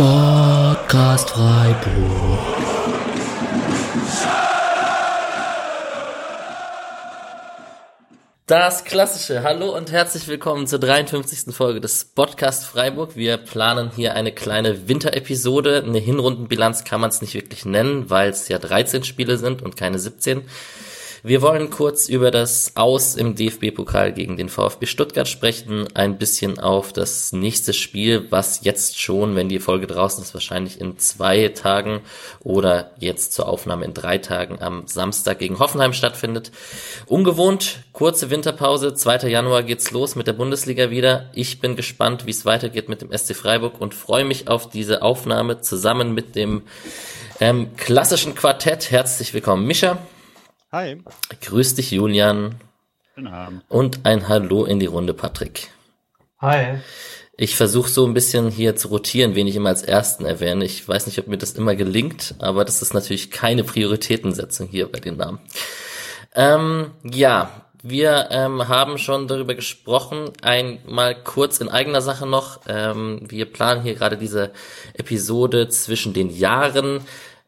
Sportcast Freiburg. Das klassische Hallo und herzlich willkommen zur 53. Folge des Podcast Freiburg. Wir planen hier eine kleine Winterepisode. Eine Hinrundenbilanz kann man es nicht wirklich nennen, weil es ja 13 Spiele sind und keine 17. Wir wollen kurz über das Aus im DFB-Pokal gegen den VfB Stuttgart sprechen, ein bisschen auf das nächste Spiel, was jetzt schon, wenn die Folge draußen ist, wahrscheinlich in zwei Tagen oder jetzt zur Aufnahme in drei Tagen am Samstag gegen Hoffenheim stattfindet. Ungewohnt, kurze Winterpause, 2. Januar geht's los mit der Bundesliga wieder. Ich bin gespannt, wie es weitergeht mit dem SC Freiburg und freue mich auf diese Aufnahme zusammen mit dem ähm, klassischen Quartett. Herzlich willkommen, Mischa. Hi. Grüß dich, Julian. Guten Abend. Und ein Hallo in die Runde, Patrick. Hi. Ich versuche so ein bisschen hier zu rotieren, wen ich immer als Ersten erwähne. Ich weiß nicht, ob mir das immer gelingt, aber das ist natürlich keine Prioritätensetzung hier bei den Namen. Ähm, ja, wir ähm, haben schon darüber gesprochen, einmal kurz in eigener Sache noch. Ähm, wir planen hier gerade diese Episode zwischen den Jahren.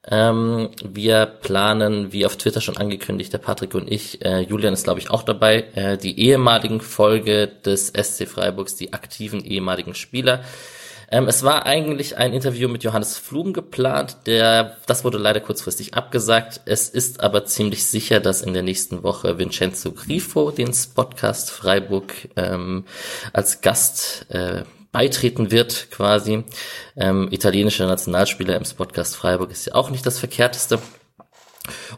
Ähm, wir planen, wie auf Twitter schon angekündigt, der Patrick und ich, äh, Julian ist glaube ich auch dabei, äh, die ehemaligen Folge des SC Freiburgs, die aktiven ehemaligen Spieler. Ähm, es war eigentlich ein Interview mit Johannes Flum geplant, der, das wurde leider kurzfristig abgesagt. Es ist aber ziemlich sicher, dass in der nächsten Woche Vincenzo Grifo den Podcast Freiburg ähm, als Gast äh, beitreten wird, quasi. Ähm, italienischer Nationalspieler im Podcast Freiburg ist ja auch nicht das Verkehrteste.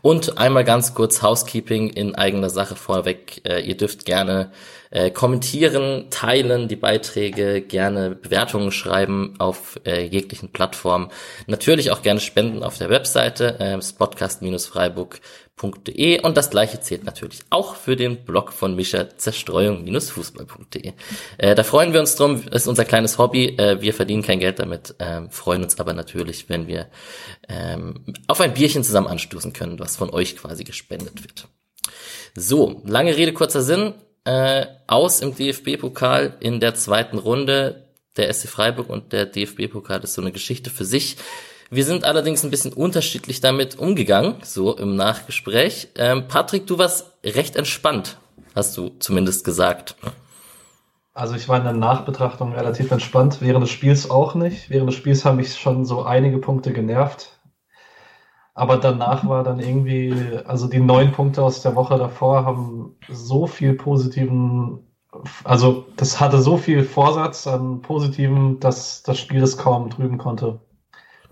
Und einmal ganz kurz Housekeeping in eigener Sache vorweg. Äh, ihr dürft gerne äh, kommentieren, teilen die Beiträge, gerne Bewertungen schreiben auf äh, jeglichen Plattformen. Natürlich auch gerne spenden auf der Webseite äh, podcast-freiburg.de und das gleiche zählt natürlich auch für den Blog von Mischa Zerstreuung-fußball.de. Äh, da freuen wir uns drum, ist unser kleines Hobby. Äh, wir verdienen kein Geld damit, äh, freuen uns aber natürlich, wenn wir ähm, auf ein Bierchen zusammen anstoßen können, was von euch quasi gespendet wird. So, lange Rede, kurzer Sinn äh, aus im DFB-Pokal in der zweiten Runde. Der SC Freiburg und der DFB-Pokal ist so eine Geschichte für sich. Wir sind allerdings ein bisschen unterschiedlich damit umgegangen, so im Nachgespräch. Ähm, Patrick, du warst recht entspannt, hast du zumindest gesagt. Also ich war in der Nachbetrachtung relativ entspannt, während des Spiels auch nicht. Während des Spiels haben mich schon so einige Punkte genervt. Aber danach war dann irgendwie, also die neun Punkte aus der Woche davor haben so viel positiven, also das hatte so viel Vorsatz an positiven, dass das Spiel das kaum trüben konnte.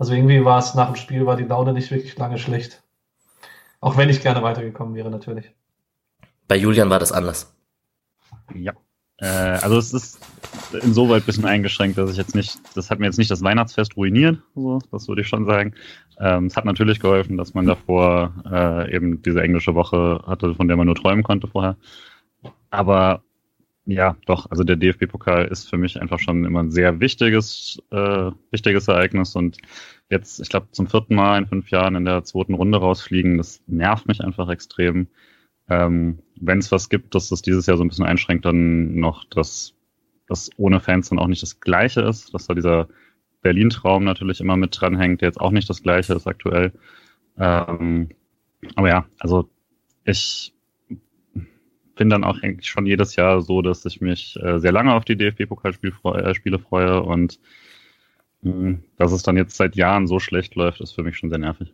Also irgendwie war es nach dem Spiel, war die Laune nicht wirklich lange schlecht. Auch wenn ich gerne weitergekommen wäre, natürlich. Bei Julian war das anders. Ja. Äh, also es ist insoweit ein bisschen eingeschränkt, dass ich jetzt nicht, das hat mir jetzt nicht das Weihnachtsfest ruiniert, so, das würde ich schon sagen. Ähm, es hat natürlich geholfen, dass man davor äh, eben diese englische Woche hatte, von der man nur träumen konnte vorher. Aber ja, doch, also der DFB-Pokal ist für mich einfach schon immer ein sehr wichtiges, äh, wichtiges Ereignis und jetzt, ich glaube, zum vierten Mal in fünf Jahren in der zweiten Runde rausfliegen, das nervt mich einfach extrem. Ähm, Wenn es was gibt, dass das dieses Jahr so ein bisschen einschränkt, dann noch, dass das ohne Fans dann auch nicht das Gleiche ist, dass da dieser Berlin-Traum natürlich immer mit dranhängt, der jetzt auch nicht das Gleiche ist aktuell. Ähm, aber ja, also ich bin dann auch eigentlich schon jedes Jahr so, dass ich mich äh, sehr lange auf die DFB-Pokalspiele äh, freue und mh, hm, dass es dann jetzt seit Jahren so schlecht läuft, ist für mich schon sehr nervig.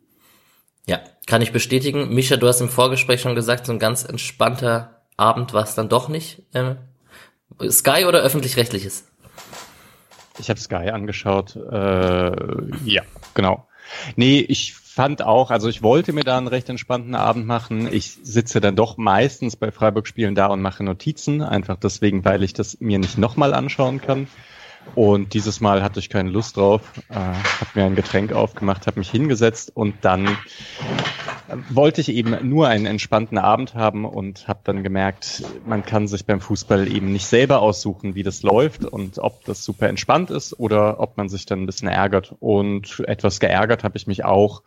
Ja, kann ich bestätigen. Mischa, du hast im Vorgespräch schon gesagt, so ein ganz entspannter Abend war es dann doch nicht. Ähm, Sky oder öffentlich-rechtliches? Ich habe Sky angeschaut. Äh, ja, genau. Nee, ich fand auch, also ich wollte mir da einen recht entspannten Abend machen. Ich sitze dann doch meistens bei Freiburg-Spielen da und mache Notizen, einfach deswegen, weil ich das mir nicht nochmal anschauen kann. Und dieses Mal hatte ich keine Lust drauf, äh, habe mir ein Getränk aufgemacht, habe mich hingesetzt und dann wollte ich eben nur einen entspannten Abend haben und habe dann gemerkt, man kann sich beim Fußball eben nicht selber aussuchen, wie das läuft und ob das super entspannt ist oder ob man sich dann ein bisschen ärgert. Und etwas geärgert habe ich mich auch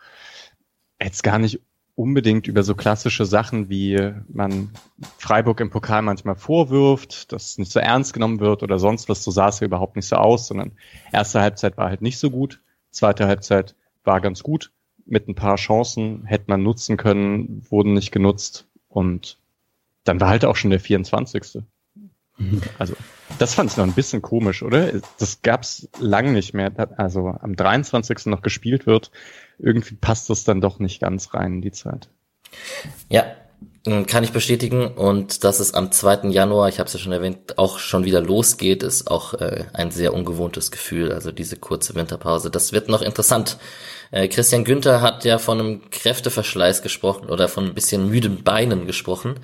jetzt gar nicht unbedingt über so klassische Sachen, wie man Freiburg im Pokal manchmal vorwirft, dass nicht so ernst genommen wird oder sonst was. So sah es ja überhaupt nicht so aus, sondern erste Halbzeit war halt nicht so gut. Zweite Halbzeit war ganz gut. Mit ein paar Chancen hätte man nutzen können, wurden nicht genutzt. Und dann war halt auch schon der 24. Also, das fand ich noch ein bisschen komisch, oder? Das gab's lang nicht mehr. Also am 23. noch gespielt wird, irgendwie passt das dann doch nicht ganz rein in die Zeit. Ja, kann ich bestätigen. Und dass es am 2. Januar, ich habe es ja schon erwähnt, auch schon wieder losgeht, ist auch äh, ein sehr ungewohntes Gefühl. Also diese kurze Winterpause. Das wird noch interessant. Äh, Christian Günther hat ja von einem Kräfteverschleiß gesprochen oder von ein bisschen müden Beinen gesprochen.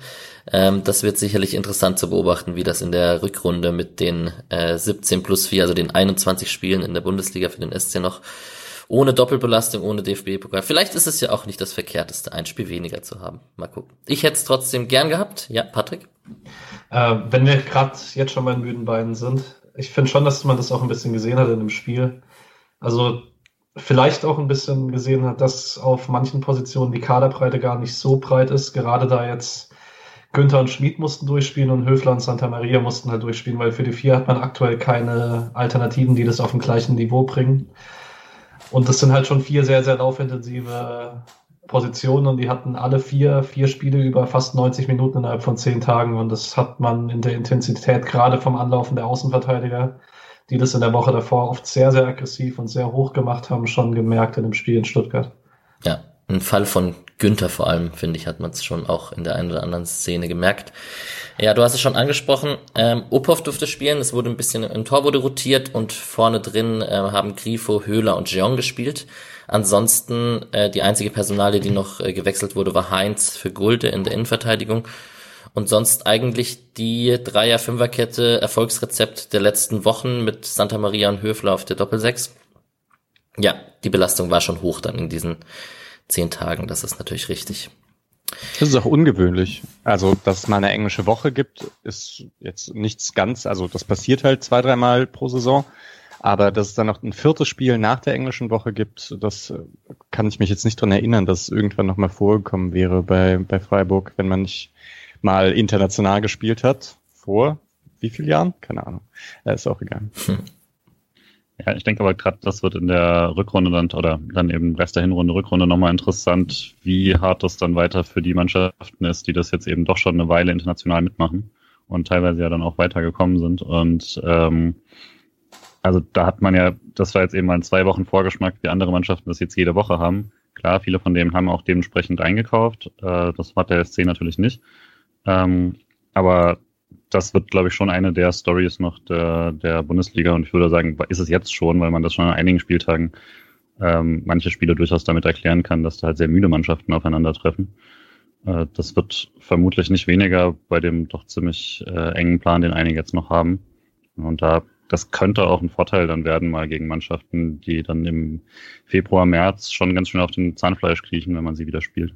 Ähm, das wird sicherlich interessant zu beobachten, wie das in der Rückrunde mit den äh, 17 plus 4, also den 21 Spielen in der Bundesliga für den SC noch ohne Doppelbelastung, ohne DFB-Pokal. Vielleicht ist es ja auch nicht das Verkehrteste, ein Spiel weniger zu haben. Mal gucken. Ich hätte es trotzdem gern gehabt. Ja, Patrick? Äh, wenn wir gerade jetzt schon bei den müden Beinen sind, ich finde schon, dass man das auch ein bisschen gesehen hat in dem Spiel. Also vielleicht auch ein bisschen gesehen hat, dass auf manchen Positionen die Kaderbreite gar nicht so breit ist. Gerade da jetzt Günther und Schmid mussten durchspielen und Höfler und Santa Maria mussten halt durchspielen, weil für die vier hat man aktuell keine Alternativen, die das auf dem gleichen Niveau bringen. Und das sind halt schon vier sehr, sehr laufintensive Positionen und die hatten alle vier, vier Spiele über fast 90 Minuten innerhalb von zehn Tagen und das hat man in der Intensität gerade vom Anlaufen der Außenverteidiger, die das in der Woche davor oft sehr, sehr aggressiv und sehr hoch gemacht haben, schon gemerkt in dem Spiel in Stuttgart. Ja, im Fall von Günther vor allem, finde ich, hat man es schon auch in der einen oder anderen Szene gemerkt. Ja, du hast es schon angesprochen. Ähm, Uphoff durfte spielen. Es wurde ein bisschen im Tor wurde rotiert und vorne drin äh, haben Grifo, Höhler und Jeong gespielt. Ansonsten äh, die einzige Personalie, die noch äh, gewechselt wurde, war Heinz für Gulde in der Innenverteidigung. Und sonst eigentlich die Dreier-Fünfer-Kette Erfolgsrezept der letzten Wochen mit Santa Maria und Höfler auf der Doppelsechs. Ja, die Belastung war schon hoch dann in diesen zehn Tagen, das ist natürlich richtig. Das ist auch ungewöhnlich. Also, dass es mal eine englische Woche gibt, ist jetzt nichts ganz, also das passiert halt zwei, dreimal pro Saison. Aber dass es dann noch ein viertes Spiel nach der englischen Woche gibt, das kann ich mich jetzt nicht dran erinnern, dass es irgendwann nochmal vorgekommen wäre bei, bei Freiburg, wenn man nicht mal international gespielt hat. Vor wie vielen Jahren? Keine Ahnung. Ja, ist auch egal. Ja, ich denke aber gerade, das wird in der Rückrunde dann oder dann eben Rest der Hinrunde, Rückrunde nochmal interessant, wie hart das dann weiter für die Mannschaften ist, die das jetzt eben doch schon eine Weile international mitmachen und teilweise ja dann auch weitergekommen sind. Und ähm, also da hat man ja, das war jetzt eben mal ein zwei Wochen Vorgeschmack, wie andere Mannschaften das jetzt jede Woche haben. Klar, viele von denen haben auch dementsprechend eingekauft. Äh, das hat der SC natürlich nicht. Ähm, aber das wird, glaube ich, schon eine der Stories noch der, der Bundesliga. Und ich würde sagen, ist es jetzt schon, weil man das schon an einigen Spieltagen ähm, manche Spiele durchaus damit erklären kann, dass da halt sehr müde Mannschaften aufeinandertreffen. Äh, das wird vermutlich nicht weniger bei dem doch ziemlich äh, engen Plan, den einige jetzt noch haben. Und da, das könnte auch ein Vorteil dann werden, mal gegen Mannschaften, die dann im Februar, März schon ganz schön auf den Zahnfleisch kriechen, wenn man sie wieder spielt.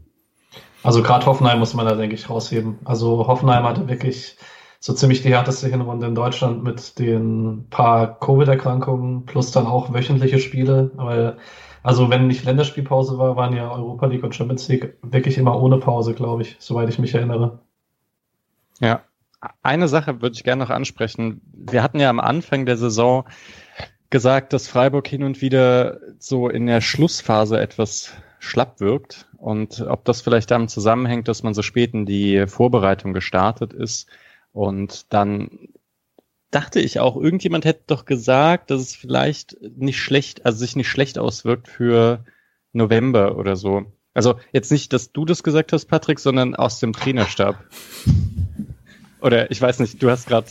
Also gerade Hoffenheim muss man da, denke ich, rausheben. Also Hoffenheim hatte wirklich so ziemlich die härteste Hinrunde in Deutschland mit den paar Covid-Erkrankungen plus dann auch wöchentliche Spiele. Weil, also wenn nicht Länderspielpause war, waren ja Europa League und Champions League wirklich immer ohne Pause, glaube ich, soweit ich mich erinnere. Ja, eine Sache würde ich gerne noch ansprechen. Wir hatten ja am Anfang der Saison gesagt, dass Freiburg hin und wieder so in der Schlussphase etwas schlapp wirkt und ob das vielleicht damit zusammenhängt, dass man so spät in die Vorbereitung gestartet ist und dann dachte ich auch, irgendjemand hätte doch gesagt, dass es vielleicht nicht schlecht, also sich nicht schlecht auswirkt für November oder so. Also jetzt nicht, dass du das gesagt hast, Patrick, sondern aus dem Trainerstab. oder ich weiß nicht, du hast gerade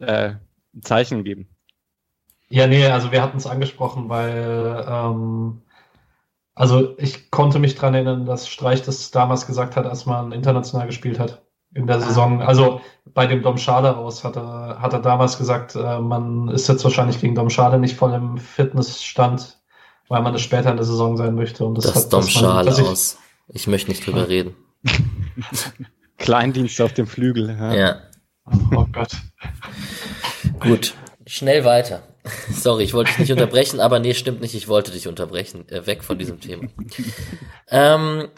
äh, ein Zeichen gegeben. Ja, nee, also wir hatten es angesprochen, weil ähm, also ich konnte mich dran erinnern, dass Streich das damals gesagt hat, als man international gespielt hat in der Saison. Also bei dem Dom Schade aus hat er, hat er damals gesagt, äh, man ist jetzt wahrscheinlich gegen Dom Schade nicht voll im Fitnessstand, weil man es später in der Saison sein möchte. Und das, das hat Dom Schade aus. Ich möchte nicht drüber ja. reden. Kleindienst auf dem Flügel. Ja. ja. Oh Gott. Gut, schnell weiter. Sorry, ich wollte dich nicht unterbrechen, aber nee, stimmt nicht, ich wollte dich unterbrechen. Äh, weg von diesem Thema. Ähm,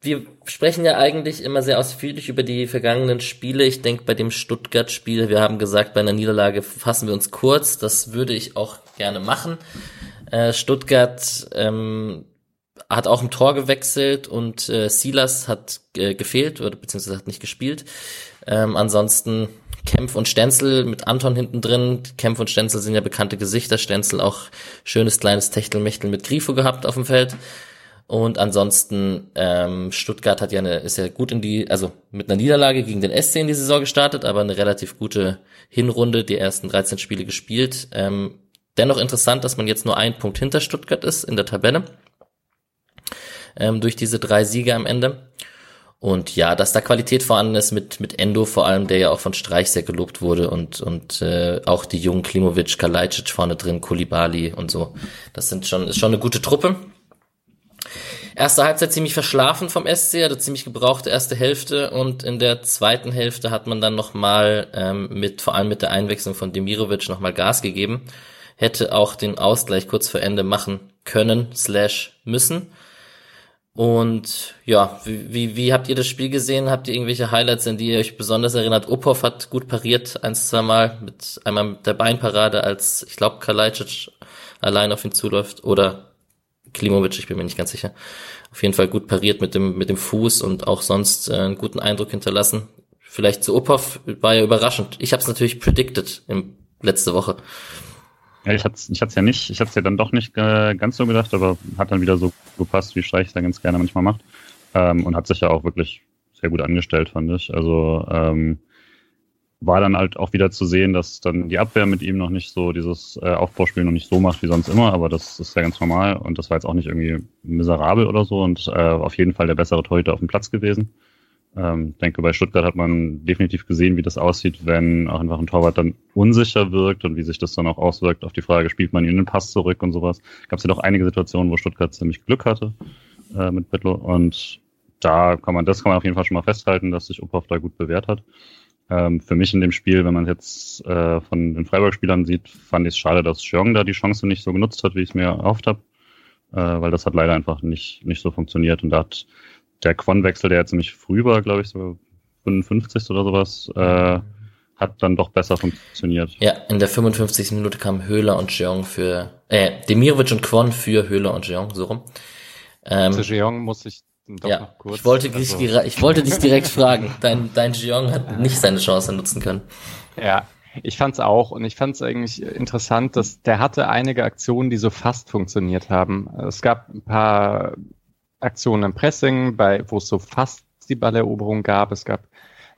wir sprechen ja eigentlich immer sehr ausführlich über die vergangenen Spiele. Ich denke, bei dem Stuttgart-Spiel, wir haben gesagt, bei einer Niederlage fassen wir uns kurz. Das würde ich auch gerne machen. Äh, Stuttgart ähm, hat auch ein Tor gewechselt und äh, Silas hat äh, gefehlt oder beziehungsweise hat nicht gespielt. Ähm, ansonsten Kempf und Stenzel mit Anton hinten drin. Kempf und Stenzel sind ja bekannte Gesichter. Stenzel auch schönes kleines Techtelmechtel mit Grifo gehabt auf dem Feld. Und ansonsten, ähm, Stuttgart hat ja eine, ist ja gut in die, also mit einer Niederlage gegen den SC in die Saison gestartet, aber eine relativ gute Hinrunde, die ersten 13 Spiele gespielt. Ähm, dennoch interessant, dass man jetzt nur ein Punkt hinter Stuttgart ist in der Tabelle. Ähm, durch diese drei Siege am Ende. Und ja, dass da Qualität vorhanden ist mit, mit Endo vor allem, der ja auch von Streich sehr gelobt wurde und, und äh, auch die jungen Klimovic, Kalajdzic vorne drin, Kulibali und so. Das sind schon, ist schon eine gute Truppe. Erste Halbzeit ziemlich verschlafen vom SC, hatte ziemlich gebrauchte erste Hälfte und in der zweiten Hälfte hat man dann nochmal ähm, mit, vor allem mit der Einwechslung von Demirovic nochmal Gas gegeben. Hätte auch den Ausgleich kurz vor Ende machen können, slash müssen. Und ja, wie, wie, wie habt ihr das Spiel gesehen? Habt ihr irgendwelche Highlights, an die ihr euch besonders erinnert? Opov hat gut pariert, eins, zwei Mal, mit einmal mit der Beinparade, als ich glaube Kalajdzic allein auf ihn zuläuft. Oder Klimovic, ich bin mir nicht ganz sicher. Auf jeden Fall gut pariert mit dem, mit dem Fuß und auch sonst äh, einen guten Eindruck hinterlassen. Vielleicht zu Opov war ja überraschend. Ich habe es natürlich predicted im, letzte Woche. Ja, ich hatte es ich ja nicht, ich hatte es ja dann doch nicht äh, ganz so gedacht, aber hat dann wieder so gepasst, wie Streich es da ganz gerne manchmal macht. Ähm, und hat sich ja auch wirklich sehr gut angestellt, fand ich. Also ähm, war dann halt auch wieder zu sehen, dass dann die Abwehr mit ihm noch nicht so dieses äh, Aufbauspiel noch nicht so macht wie sonst immer, aber das ist ja ganz normal und das war jetzt auch nicht irgendwie miserabel oder so und äh, auf jeden Fall der bessere Torhüter auf dem Platz gewesen. Ähm, denke, bei Stuttgart hat man definitiv gesehen, wie das aussieht, wenn auch einfach ein Torwart dann unsicher wirkt und wie sich das dann auch auswirkt auf die Frage, spielt man ihnen den Pass zurück und sowas. Gab es ja doch einige Situationen, wo Stuttgart ziemlich Glück hatte äh, mit Bittlo und da kann man, das kann man auf jeden Fall schon mal festhalten, dass sich Uphoff da gut bewährt hat. Ähm, für mich in dem Spiel, wenn man jetzt äh, von den Freiburg-Spielern sieht, fand ich es schade, dass Jong da die Chance nicht so genutzt hat, wie ich es mir erhofft habe, äh, weil das hat leider einfach nicht, nicht so funktioniert. Und da hat der Quan-Wechsel, der ja ziemlich früh war, glaube ich, so 55. oder sowas, äh, hat dann doch besser funktioniert. Ja, in der 55. Minute kamen Höhler und Jeong für, äh, Demirovic und Quan für Höhler und Jeong, so rum. Ähm, Zu Jeong muss ich doch ja, noch kurz. Ich wollte, also, dich, ich wollte dich direkt fragen. Dein, dein Jeong hat nicht seine Chance nutzen können. Ja, ich fand's auch und ich fand's eigentlich interessant, dass der hatte einige Aktionen, die so fast funktioniert haben. Es gab ein paar Aktionen im Pressing, bei wo es so fast die Balleroberung gab. Es gab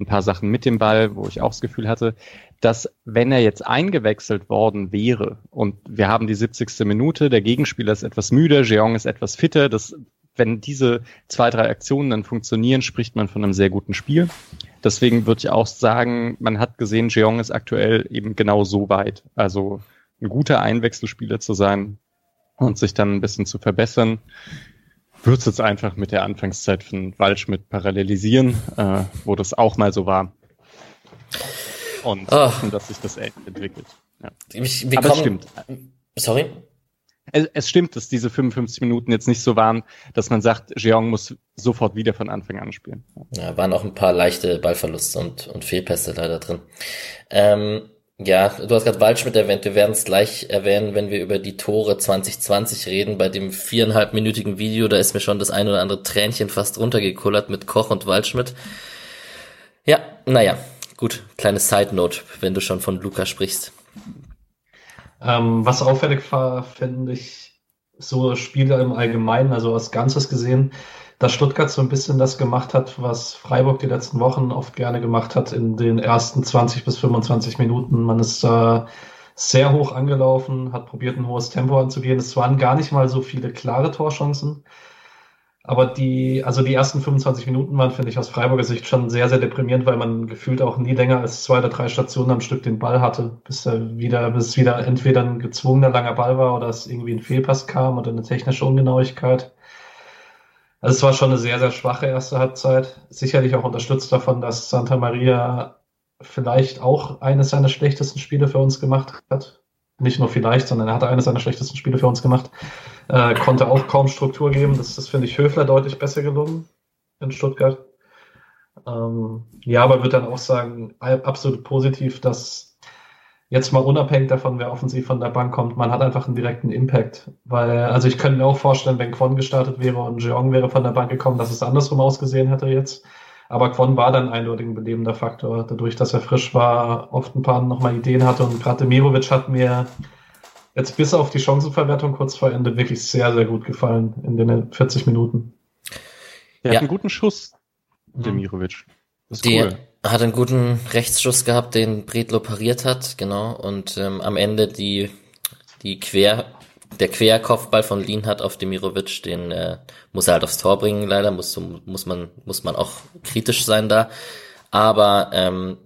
ein paar Sachen mit dem Ball, wo ich auch das Gefühl hatte, dass wenn er jetzt eingewechselt worden wäre und wir haben die 70. Minute, der Gegenspieler ist etwas müde, Jeong ist etwas fitter, das wenn diese zwei, drei Aktionen dann funktionieren, spricht man von einem sehr guten Spiel. Deswegen würde ich auch sagen, man hat gesehen, Jeong ist aktuell eben genau so weit. Also ein guter Einwechselspieler zu sein und sich dann ein bisschen zu verbessern. Wird es jetzt einfach mit der Anfangszeit von Waldschmidt parallelisieren, äh, wo das auch mal so war. Und oh. hoffen, dass sich das entwickelt. Ja. Ich, Aber kommen, stimmt. Sorry? es, es stimmt, dass diese 55 Minuten jetzt nicht so waren, dass man sagt, Jeong muss sofort wieder von Anfang an spielen. Ja, waren auch ein paar leichte Ballverluste und, und Fehlpässe leider drin. Ähm, ja, du hast gerade Waldschmidt erwähnt, wir werden es gleich erwähnen, wenn wir über die Tore 2020 reden. Bei dem viereinhalbminütigen Video, da ist mir schon das ein oder andere Tränchen fast runtergekullert mit Koch und Waldschmidt. Ja, naja, gut, kleine Side Note, wenn du schon von Luca sprichst. Ähm, was auffällig war, finde ich, so Spiele im Allgemeinen, also als Ganzes gesehen, dass Stuttgart so ein bisschen das gemacht hat, was Freiburg die letzten Wochen oft gerne gemacht hat in den ersten 20 bis 25 Minuten. Man ist äh, sehr hoch angelaufen, hat probiert, ein hohes Tempo anzugehen. Es waren gar nicht mal so viele klare Torchancen. Aber die, also die ersten 25 Minuten waren, finde ich, aus Freiburger Sicht schon sehr, sehr deprimierend, weil man gefühlt auch nie länger als zwei oder drei Stationen am Stück den Ball hatte, bis er wieder, bis es wieder entweder ein gezwungener langer Ball war oder es irgendwie ein Fehlpass kam oder eine technische Ungenauigkeit. Also es war schon eine sehr, sehr schwache erste Halbzeit. Sicherlich auch unterstützt davon, dass Santa Maria vielleicht auch eines seiner schlechtesten Spiele für uns gemacht hat. Nicht nur vielleicht, sondern er hat eines seiner schlechtesten Spiele für uns gemacht. Äh, konnte auch kaum Struktur geben. Das, das finde ich Höfler deutlich besser gelungen in Stuttgart. Ähm, ja, aber würde dann auch sagen, absolut positiv, dass jetzt mal unabhängig davon, wer offensiv von der Bank kommt, man hat einfach einen direkten Impact. Weil, also ich könnte mir auch vorstellen, wenn Kwon gestartet wäre und Jeong wäre von der Bank gekommen, dass es andersrum ausgesehen hätte jetzt. Aber Kwon war dann eindeutig ein belebender Faktor, dadurch, dass er frisch war, oft ein paar nochmal Ideen hatte und gerade Mirovic hat mir jetzt bis auf die Chancenverwertung kurz vor Ende wirklich sehr, sehr gut gefallen in den 40 Minuten. Der ja. hat einen guten Schuss, Demirovic. Das ist die cool. Hat einen guten Rechtsschuss gehabt, den Bredlo pariert hat, genau. Und ähm, am Ende die, die Quer, der Querkopfball von Lin hat auf Demirovic, den äh, muss er halt aufs Tor bringen, leider, muss, muss, man, muss man auch kritisch sein da. Aber ähm,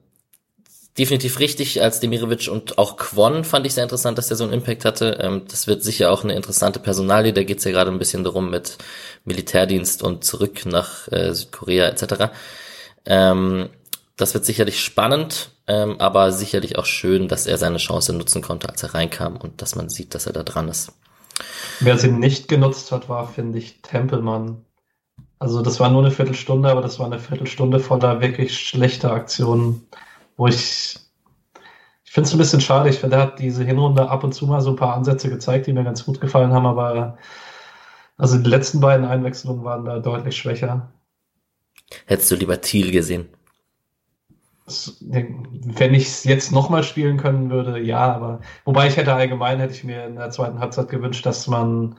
definitiv richtig als Demirovic und auch Kwon fand ich sehr interessant, dass der so einen Impact hatte. Ähm, das wird sicher auch eine interessante Personalie. Da geht's ja gerade ein bisschen darum mit Militärdienst und zurück nach äh, Südkorea etc. Ähm, das wird sicherlich spannend, ähm, aber sicherlich auch schön, dass er seine Chance nutzen konnte, als er reinkam und dass man sieht, dass er da dran ist. Wer sie nicht genutzt hat, war, finde ich, Tempelmann. Also das war nur eine Viertelstunde, aber das war eine Viertelstunde voller wirklich schlechter Aktionen wo ich, ich finde es ein bisschen schade. Ich finde, er hat diese Hinrunde ab und zu mal so ein paar Ansätze gezeigt, die mir ganz gut gefallen haben, aber also die letzten beiden Einwechslungen waren da deutlich schwächer. Hättest du lieber Thiel gesehen? Wenn ich es jetzt nochmal spielen können würde, ja, aber wobei ich hätte allgemein, hätte ich mir in der zweiten Halbzeit gewünscht, dass man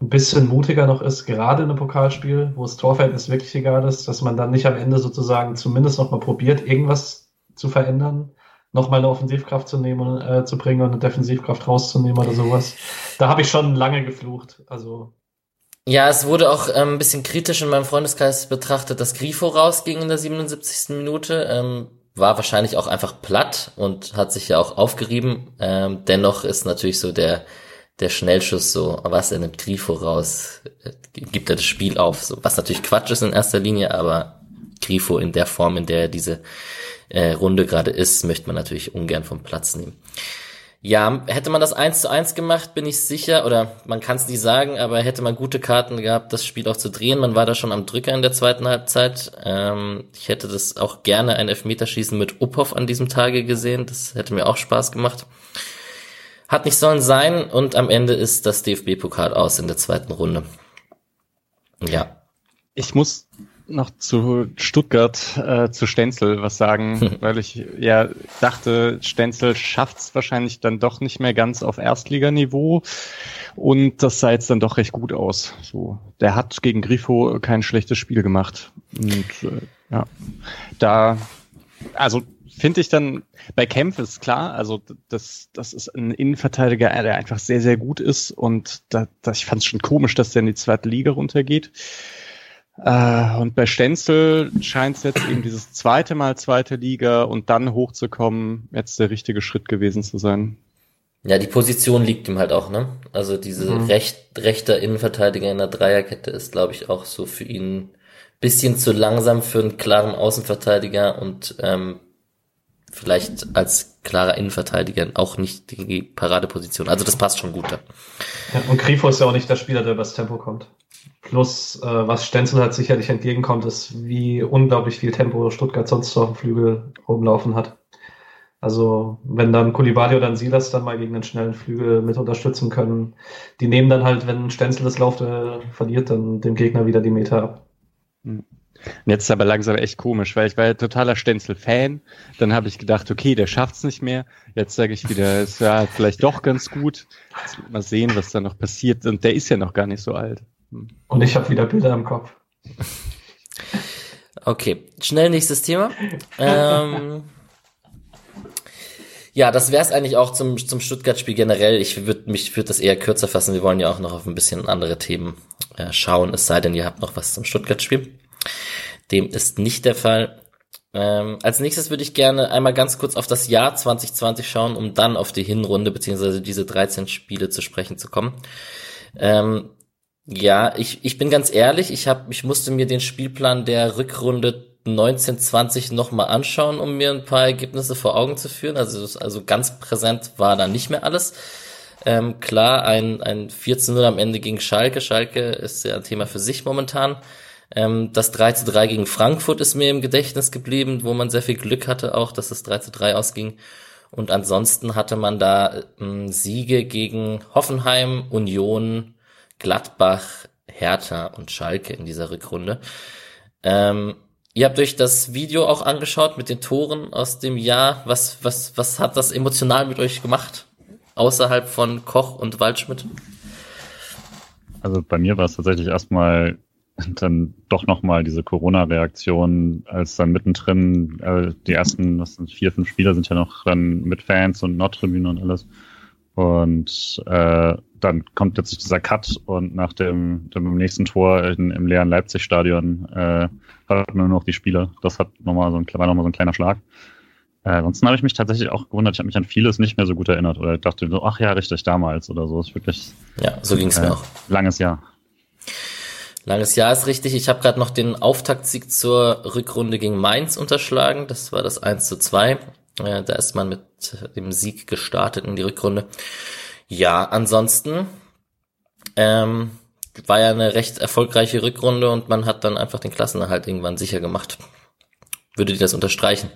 ein bisschen mutiger noch ist, gerade in einem Pokalspiel, wo das Torverhältnis wirklich egal ist, dass man dann nicht am Ende sozusagen zumindest nochmal probiert, irgendwas zu verändern, nochmal eine Offensivkraft zu nehmen, äh, zu bringen und eine Defensivkraft rauszunehmen oder sowas. Da habe ich schon lange geflucht. Also ja, es wurde auch ähm, ein bisschen kritisch in meinem Freundeskreis betrachtet, dass Grifo rausging in der 77. Minute. Ähm, war wahrscheinlich auch einfach platt und hat sich ja auch aufgerieben. Ähm, dennoch ist natürlich so der der Schnellschuss so, was er nimmt Grifo raus, äh, gibt er das Spiel auf, so was natürlich Quatsch ist in erster Linie, aber Grifo in der Form, in der er diese äh, Runde gerade ist, möchte man natürlich ungern vom Platz nehmen. Ja, hätte man das eins zu eins gemacht, bin ich sicher, oder man kann es nicht sagen, aber hätte man gute Karten gehabt, das Spiel auch zu drehen. Man war da schon am Drücker in der zweiten Halbzeit. Ähm, ich hätte das auch gerne ein Elfmeterschießen mit Uphoff an diesem Tage gesehen. Das hätte mir auch Spaß gemacht. Hat nicht sollen sein und am Ende ist das DFB-Pokal aus in der zweiten Runde. Ja. Ich muss noch zu Stuttgart, äh, zu Stenzel was sagen, weil ich ja dachte, Stenzel schafft's wahrscheinlich dann doch nicht mehr ganz auf Erstliganiveau und das sah jetzt dann doch recht gut aus. So, der hat gegen Grifo kein schlechtes Spiel gemacht und äh, ja, da also finde ich dann bei Kempf ist klar, also das, das ist ein Innenverteidiger, der einfach sehr, sehr gut ist und da, da ich fand es schon komisch, dass der in die zweite Liga runtergeht. Äh, und bei Stenzel scheint es jetzt eben dieses zweite Mal zweite Liga und dann hochzukommen, jetzt der richtige Schritt gewesen zu sein. Ja, die Position liegt ihm halt auch, ne? Also diese mhm. recht, rechter Innenverteidiger in der Dreierkette ist, glaube ich, auch so für ihn bisschen zu langsam für einen klaren Außenverteidiger und ähm, vielleicht als klarer Innenverteidiger auch nicht die Paradeposition. Also das passt schon gut da. Ja, und Grifo ist ja auch nicht der Spieler, der übers Tempo kommt. Plus, äh, was Stenzel halt sicherlich entgegenkommt, ist, wie unglaublich viel Tempo Stuttgart sonst so auf dem Flügel rumlaufen hat. Also, wenn dann Kulibali oder ein Silas dann mal gegen einen schnellen Flügel mit unterstützen können, die nehmen dann halt, wenn Stenzel das Lauf äh, verliert, dann dem Gegner wieder die Meter ab. Und jetzt ist aber langsam echt komisch, weil ich war ja totaler Stenzel-Fan. Dann habe ich gedacht, okay, der schafft's nicht mehr. Jetzt sage ich wieder, es war vielleicht doch ganz gut. Jetzt mal sehen, was da noch passiert. Und der ist ja noch gar nicht so alt. Und ich habe wieder Bilder im Kopf. Okay, schnell nächstes Thema. ähm, ja, das wäre es eigentlich auch zum, zum Stuttgart-Spiel generell. Ich würde mich würde das eher kürzer fassen. Wir wollen ja auch noch auf ein bisschen andere Themen äh, schauen, es sei denn, ihr habt noch was zum Stuttgart-Spiel. Dem ist nicht der Fall. Ähm, als nächstes würde ich gerne einmal ganz kurz auf das Jahr 2020 schauen, um dann auf die Hinrunde beziehungsweise diese 13 Spiele zu sprechen zu kommen. Ähm, ja, ich, ich bin ganz ehrlich, ich hab, ich musste mir den Spielplan der Rückrunde 1920 nochmal anschauen, um mir ein paar Ergebnisse vor Augen zu führen. Also, also ganz präsent war da nicht mehr alles. Ähm, klar, ein, ein 14-0 am Ende gegen Schalke. Schalke ist ja ein Thema für sich momentan. Ähm, das 3 zu 3 gegen Frankfurt ist mir im Gedächtnis geblieben, wo man sehr viel Glück hatte auch, dass das 3 zu 3 ausging. Und ansonsten hatte man da ähm, Siege gegen Hoffenheim, Union, Gladbach, Hertha und Schalke in dieser Rückrunde. Ähm, ihr habt euch das Video auch angeschaut mit den Toren aus dem Jahr. Was, was, was hat das emotional mit euch gemacht? Außerhalb von Koch und Waldschmidt? Also bei mir war es tatsächlich erstmal dann doch nochmal diese Corona-Reaktion, als dann mittendrin äh, die ersten, was sind vier, fünf Spieler sind ja noch dann mit Fans und Nordtribüne und alles. Und äh, dann kommt plötzlich dieser Cut und nach dem, dem nächsten Tor in, im leeren Leipzig-Stadion äh, hat man nur noch die Spieler. Das hat nochmal so ein, war nochmal so ein kleiner Schlag. Äh, ansonsten habe ich mich tatsächlich auch gewundert, ich habe mich an vieles nicht mehr so gut erinnert oder dachte so, ach ja, richtig, damals oder so. Das ist wirklich. Ja, so ging es äh, mir auch. Langes Jahr. Langes Jahr ist richtig. Ich habe gerade noch den Auftaktsieg zur Rückrunde gegen Mainz unterschlagen. Das war das 1 zu 2. Äh, da ist man mit dem Sieg gestartet in die Rückrunde. Ja, ansonsten ähm, war ja eine recht erfolgreiche Rückrunde und man hat dann einfach den Klassenerhalt irgendwann sicher gemacht. Würdet ihr das unterstreichen?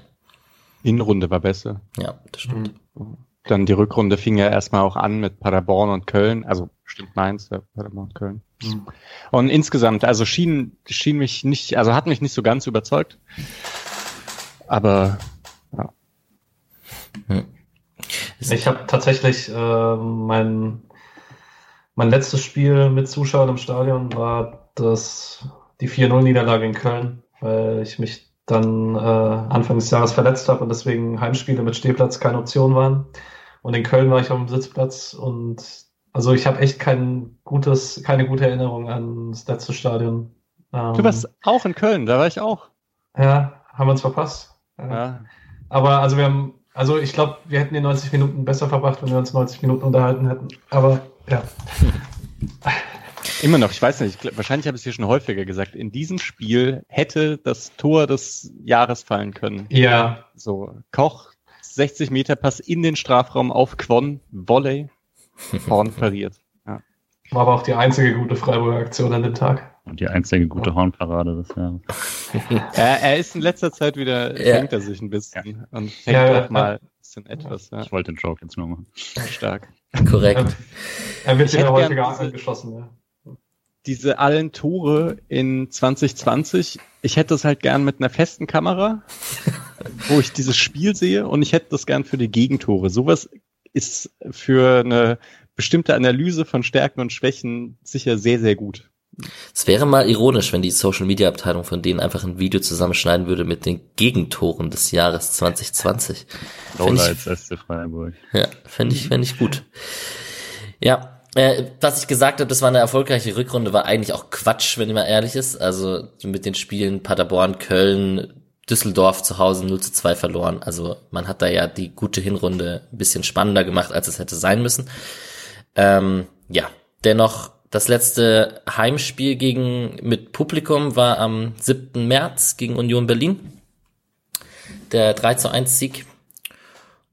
Hinrunde war besser. Ja, das stimmt. Mhm. Dann die Rückrunde fing ja erstmal auch an mit Paderborn und Köln. Also stimmt Mainz, ja, Paderborn und Köln. Mhm. Und insgesamt, also schien, schien mich nicht, also hat mich nicht so ganz überzeugt. Aber. Hm. Ich habe tatsächlich äh, mein, mein letztes Spiel mit Zuschauern im Stadion war das die 4-0-Niederlage in Köln, weil ich mich dann äh, Anfang des Jahres verletzt habe und deswegen Heimspiele mit Stehplatz keine Option waren. Und in Köln war ich auf dem Sitzplatz und also ich habe echt kein gutes, keine gute Erinnerung an das letzte Stadion. Ähm, du warst auch in Köln, da war ich auch. Ja, haben wir uns verpasst. Ja. ja. Aber also wir haben, also ich glaube, wir hätten die 90 Minuten besser verbracht, wenn wir uns 90 Minuten unterhalten hätten. Aber ja. Immer noch, ich weiß nicht, ich, wahrscheinlich habe ich es hier schon häufiger gesagt. In diesem Spiel hätte das Tor des Jahres fallen können. Ja. So, Koch, 60 Meter Pass in den Strafraum auf Quon, Volley, Horn pariert. Ja. War aber auch die einzige gute Freiburger Aktion an dem Tag. Und die einzige gute Hornparade des Jahres. er, er ist in letzter Zeit wieder, ja. fängt er sich ein bisschen und fängt ja, auch mal ein bisschen etwas. Ja. Ich wollte den Joke jetzt nur machen. Stark. Korrekt. er wird ja häufiger angeschossen, ja diese allen Tore in 2020, ich hätte das halt gern mit einer festen Kamera, wo ich dieses Spiel sehe und ich hätte das gern für die Gegentore. Sowas ist für eine bestimmte Analyse von Stärken und Schwächen sicher sehr, sehr gut. Es wäre mal ironisch, wenn die Social Media Abteilung von denen einfach ein Video zusammenschneiden würde mit den Gegentoren des Jahres 2020. Lowlights SC Freiburg. Ja, fände ich, fände ich gut. Ja, äh, was ich gesagt habe, das war eine erfolgreiche Rückrunde, war eigentlich auch Quatsch, wenn man ehrlich ist. Also mit den Spielen Paderborn, Köln, Düsseldorf zu Hause 0 zu 2 verloren. Also man hat da ja die gute Hinrunde ein bisschen spannender gemacht, als es hätte sein müssen. Ähm, ja, dennoch das letzte Heimspiel gegen mit Publikum war am 7. März gegen Union Berlin. Der 3 zu 1 Sieg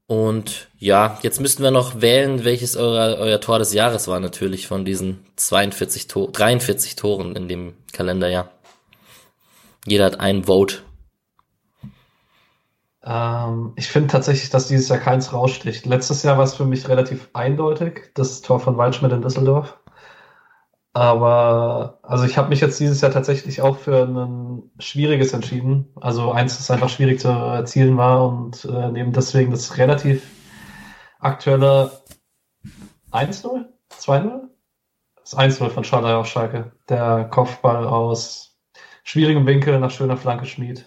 und ja, jetzt müssten wir noch wählen, welches euer, euer Tor des Jahres war natürlich von diesen 42 Tor 43 Toren in dem Kalenderjahr. Jeder hat ein Vote. Ähm, ich finde tatsächlich, dass dieses Jahr keins raussticht. Letztes Jahr war es für mich relativ eindeutig, das Tor von Waldschmidt in Düsseldorf. Aber also ich habe mich jetzt dieses Jahr tatsächlich auch für ein schwieriges entschieden. Also eins, das einfach schwierig zu erzielen war und äh, neben deswegen das relativ aktuelle 1-0, 2-0? Das 1-0 von Schalay auf Schalke. Der Kopfball aus schwierigem Winkel nach schöner Flanke Schmied.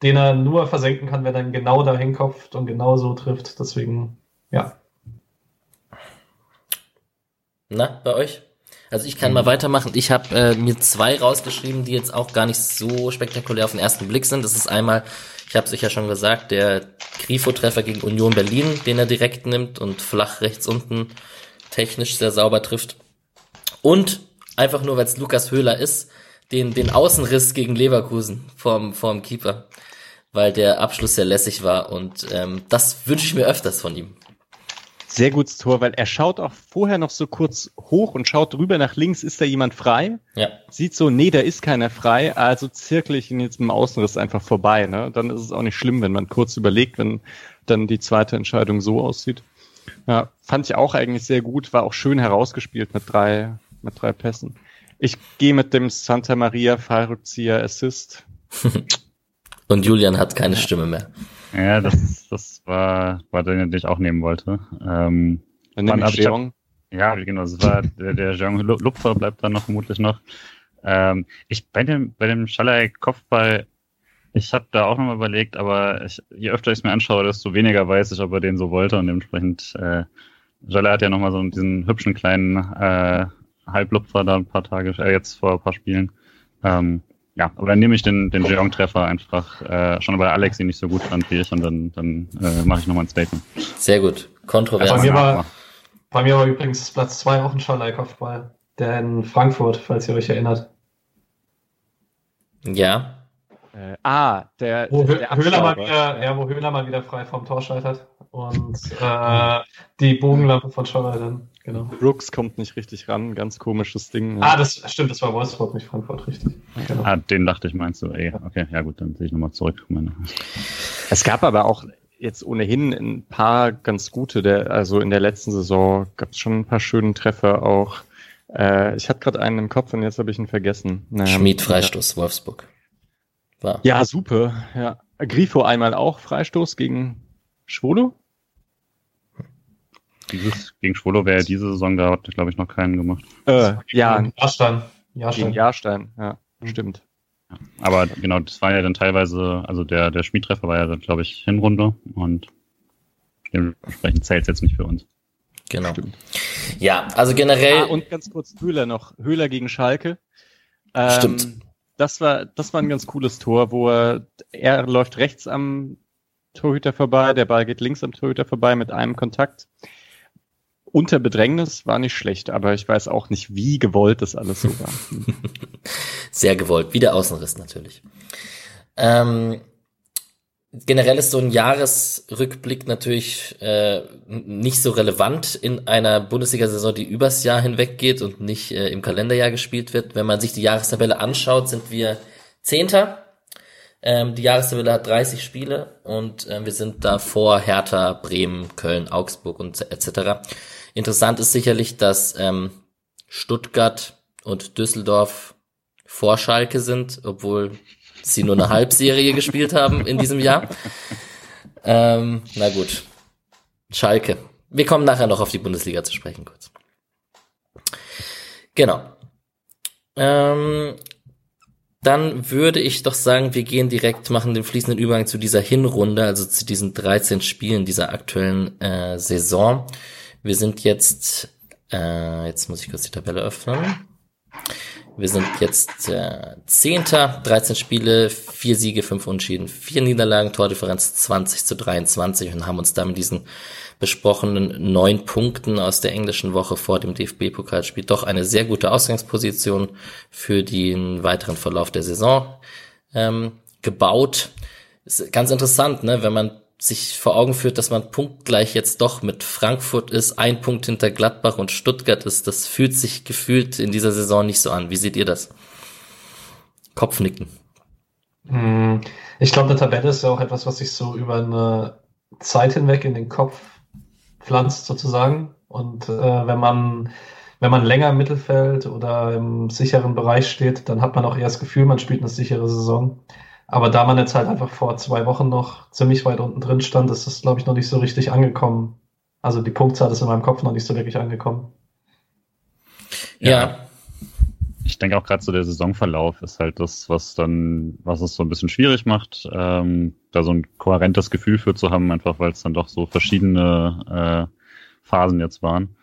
Den er nur versenken kann, wenn er genau dahin kopft und genau so trifft. Deswegen, ja. Na, bei euch? Also ich kann mal weitermachen. Ich habe äh, mir zwei rausgeschrieben, die jetzt auch gar nicht so spektakulär auf den ersten Blick sind. Das ist einmal, ich habe es euch ja schon gesagt, der Grifo-Treffer gegen Union Berlin, den er direkt nimmt und flach rechts unten technisch sehr sauber trifft. Und einfach nur, weil es Lukas Höhler ist, den, den Außenriss gegen Leverkusen vorm, vorm Keeper, weil der Abschluss sehr lässig war und ähm, das wünsche ich mir öfters von ihm. Sehr gutes Tor, weil er schaut auch vorher noch so kurz hoch und schaut drüber nach links, ist da jemand frei? Ja. Sieht so, nee, da ist keiner frei, also zirkel ich ihn jetzt mit dem Außenriss einfach vorbei. Ne? Dann ist es auch nicht schlimm, wenn man kurz überlegt, wenn dann die zweite Entscheidung so aussieht. Ja, fand ich auch eigentlich sehr gut, war auch schön herausgespielt mit drei, mit drei Pässen. Ich gehe mit dem Santa Maria Fallrückzieher Assist. Und Julian hat keine Stimme mehr. Ja, das, das war, war der, den ich auch nehmen wollte. Ähm, Dann nehme ich Jeong. ja, genau, das war der, der Jean Lu- Lupfer bleibt dann noch vermutlich noch. Ähm, ich bei dem, bei dem Schalai Kopfball, ich habe da auch nochmal überlegt, aber ich, je öfter ich es mir anschaue, desto weniger weiß ich, ob er den so wollte und dementsprechend, äh, Schalai hat ja nochmal so diesen hübschen kleinen äh, Halblupfer da ein paar Tage, äh, jetzt vor ein paar Spielen. Ähm, ja, aber dann nehme ich den, den Jeong-Treffer einfach, äh, schon weil Alex ihn nicht so gut fand wie ich und dann, dann äh, mache ich nochmal ein Statement. Sehr gut. Kontrovers. Bei mir war-. Bei mir war übrigens Platz 2 auch ein Schalai-Kopfball. Der in Frankfurt, falls ihr euch erinnert. Ja. Äh, ah, der, Wo der Hö- Höhler mal wieder, ja, wo Höhler mal wieder frei vom Tor scheitert. Und äh, die Bogenlampe von Schalai dann, genau. Brooks kommt nicht richtig ran, ganz komisches Ding. Ah, das stimmt, das war Wolfsburg, nicht Frankfurt, richtig. Genau. Ah, den dachte ich, meinst du, ey, okay, ja gut, dann sehe ich nochmal zurück. Meine. Es gab aber auch jetzt ohnehin ein paar ganz gute, der, also in der letzten Saison gab es schon ein paar schönen Treffer auch. Äh, ich hatte gerade einen im Kopf und jetzt habe ich ihn vergessen. Naja, Schmied Freistoß, Wolfsburg. War. Ja, super. Ja. Grifo einmal auch Freistoß gegen Schwolo. Dieses gegen Schwolo wäre ja diese Saison, da hat, glaube ich, noch keinen gemacht. Äh, ja, Jahrstein. gegen Jahrstein. Jahrstein. Ja, stimmt. Aber genau, das war ja dann teilweise, also der, der Schmiedtreffer war ja dann, glaube ich, Hinrunde und dementsprechend zählt es jetzt nicht für uns. Genau. Stimmt. Ja, also generell. Ah, und ganz kurz Höhler noch. Höhler gegen Schalke. Ähm, Stimmt. Das war, das war ein ganz cooles Tor, wo er, er läuft rechts am Torhüter vorbei, der Ball geht links am Torhüter vorbei mit einem Kontakt. Unter Bedrängnis war nicht schlecht, aber ich weiß auch nicht, wie gewollt das alles so war. Sehr gewollt. Wieder Außenriss natürlich. Ähm, generell ist so ein Jahresrückblick natürlich äh, nicht so relevant in einer Bundesliga-Saison, die übers Jahr hinweg geht und nicht äh, im Kalenderjahr gespielt wird. Wenn man sich die Jahrestabelle anschaut, sind wir Zehnter. Ähm, die Jahrestabelle hat 30 Spiele und äh, wir sind da vor Hertha, Bremen, Köln, Augsburg und etc. Interessant ist sicherlich, dass ähm, Stuttgart und Düsseldorf vor Schalke sind, obwohl sie nur eine Halbserie gespielt haben in diesem Jahr. Ähm, na gut. Schalke. Wir kommen nachher noch auf die Bundesliga zu sprechen, kurz. Genau. Ähm, dann würde ich doch sagen, wir gehen direkt, machen den fließenden Übergang zu dieser Hinrunde, also zu diesen 13 Spielen dieser aktuellen äh, Saison. Wir sind jetzt, äh, jetzt muss ich kurz die Tabelle öffnen. Wir sind jetzt äh, Zehnter, 13 Spiele, vier Siege, fünf Unschieden, vier Niederlagen, Tordifferenz 20 zu 23 und haben uns da mit diesen besprochenen neun Punkten aus der englischen Woche vor dem DFB-Pokalspiel doch eine sehr gute Ausgangsposition für den weiteren Verlauf der Saison ähm, gebaut. Ist ganz interessant, ne, wenn man sich vor Augen führt, dass man punktgleich jetzt doch mit Frankfurt ist, ein Punkt hinter Gladbach und Stuttgart ist, das fühlt sich gefühlt in dieser Saison nicht so an. Wie seht ihr das? Kopfnicken. Hm, Ich glaube, eine Tabelle ist ja auch etwas, was sich so über eine Zeit hinweg in den Kopf pflanzt, sozusagen. Und äh, wenn man wenn man länger im Mittelfeld oder im sicheren Bereich steht, dann hat man auch eher das Gefühl, man spielt eine sichere Saison. Aber da man jetzt halt einfach vor zwei Wochen noch ziemlich weit unten drin stand, ist das, glaube ich, noch nicht so richtig angekommen. Also die Punktzahl ist in meinem Kopf noch nicht so wirklich angekommen. Ja, Ja. Ich denke auch gerade so der Saisonverlauf ist halt das, was dann, was es so ein bisschen schwierig macht, ähm, da so ein kohärentes Gefühl für zu haben, einfach weil es dann doch so verschiedene äh, Phasen jetzt waren.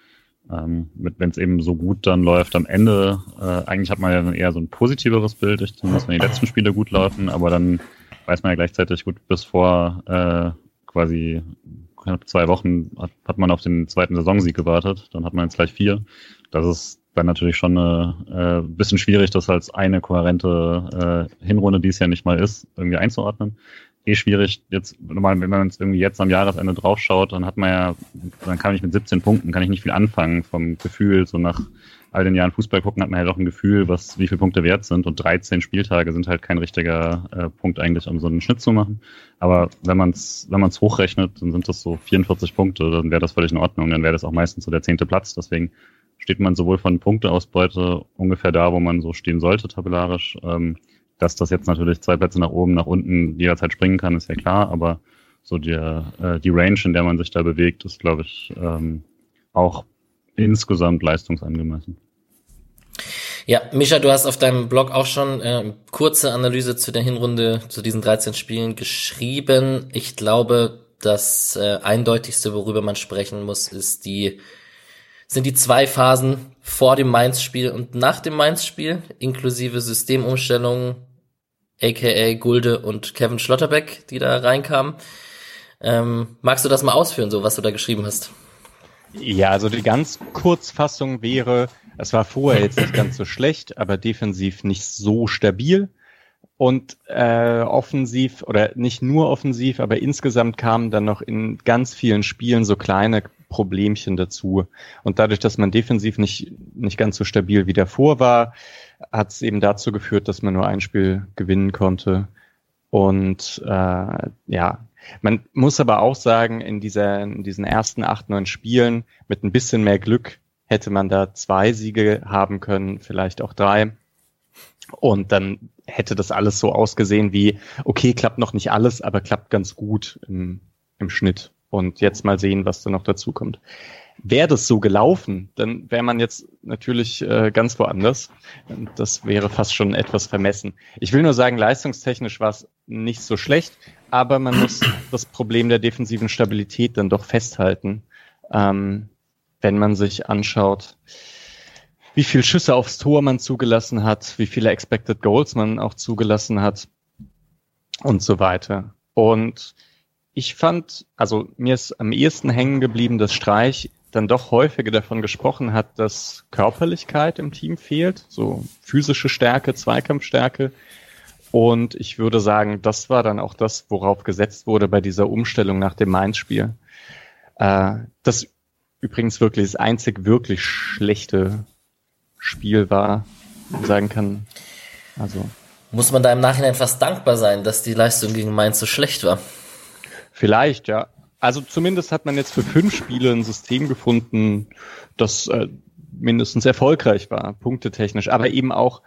Ähm, wenn es eben so gut dann läuft am Ende, äh, eigentlich hat man ja eher so ein positiveres Bild, ich zumindest wenn die letzten Spiele gut laufen, aber dann weiß man ja gleichzeitig gut bis vor äh, quasi knapp zwei Wochen hat, hat man auf den zweiten Saisonsieg gewartet, dann hat man jetzt gleich vier. Das ist dann natürlich schon eine, äh, bisschen schwierig, das als eine kohärente äh, Hinrunde, die es ja nicht mal ist, irgendwie einzuordnen. Eh schwierig, jetzt, wenn man jetzt irgendwie jetzt am Jahresende draufschaut, dann hat man ja, dann kann ich mit 17 Punkten, kann ich nicht viel anfangen vom Gefühl, so nach all den Jahren Fußball gucken, hat man halt auch ein Gefühl, was, wie viele Punkte wert sind. Und 13 Spieltage sind halt kein richtiger äh, Punkt eigentlich, um so einen Schnitt zu machen. Aber wenn man es wenn man's hochrechnet, dann sind das so 44 Punkte, dann wäre das völlig in Ordnung, dann wäre das auch meistens so der zehnte Platz, deswegen steht man sowohl von Punkteausbeute ungefähr da, wo man so stehen sollte, tabellarisch, ähm, dass das jetzt natürlich zwei Plätze nach oben, nach unten jederzeit springen kann, ist ja klar, aber so die, äh, die Range, in der man sich da bewegt, ist, glaube ich, ähm, auch insgesamt leistungsangemessen. Ja, Mischa, du hast auf deinem Blog auch schon äh, kurze Analyse zu der Hinrunde, zu diesen 13 Spielen geschrieben. Ich glaube, das äh, eindeutigste, worüber man sprechen muss, ist die sind die zwei Phasen vor dem Mainz-Spiel und nach dem Mainz-Spiel, inklusive Systemumstellungen, aka Gulde und Kevin Schlotterbeck, die da reinkamen. Ähm, magst du das mal ausführen, so was du da geschrieben hast? Ja, also die ganz Kurzfassung wäre, es war vorher jetzt nicht ganz so schlecht, aber defensiv nicht so stabil. Und äh, offensiv, oder nicht nur offensiv, aber insgesamt kamen dann noch in ganz vielen Spielen so kleine Problemchen dazu. Und dadurch, dass man defensiv nicht, nicht ganz so stabil wie davor war, hat es eben dazu geführt, dass man nur ein Spiel gewinnen konnte. Und äh, ja, man muss aber auch sagen, in, dieser, in diesen ersten acht, neun Spielen mit ein bisschen mehr Glück hätte man da zwei Siege haben können, vielleicht auch drei. Und dann hätte das alles so ausgesehen wie, okay, klappt noch nicht alles, aber klappt ganz gut im, im Schnitt. Und jetzt mal sehen, was da noch dazu kommt. Wäre das so gelaufen, dann wäre man jetzt natürlich äh, ganz woanders. Das wäre fast schon etwas vermessen. Ich will nur sagen, leistungstechnisch war es nicht so schlecht, aber man muss das Problem der defensiven Stabilität dann doch festhalten, ähm, wenn man sich anschaut, wie viel Schüsse aufs Tor man zugelassen hat, wie viele Expected Goals man auch zugelassen hat und so weiter. Und ich fand, also mir ist am ehesten hängen geblieben, dass Streich dann doch häufiger davon gesprochen hat, dass Körperlichkeit im Team fehlt, so physische Stärke, Zweikampfstärke, und ich würde sagen, das war dann auch das, worauf gesetzt wurde bei dieser Umstellung nach dem Mainz-Spiel. Äh, das übrigens wirklich das einzig wirklich schlechte Spiel war, sagen kann. Also. Muss man da im Nachhinein fast dankbar sein, dass die Leistung gegen Mainz so schlecht war? Vielleicht, ja. Also zumindest hat man jetzt für fünf Spiele ein System gefunden, das äh, mindestens erfolgreich war, punktetechnisch, aber eben auch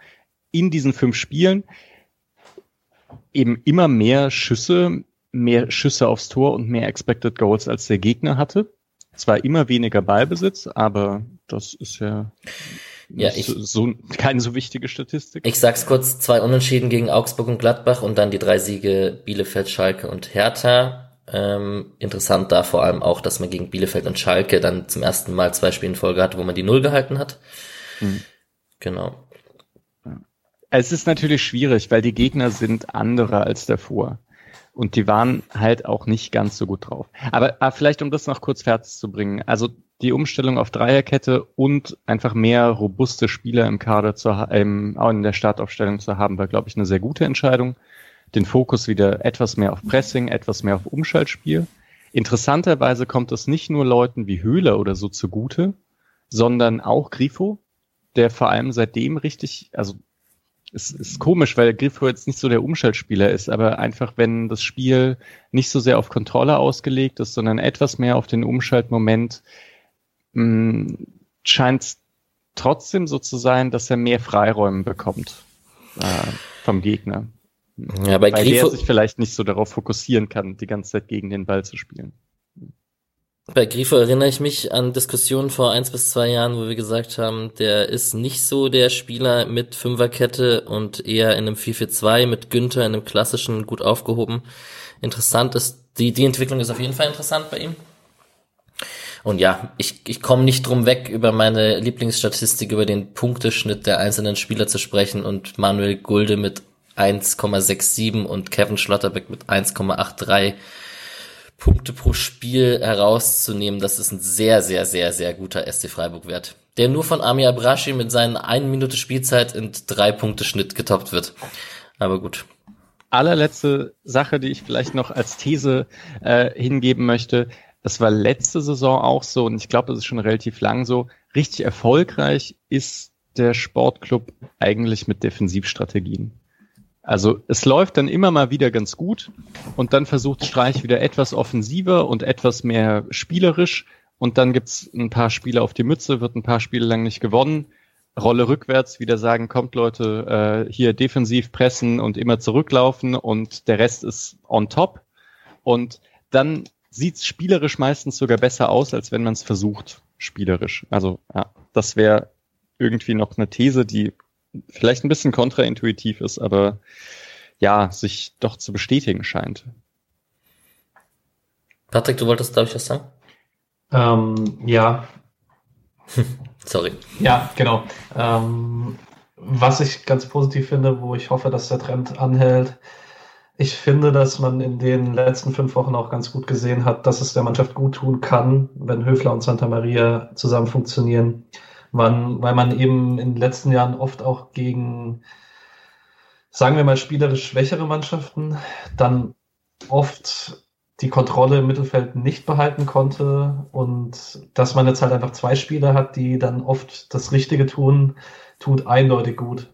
in diesen fünf Spielen eben immer mehr Schüsse, mehr Schüsse aufs Tor und mehr Expected Goals als der Gegner hatte. Zwar immer weniger Ballbesitz, aber das ist ja, ja ich, so keine so wichtige Statistik. Ich sag's kurz, zwei Unentschieden gegen Augsburg und Gladbach und dann die drei Siege Bielefeld, Schalke und Hertha. Ähm, interessant da vor allem auch, dass man gegen Bielefeld und Schalke dann zum ersten Mal zwei Spiele in Folge hatte, wo man die Null gehalten hat. Mhm. Genau. Es ist natürlich schwierig, weil die Gegner sind andere als davor. Und die waren halt auch nicht ganz so gut drauf. Aber, aber vielleicht, um das noch kurz fertig zu bringen. Also die Umstellung auf Dreierkette und einfach mehr robuste Spieler im Kader zu ähm, auch in der Startaufstellung zu haben, war, glaube ich, eine sehr gute Entscheidung. Den Fokus wieder etwas mehr auf Pressing, etwas mehr auf Umschaltspiel. Interessanterweise kommt es nicht nur Leuten wie Höhler oder so zugute, sondern auch Grifo, der vor allem seitdem richtig, also es ist komisch, weil Griffo jetzt nicht so der Umschaltspieler ist, aber einfach, wenn das Spiel nicht so sehr auf Kontrolle ausgelegt ist, sondern etwas mehr auf den Umschaltmoment, scheint es trotzdem so zu sein, dass er mehr Freiräume bekommt äh, vom Gegner. Ja, bei weil Grifo der sich vielleicht nicht so darauf fokussieren kann, die ganze Zeit gegen den Ball zu spielen. Bei Grifo erinnere ich mich an Diskussionen vor eins bis zwei Jahren, wo wir gesagt haben, der ist nicht so der Spieler mit Fünferkette und eher in einem 4-4-2 mit Günther in einem klassischen gut aufgehoben. Interessant ist, die, die Entwicklung ist auf jeden Fall interessant bei ihm. Und ja, ich, ich komme nicht drum weg, über meine Lieblingsstatistik, über den Punkteschnitt der einzelnen Spieler zu sprechen und Manuel Gulde mit 1,67 und Kevin Schlotterbeck mit 1,83 Punkte pro Spiel herauszunehmen, das ist ein sehr, sehr, sehr, sehr guter SC Freiburg-Wert. Der nur von Amir Abrashi mit seinen 1 Minute Spielzeit in 3 Punkte Schnitt getoppt wird. Aber gut. allerletzte Sache, die ich vielleicht noch als These äh, hingeben möchte. Das war letzte Saison auch so und ich glaube, es ist schon relativ lang so. Richtig erfolgreich ist der Sportclub eigentlich mit Defensivstrategien. Also es läuft dann immer mal wieder ganz gut und dann versucht Streich wieder etwas offensiver und etwas mehr spielerisch und dann gibt's ein paar Spiele auf die Mütze, wird ein paar Spiele lang nicht gewonnen. Rolle rückwärts, wieder sagen, kommt Leute, äh, hier defensiv pressen und immer zurücklaufen und der Rest ist on top. Und dann sieht's spielerisch meistens sogar besser aus, als wenn man es versucht, spielerisch. Also ja, das wäre irgendwie noch eine These, die vielleicht ein bisschen kontraintuitiv ist, aber ja, sich doch zu bestätigen scheint. Patrick, du wolltest, glaube ich, was sagen? Ähm, ja. Sorry. Ja, genau. Ähm, was ich ganz positiv finde, wo ich hoffe, dass der Trend anhält, ich finde, dass man in den letzten fünf Wochen auch ganz gut gesehen hat, dass es der Mannschaft gut tun kann, wenn Höfler und Santa Maria zusammen funktionieren. Man, weil man eben in den letzten Jahren oft auch gegen, sagen wir mal, spielerisch schwächere Mannschaften dann oft die Kontrolle im Mittelfeld nicht behalten konnte und dass man jetzt halt einfach zwei Spieler hat, die dann oft das Richtige tun, tut eindeutig gut.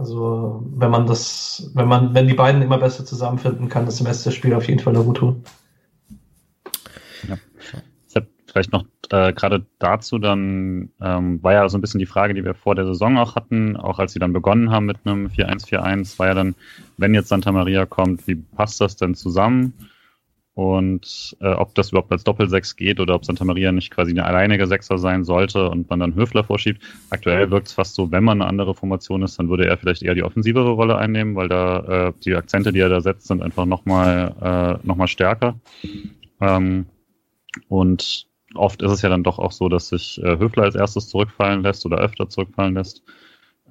Also wenn man das, wenn man, wenn die beiden immer besser zusammenfinden, kann das Semesterspiel auf jeden Fall nur gut tun. Ja. Ich habe vielleicht noch äh, gerade dazu dann, ähm, war ja so ein bisschen die Frage, die wir vor der Saison auch hatten, auch als sie dann begonnen haben mit einem 4-1-4-1, war ja dann, wenn jetzt Santa Maria kommt, wie passt das denn zusammen? Und äh, ob das überhaupt als Doppelsechs geht oder ob Santa Maria nicht quasi eine alleinige Sechser sein sollte und man dann Höfler vorschiebt. Aktuell wirkt es fast so, wenn man eine andere Formation ist, dann würde er vielleicht eher die offensivere Rolle einnehmen, weil da äh, die Akzente, die er da setzt, sind einfach nochmal äh, noch stärker. Ähm, und oft ist es ja dann doch auch so, dass sich äh, Höfler als erstes zurückfallen lässt oder öfter zurückfallen lässt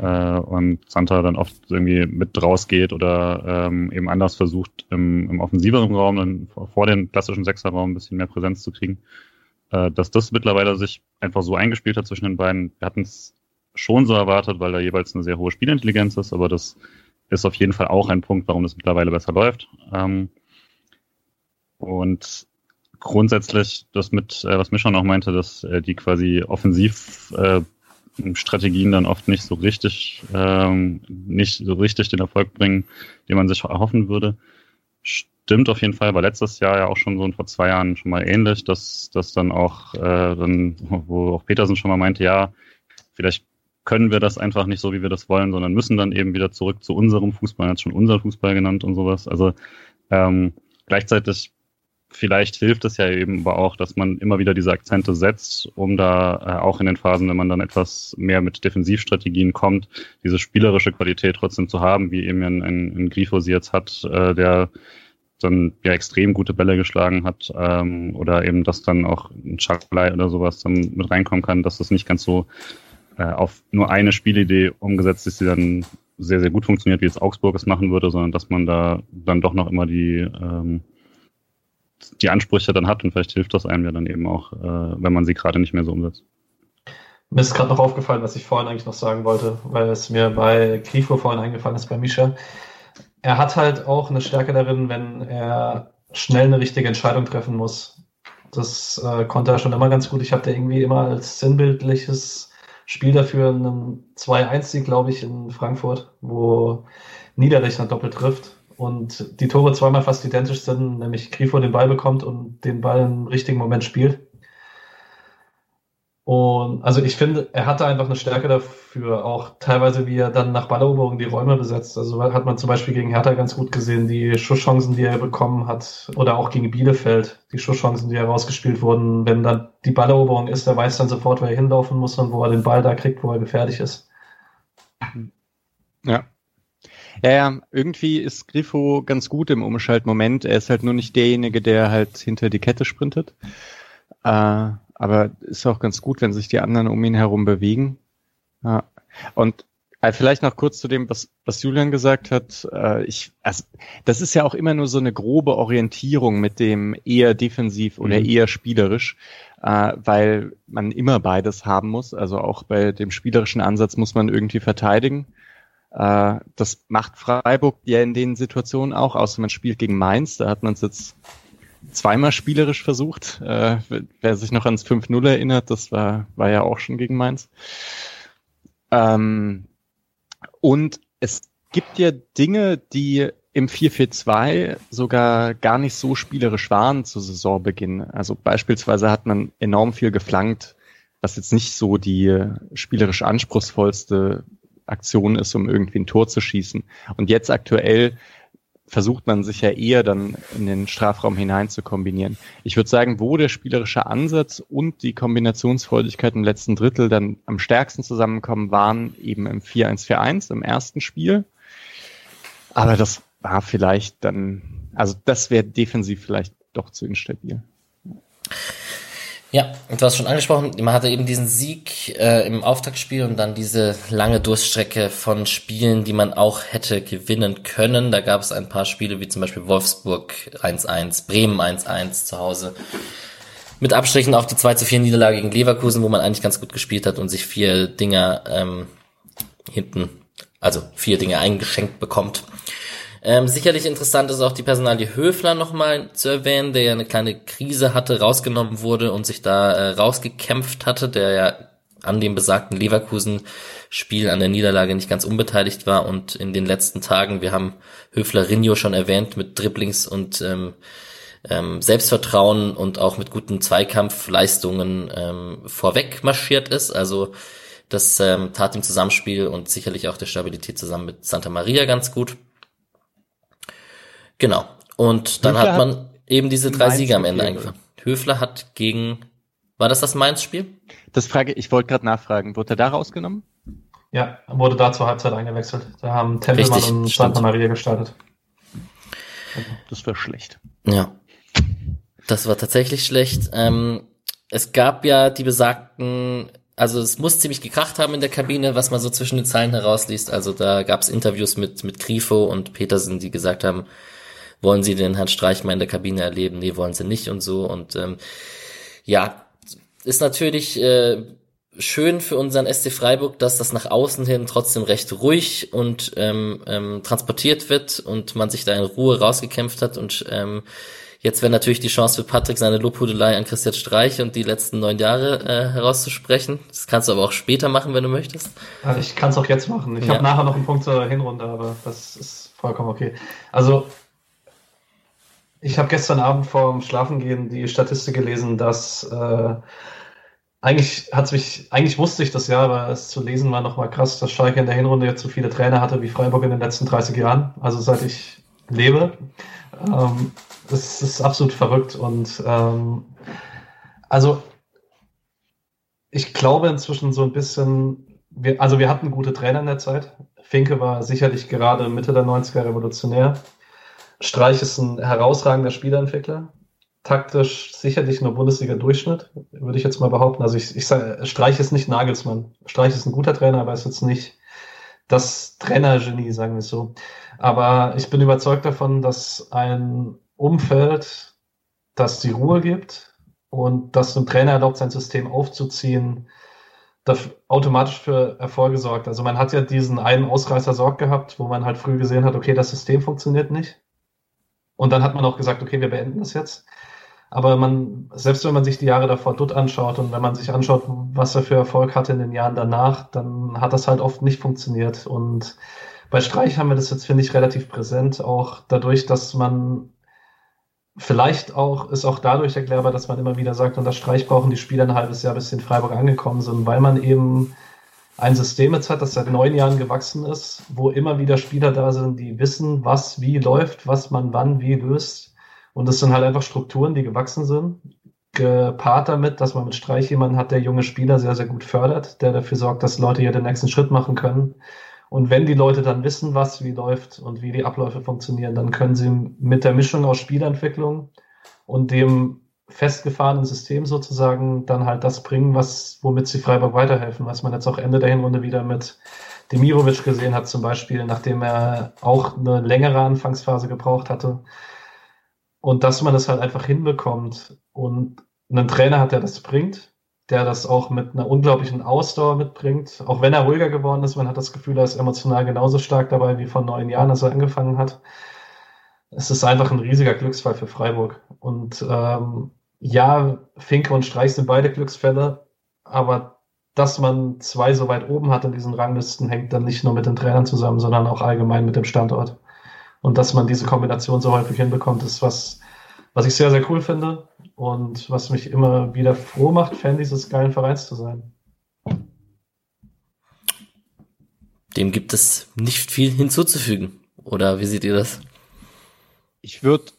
und Santa dann oft irgendwie mit rausgeht oder ähm, eben anders versucht, im, im offensiveren Raum, dann vor dem klassischen Sechserraum ein bisschen mehr Präsenz zu kriegen. Äh, dass das mittlerweile sich einfach so eingespielt hat zwischen den beiden. Wir hatten es schon so erwartet, weil da jeweils eine sehr hohe Spielintelligenz ist, aber das ist auf jeden Fall auch ein Punkt, warum es mittlerweile besser läuft. Ähm, und grundsätzlich das mit, äh, was Mischa noch meinte, dass äh, die quasi offensiv äh, Strategien dann oft nicht so richtig, ähm, nicht so richtig den Erfolg bringen, den man sich erhoffen würde. Stimmt auf jeden Fall, war letztes Jahr ja auch schon so und vor zwei Jahren schon mal ähnlich, dass das dann auch, äh, dann, wo auch Petersen schon mal meinte, ja, vielleicht können wir das einfach nicht so, wie wir das wollen, sondern müssen dann eben wieder zurück zu unserem Fußball, er hat schon unser Fußball genannt und sowas. Also ähm, gleichzeitig vielleicht hilft es ja eben aber auch, dass man immer wieder diese Akzente setzt, um da äh, auch in den Phasen, wenn man dann etwas mehr mit Defensivstrategien kommt, diese spielerische Qualität trotzdem zu haben, wie eben ein, ein, ein Grifo sie jetzt hat, äh, der dann ja extrem gute Bälle geschlagen hat ähm, oder eben, dass dann auch ein Chaklai oder sowas dann mit reinkommen kann, dass das nicht ganz so äh, auf nur eine Spielidee umgesetzt ist, die dann sehr, sehr gut funktioniert, wie jetzt Augsburg es machen würde, sondern dass man da dann doch noch immer die ähm, die Ansprüche dann hat und vielleicht hilft das einem ja dann eben auch, äh, wenn man sie gerade nicht mehr so umsetzt. Mir ist gerade noch aufgefallen, was ich vorhin eigentlich noch sagen wollte, weil es mir bei Grifo vorhin eingefallen ist, bei Misha. Er hat halt auch eine Stärke darin, wenn er schnell eine richtige Entscheidung treffen muss. Das äh, konnte er schon immer ganz gut. Ich habe da irgendwie immer als sinnbildliches Spiel dafür einen 2-1-Sieg, glaube ich, in Frankfurt, wo Niederlechner doppelt trifft und die Tore zweimal fast identisch sind, nämlich Grifo den Ball bekommt und den Ball im richtigen Moment spielt. Und also ich finde, er hatte einfach eine Stärke dafür, auch teilweise, wie er dann nach Balleroberung die Räume besetzt. Also hat man zum Beispiel gegen Hertha ganz gut gesehen, die Schusschancen, die er bekommen hat, oder auch gegen Bielefeld, die Schusschancen, die herausgespielt wurden. Wenn dann die Balleroberung ist, er weiß dann sofort, wo er hinlaufen muss und wo er den Ball da kriegt, wo er gefährlich ist. Ja, ja, ja, irgendwie ist Griffo ganz gut im Umschaltmoment. Er ist halt nur nicht derjenige, der halt hinter die Kette sprintet. Äh, aber ist auch ganz gut, wenn sich die anderen um ihn herum bewegen. Ja. Und äh, vielleicht noch kurz zu dem, was, was Julian gesagt hat. Äh, ich, also, das ist ja auch immer nur so eine grobe Orientierung mit dem eher defensiv oder mhm. eher spielerisch, äh, weil man immer beides haben muss. Also auch bei dem spielerischen Ansatz muss man irgendwie verteidigen. Äh, das macht Freiburg ja in den Situationen auch, außer man spielt gegen Mainz, da hat man es jetzt zweimal spielerisch versucht. Äh, wer sich noch ans 5-0 erinnert, das war, war ja auch schon gegen Mainz. Ähm, und es gibt ja Dinge, die im 4-4-2 sogar gar nicht so spielerisch waren zu Saisonbeginn. Also beispielsweise hat man enorm viel geflankt, was jetzt nicht so die spielerisch anspruchsvollste Aktion ist, um irgendwie ein Tor zu schießen. Und jetzt aktuell versucht man sich ja eher dann in den Strafraum hinein zu kombinieren. Ich würde sagen, wo der spielerische Ansatz und die Kombinationsfreudigkeit im letzten Drittel dann am stärksten zusammenkommen, waren eben im 4-1-4-1 im ersten Spiel. Aber das war vielleicht dann, also das wäre defensiv vielleicht doch zu instabil. Ja, du hast schon angesprochen, man hatte eben diesen Sieg äh, im Auftaktspiel und dann diese lange Durststrecke von Spielen, die man auch hätte gewinnen können. Da gab es ein paar Spiele wie zum Beispiel Wolfsburg 1-1, Bremen 1-1 zu Hause. Mit Abstrichen auf die 2 zu 4 Niederlage gegen Leverkusen, wo man eigentlich ganz gut gespielt hat und sich vier Dinger ähm, hinten, also vier Dinge eingeschenkt bekommt. Ähm, sicherlich interessant ist auch die Personalie Höfler nochmal zu erwähnen, der ja eine kleine Krise hatte, rausgenommen wurde und sich da äh, rausgekämpft hatte, der ja an dem besagten Leverkusen-Spiel an der Niederlage nicht ganz unbeteiligt war und in den letzten Tagen, wir haben Höfler Rinjo schon erwähnt, mit Dribblings und ähm, ähm, Selbstvertrauen und auch mit guten Zweikampfleistungen ähm, vorweg marschiert ist. Also das ähm, tat im Zusammenspiel und sicherlich auch der Stabilität zusammen mit Santa Maria ganz gut. Genau. Und dann Höfler hat man hat eben diese drei Siege am Ende eingeführt. Höfler hat gegen, war das das Mainz-Spiel? Das frage ich, wollte gerade nachfragen. Wurde er da rausgenommen? Ja, wurde da zur Halbzeit eingewechselt. Da haben Tempelmann Richtig, und Santa Maria gestartet. Das war schlecht. Ja. Das war tatsächlich schlecht. Ähm, es gab ja die besagten, also es muss ziemlich gekracht haben in der Kabine, was man so zwischen den Zeilen herausliest. Also da gab es Interviews mit, mit Grifo und Petersen, die gesagt haben, wollen sie den Herrn Streich mal in der Kabine erleben? Nee, wollen sie nicht und so. Und ähm, ja, ist natürlich äh, schön für unseren SC Freiburg, dass das nach außen hin trotzdem recht ruhig und ähm, ähm, transportiert wird und man sich da in Ruhe rausgekämpft hat und ähm, Jetzt wäre natürlich die Chance für Patrick, seine Lobhudelei an Christian Streich und die letzten neun Jahre äh, herauszusprechen. Das kannst du aber auch später machen, wenn du möchtest. Also ich kann es auch jetzt machen. Ich ja. habe nachher noch einen Punkt zur Hinrunde, aber das ist vollkommen okay. Also ich habe gestern Abend vorm Schlafengehen die Statistik gelesen, dass äh, eigentlich hat's mich, eigentlich wusste ich das ja, aber es zu lesen war nochmal krass, dass Schalke in der Hinrunde jetzt so viele Trainer hatte wie Freiburg in den letzten 30 Jahren, also seit ich lebe. Ähm, das ist absolut verrückt und ähm, also ich glaube inzwischen so ein bisschen, wir, also wir hatten gute Trainer in der Zeit. Finke war sicherlich gerade Mitte der 90er revolutionär. Streich ist ein herausragender Spielentwickler. Taktisch sicherlich nur Bundesliga-Durchschnitt, würde ich jetzt mal behaupten. Also ich, ich sage, Streich ist nicht Nagelsmann. Streich ist ein guter Trainer, aber ist jetzt nicht das Trainergenie, sagen wir es so. Aber ich bin überzeugt davon, dass ein Umfeld, das die Ruhe gibt und das dem Trainer erlaubt, sein System aufzuziehen, das automatisch für Erfolge sorgt. Also man hat ja diesen einen Ausreißer Sorg gehabt, wo man halt früh gesehen hat, okay, das System funktioniert nicht. Und dann hat man auch gesagt, okay, wir beenden das jetzt. Aber man, selbst wenn man sich die Jahre davor dort anschaut und wenn man sich anschaut, was er für Erfolg hatte in den Jahren danach, dann hat das halt oft nicht funktioniert. Und bei Streich haben wir das jetzt, finde ich, relativ präsent, auch dadurch, dass man vielleicht auch, ist auch dadurch erklärbar, dass man immer wieder sagt, unter Streich brauchen die Spieler ein halbes Jahr, bis sie in Freiburg angekommen sind, weil man eben ein System jetzt hat, das seit neun Jahren gewachsen ist, wo immer wieder Spieler da sind, die wissen, was wie läuft, was man wann wie löst. Und das sind halt einfach Strukturen, die gewachsen sind, gepaart damit, dass man mit Streich jemanden hat, der junge Spieler sehr, sehr gut fördert, der dafür sorgt, dass Leute hier den nächsten Schritt machen können. Und wenn die Leute dann wissen, was wie läuft und wie die Abläufe funktionieren, dann können sie mit der Mischung aus Spielentwicklung und dem festgefahrenen System sozusagen dann halt das bringen, was, womit sie Freiburg weiterhelfen, was man jetzt auch Ende der Hinrunde wieder mit Demirovic gesehen hat, zum Beispiel, nachdem er auch eine längere Anfangsphase gebraucht hatte. Und dass man das halt einfach hinbekommt und einen Trainer hat, der das bringt, der das auch mit einer unglaublichen Ausdauer mitbringt. Auch wenn er ruhiger geworden ist, man hat das Gefühl, er ist emotional genauso stark dabei wie vor neun Jahren, als er angefangen hat. Es ist einfach ein riesiger Glücksfall für Freiburg. Und ähm, ja, Finke und Streich sind beide Glücksfälle, aber dass man zwei so weit oben hat in diesen Ranglisten, hängt dann nicht nur mit den Trainern zusammen, sondern auch allgemein mit dem Standort. Und dass man diese Kombination so häufig hinbekommt, ist was, was ich sehr, sehr cool finde und was mich immer wieder froh macht, Fan dieses geilen Vereins zu sein. Dem gibt es nicht viel hinzuzufügen. Oder wie seht ihr das? Ich würde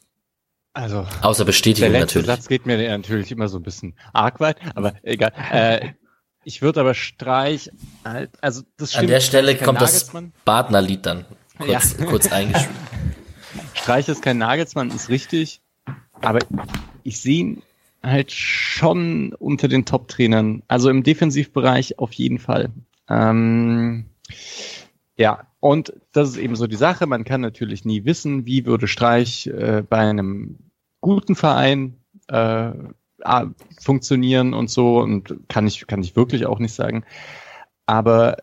also außer Bestätigung der natürlich. Satz geht mir natürlich immer so ein bisschen arg weit, aber egal. Äh, ich würde aber Streich halt, also das An der Stelle kommt Nagelsmann. das Badner-Lied dann kurz, Ja. kurz eingeschrieben. Streich ist kein Nagelsmann, ist richtig, aber ich sehe ihn halt schon unter den Top-Trainern. Also im Defensivbereich auf jeden Fall. Ähm, ja, und das ist eben so die Sache. Man kann natürlich nie wissen, wie würde Streich äh, bei einem guten Verein äh, funktionieren und so. Und kann ich, kann ich wirklich auch nicht sagen. Aber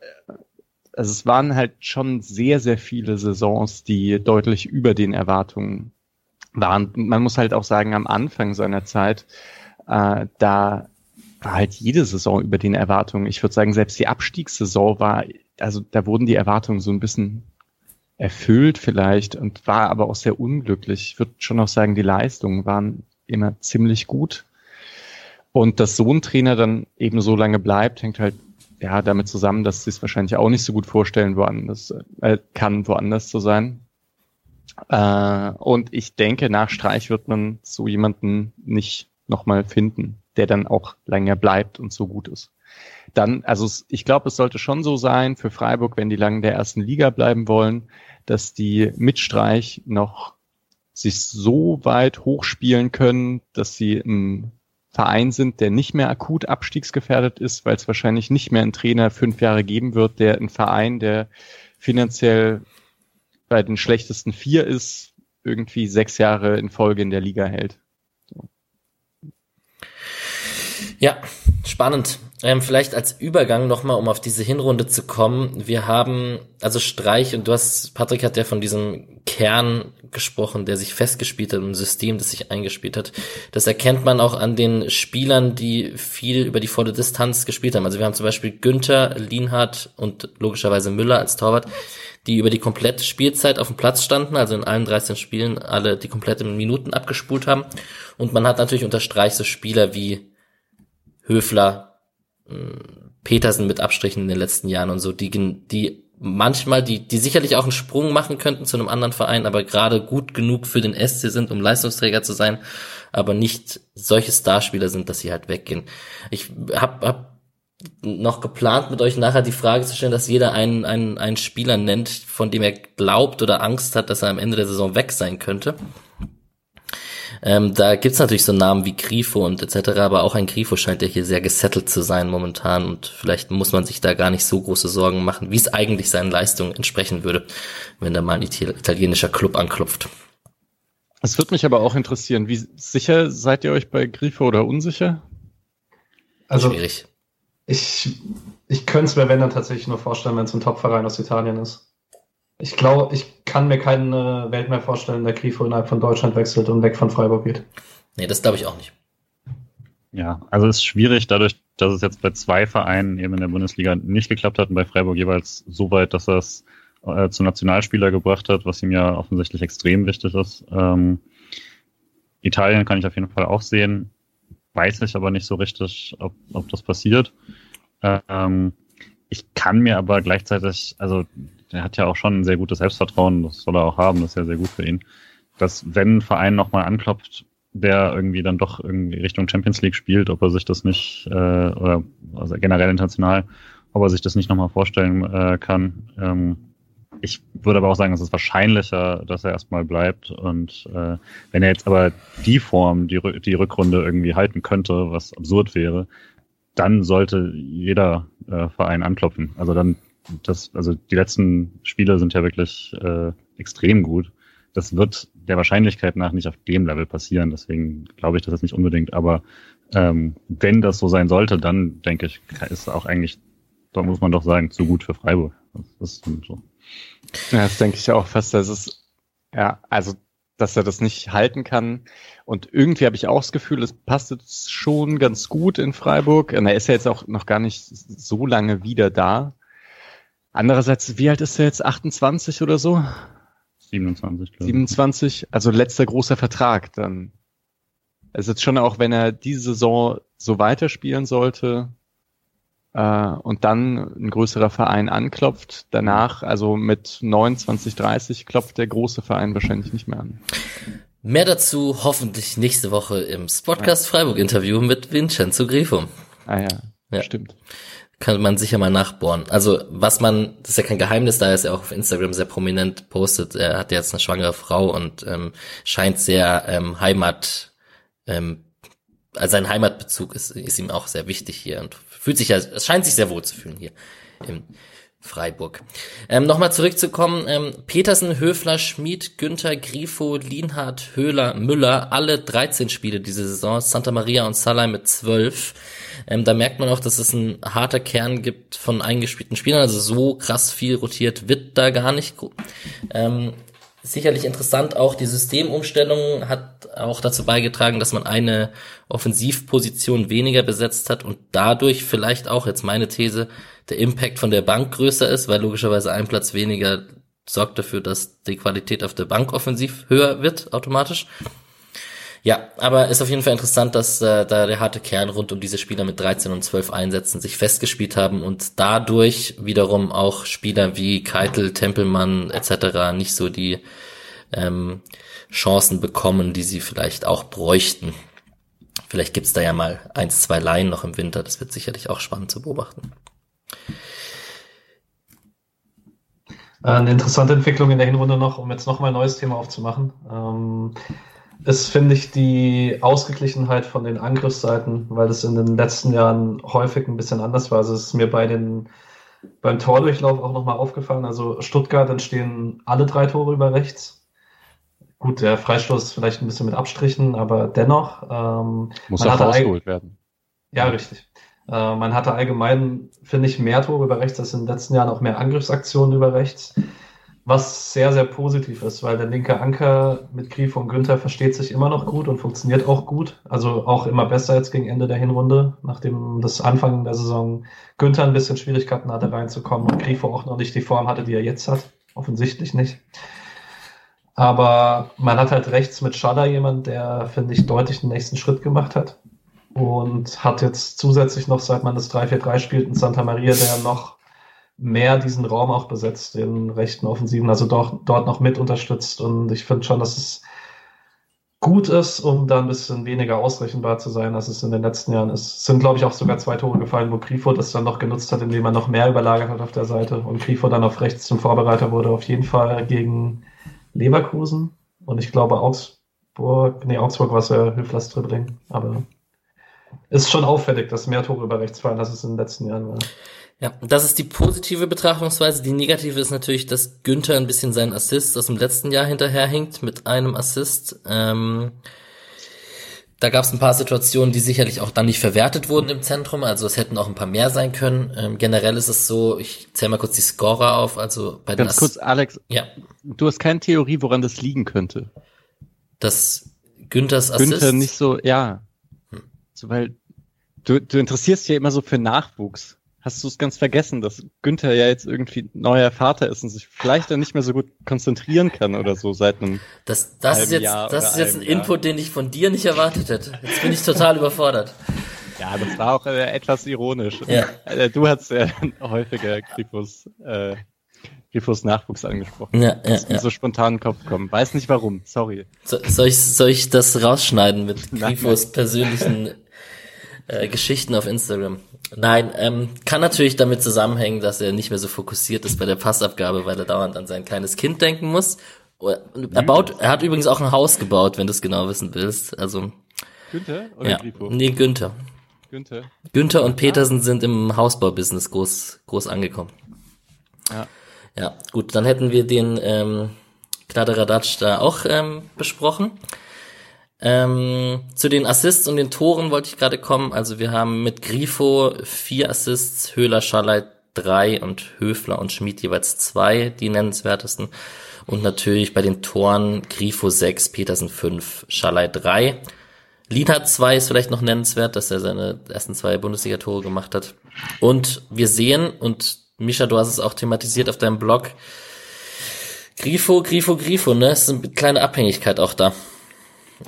also es waren halt schon sehr, sehr viele Saisons, die deutlich über den Erwartungen waren. Man muss halt auch sagen, am Anfang seiner Zeit, äh, da war halt jede Saison über den Erwartungen. Ich würde sagen, selbst die Abstiegssaison war, also da wurden die Erwartungen so ein bisschen erfüllt vielleicht und war aber auch sehr unglücklich. Ich würde schon auch sagen, die Leistungen waren immer ziemlich gut. Und dass so ein Trainer dann eben so lange bleibt, hängt halt ja damit zusammen, dass sie es wahrscheinlich auch nicht so gut vorstellen, woanders äh, kann, woanders zu sein. Äh, und ich denke, nach Streich wird man so jemanden nicht nochmal finden, der dann auch länger bleibt und so gut ist. Dann, also ich glaube, es sollte schon so sein für Freiburg, wenn die lang in der ersten Liga bleiben wollen, dass die mit Streich noch sich so weit hochspielen können, dass sie ein Verein sind, der nicht mehr akut abstiegsgefährdet ist, weil es wahrscheinlich nicht mehr einen Trainer fünf Jahre geben wird, der einen Verein, der finanziell bei den schlechtesten vier ist, irgendwie sechs Jahre in Folge in der Liga hält. Ja, spannend. Ähm, vielleicht als Übergang nochmal, um auf diese Hinrunde zu kommen. Wir haben, also Streich, und du hast, Patrick hat ja von diesem Kern gesprochen, der sich festgespielt hat, ein System, das sich eingespielt hat. Das erkennt man auch an den Spielern, die viel über die volle Distanz gespielt haben. Also wir haben zum Beispiel Günther, Lienhardt und logischerweise Müller als Torwart, die über die komplette Spielzeit auf dem Platz standen, also in allen 13 Spielen alle die kompletten Minuten abgespult haben. Und man hat natürlich unter Streich so Spieler wie Höfler, Petersen mit Abstrichen in den letzten Jahren und so, die, die manchmal, die, die sicherlich auch einen Sprung machen könnten zu einem anderen Verein, aber gerade gut genug für den SC sind, um Leistungsträger zu sein, aber nicht solche Starspieler sind, dass sie halt weggehen. Ich hab, hab noch geplant, mit euch nachher die Frage zu stellen, dass jeder einen, einen, einen Spieler nennt, von dem er glaubt oder Angst hat, dass er am Ende der Saison weg sein könnte. Ähm, da gibt's natürlich so Namen wie Grifo und etc., aber auch ein Grifo scheint ja hier sehr gesettelt zu sein momentan und vielleicht muss man sich da gar nicht so große Sorgen machen, wie es eigentlich seinen Leistungen entsprechen würde, wenn da mal ein Ital- italienischer Club anklopft. Es wird mich aber auch interessieren, wie sicher seid ihr euch bei Grifo oder unsicher? Also Schwierig. ich, ich könnte es mir, wenn dann tatsächlich nur vorstellen, wenn es ein Topverein aus Italien ist. Ich glaube, ich kann mir keine Welt mehr vorstellen, der Grifo innerhalb von Deutschland wechselt und weg von Freiburg geht. Nee, das glaube ich auch nicht. Ja, also es ist schwierig, dadurch, dass es jetzt bei zwei Vereinen eben in der Bundesliga nicht geklappt hat und bei Freiburg jeweils so weit, dass er es äh, zum Nationalspieler gebracht hat, was ihm ja offensichtlich extrem wichtig ist. Ähm, Italien kann ich auf jeden Fall auch sehen, weiß ich aber nicht so richtig, ob, ob das passiert. Ähm, ich kann mir aber gleichzeitig, also der hat ja auch schon ein sehr gutes Selbstvertrauen, das soll er auch haben, das ist ja sehr gut für ihn, dass wenn ein Verein nochmal anklopft, der irgendwie dann doch irgendwie Richtung Champions League spielt, ob er sich das nicht, äh, oder also generell international, ob er sich das nicht nochmal vorstellen äh, kann. Ähm, ich würde aber auch sagen, es ist wahrscheinlicher, dass er erstmal bleibt. Und äh, wenn er jetzt aber die Form, die, die Rückrunde irgendwie halten könnte, was absurd wäre, dann sollte jeder äh, Verein anklopfen. Also dann, das, also die letzten Spiele sind ja wirklich äh, extrem gut. das wird der Wahrscheinlichkeit nach nicht auf dem Level passieren. Deswegen glaube ich das jetzt nicht unbedingt. Aber ähm, wenn das so sein sollte, dann denke ich, ist auch eigentlich, da muss man doch sagen, zu gut für Freiburg. Das ist so. Ja, das denke ich auch fast. Das ist, ja, also, dass er das nicht halten kann. Und irgendwie habe ich auch das Gefühl, es passt jetzt schon ganz gut in Freiburg. Und er ist ja jetzt auch noch gar nicht so lange wieder da. Andererseits, wie alt ist er jetzt? 28 oder so? 27, glaube ich. 27, also letzter großer Vertrag dann. Also jetzt schon auch, wenn er diese Saison so weiterspielen sollte äh, und dann ein größerer Verein anklopft, danach, also mit 29, 30, klopft der große Verein wahrscheinlich nicht mehr an. Mehr dazu hoffentlich nächste Woche im Spotcast Freiburg Interview mit Vincenzo Grifo. Ah ja, ja. stimmt kann man sicher mal nachbohren. Also was man, das ist ja kein Geheimnis, da er es ja auch auf Instagram sehr prominent postet. Er hat jetzt eine schwangere Frau und ähm, scheint sehr ähm, Heimat, ähm, also sein Heimatbezug ist, ist ihm auch sehr wichtig hier und fühlt sich ja, es scheint sich sehr wohl zu fühlen hier im Freiburg. Ähm, Nochmal zurückzukommen, ähm, Petersen, Höfler, Schmid, Günther, Grifo, Lienhardt, Höhler, Müller, alle 13 Spiele diese Saison, Santa Maria und Salah mit 12. Ähm, da merkt man auch, dass es ein harter Kern gibt von eingespielten Spielern. Also so krass viel rotiert wird da gar nicht. Ähm, sicherlich interessant auch die Systemumstellung hat auch dazu beigetragen, dass man eine Offensivposition weniger besetzt hat und dadurch vielleicht auch, jetzt meine These, der Impact von der Bank größer ist, weil logischerweise ein Platz weniger sorgt dafür, dass die Qualität auf der Bank offensiv höher wird automatisch. Ja, aber ist auf jeden Fall interessant, dass äh, da der harte Kern rund um diese Spieler mit 13 und 12 Einsätzen sich festgespielt haben und dadurch wiederum auch Spieler wie Keitel, Tempelmann etc. nicht so die ähm, Chancen bekommen, die sie vielleicht auch bräuchten. Vielleicht gibt's da ja mal eins, zwei Laien noch im Winter. Das wird sicherlich auch spannend zu beobachten. Eine interessante Entwicklung in der Hinrunde noch, um jetzt nochmal ein neues Thema aufzumachen. Ähm, ist, finde ich, die Ausgeglichenheit von den Angriffsseiten, weil das in den letzten Jahren häufig ein bisschen anders war. Also es ist mir bei den beim Tordurchlauf auch nochmal aufgefallen. Also Stuttgart entstehen alle drei Tore über rechts. Gut, der Freistoß ist vielleicht ein bisschen mit Abstrichen, aber dennoch. Ähm, Muss auch rausgeholt werden. Ja, richtig. Äh, man hatte allgemein, finde ich, mehr Tore über rechts als in den letzten Jahren, auch mehr Angriffsaktionen über rechts was sehr, sehr positiv ist, weil der linke Anker mit Grief und Günther versteht sich immer noch gut und funktioniert auch gut. Also auch immer besser jetzt gegen Ende der Hinrunde, nachdem das Anfang der Saison Günther ein bisschen Schwierigkeiten hatte reinzukommen und Grifo auch noch nicht die Form hatte, die er jetzt hat. Offensichtlich nicht. Aber man hat halt rechts mit Schaller jemand, der, finde ich, deutlich den nächsten Schritt gemacht hat. Und hat jetzt zusätzlich noch, seit man das 3-4-3 spielt, in Santa Maria, der noch mehr diesen Raum auch besetzt, den rechten Offensiven, also dort, dort noch mit unterstützt. Und ich finde schon, dass es gut ist, um da ein bisschen weniger ausrechenbar zu sein, als es in den letzten Jahren ist. Es sind, glaube ich, auch sogar zwei Tore gefallen, wo Grifo das dann noch genutzt hat, indem er noch mehr überlagert hat auf der Seite und Grifo dann auf rechts zum Vorbereiter wurde, auf jeden Fall gegen Leverkusen und ich glaube Augsburg, nee, Augsburg war es ja Höflers Dribbling, aber ist schon auffällig, dass mehr Tore über rechts fallen, als es in den letzten Jahren war. Ja, das ist die positive Betrachtungsweise. Die negative ist natürlich, dass Günther ein bisschen seinen Assist aus dem letzten Jahr hinterherhinkt mit einem Assist. Ähm, da gab es ein paar Situationen, die sicherlich auch dann nicht verwertet wurden im Zentrum. Also es hätten auch ein paar mehr sein können. Ähm, generell ist es so, ich zähle mal kurz die Scorer auf. Also bei Ganz kurz, Alex. Ja. Du hast keine Theorie, woran das liegen könnte. Dass Günthers Assist. Günther nicht so, ja. So, weil du, du interessierst dich ja immer so für Nachwuchs hast du es ganz vergessen, dass Günther ja jetzt irgendwie neuer Vater ist und sich vielleicht dann nicht mehr so gut konzentrieren kann oder so seit einem Das, das ist jetzt, Jahr das ist jetzt ein Jahr. Input, den ich von dir nicht erwartet hätte. Jetzt bin ich total überfordert. Ja, das war auch äh, etwas ironisch. Ja. Äh, du hast ja häufiger Grifos, äh, Grifos Nachwuchs angesprochen. Ja, ja, ja. so spontan in den Kopf kommen. Weiß nicht warum, sorry. So, soll, ich, soll ich das rausschneiden mit Grifos persönlichen äh, Geschichten auf Instagram. Nein, ähm, kann natürlich damit zusammenhängen, dass er nicht mehr so fokussiert ist bei der Passabgabe, weil er dauernd an sein kleines Kind denken muss. Er baut, er hat übrigens auch ein Haus gebaut, wenn du es genau wissen willst. Also Günther oder ja? Nee, Günther. Günther. Günther und Petersen sind im Hausbaubusiness groß, groß angekommen. Ja. Ja, gut, dann hätten wir den ähm, Kladderadatsch da auch ähm, besprochen. Ähm, zu den Assists und den Toren wollte ich gerade kommen. Also wir haben mit Grifo vier Assists, Höhler, Schalleit drei und Höfler und Schmid jeweils zwei, die nennenswertesten. Und natürlich bei den Toren Grifo sechs, Petersen fünf, Schallei drei. Lienhardt zwei ist vielleicht noch nennenswert, dass er seine ersten zwei Bundesliga-Tore gemacht hat. Und wir sehen, und Mischa, du hast es auch thematisiert auf deinem Blog, Grifo, Grifo, Grifo, ne? Es ist eine kleine Abhängigkeit auch da.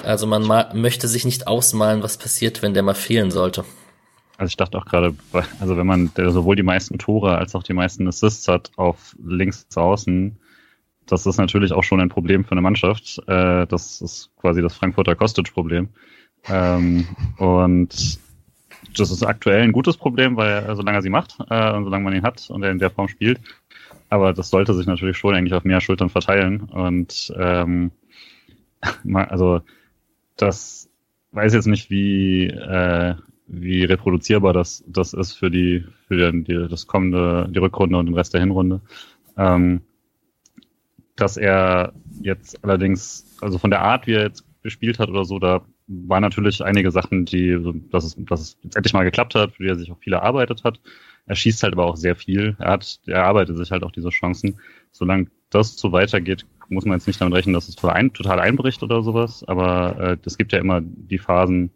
Also man möchte sich nicht ausmalen, was passiert, wenn der mal fehlen sollte. Also ich dachte auch gerade, also wenn man sowohl die meisten Tore als auch die meisten Assists hat auf links außen, das ist natürlich auch schon ein Problem für eine Mannschaft. Äh, das ist quasi das Frankfurter Kostic-Problem. Ähm, und das ist aktuell ein gutes Problem, weil solange er sie macht äh, und solange man ihn hat und er in der Form spielt, aber das sollte sich natürlich schon eigentlich auf mehr Schultern verteilen. Und ähm, also das weiß jetzt nicht, wie, äh, wie reproduzierbar das, das ist für die, für die, die, das kommende, die Rückrunde und den Rest der Hinrunde. Ähm, dass er jetzt allerdings, also von der Art, wie er jetzt gespielt hat oder so, da waren natürlich einige Sachen, die, dass es, dass es jetzt endlich mal geklappt hat, für die er sich auch viel erarbeitet hat. Er schießt halt aber auch sehr viel. Er hat, er arbeitet sich halt auch diese Chancen. Solange das so weitergeht, muss man jetzt nicht damit rechnen, dass es total einbricht oder sowas. Aber äh, es gibt ja immer die Phasen,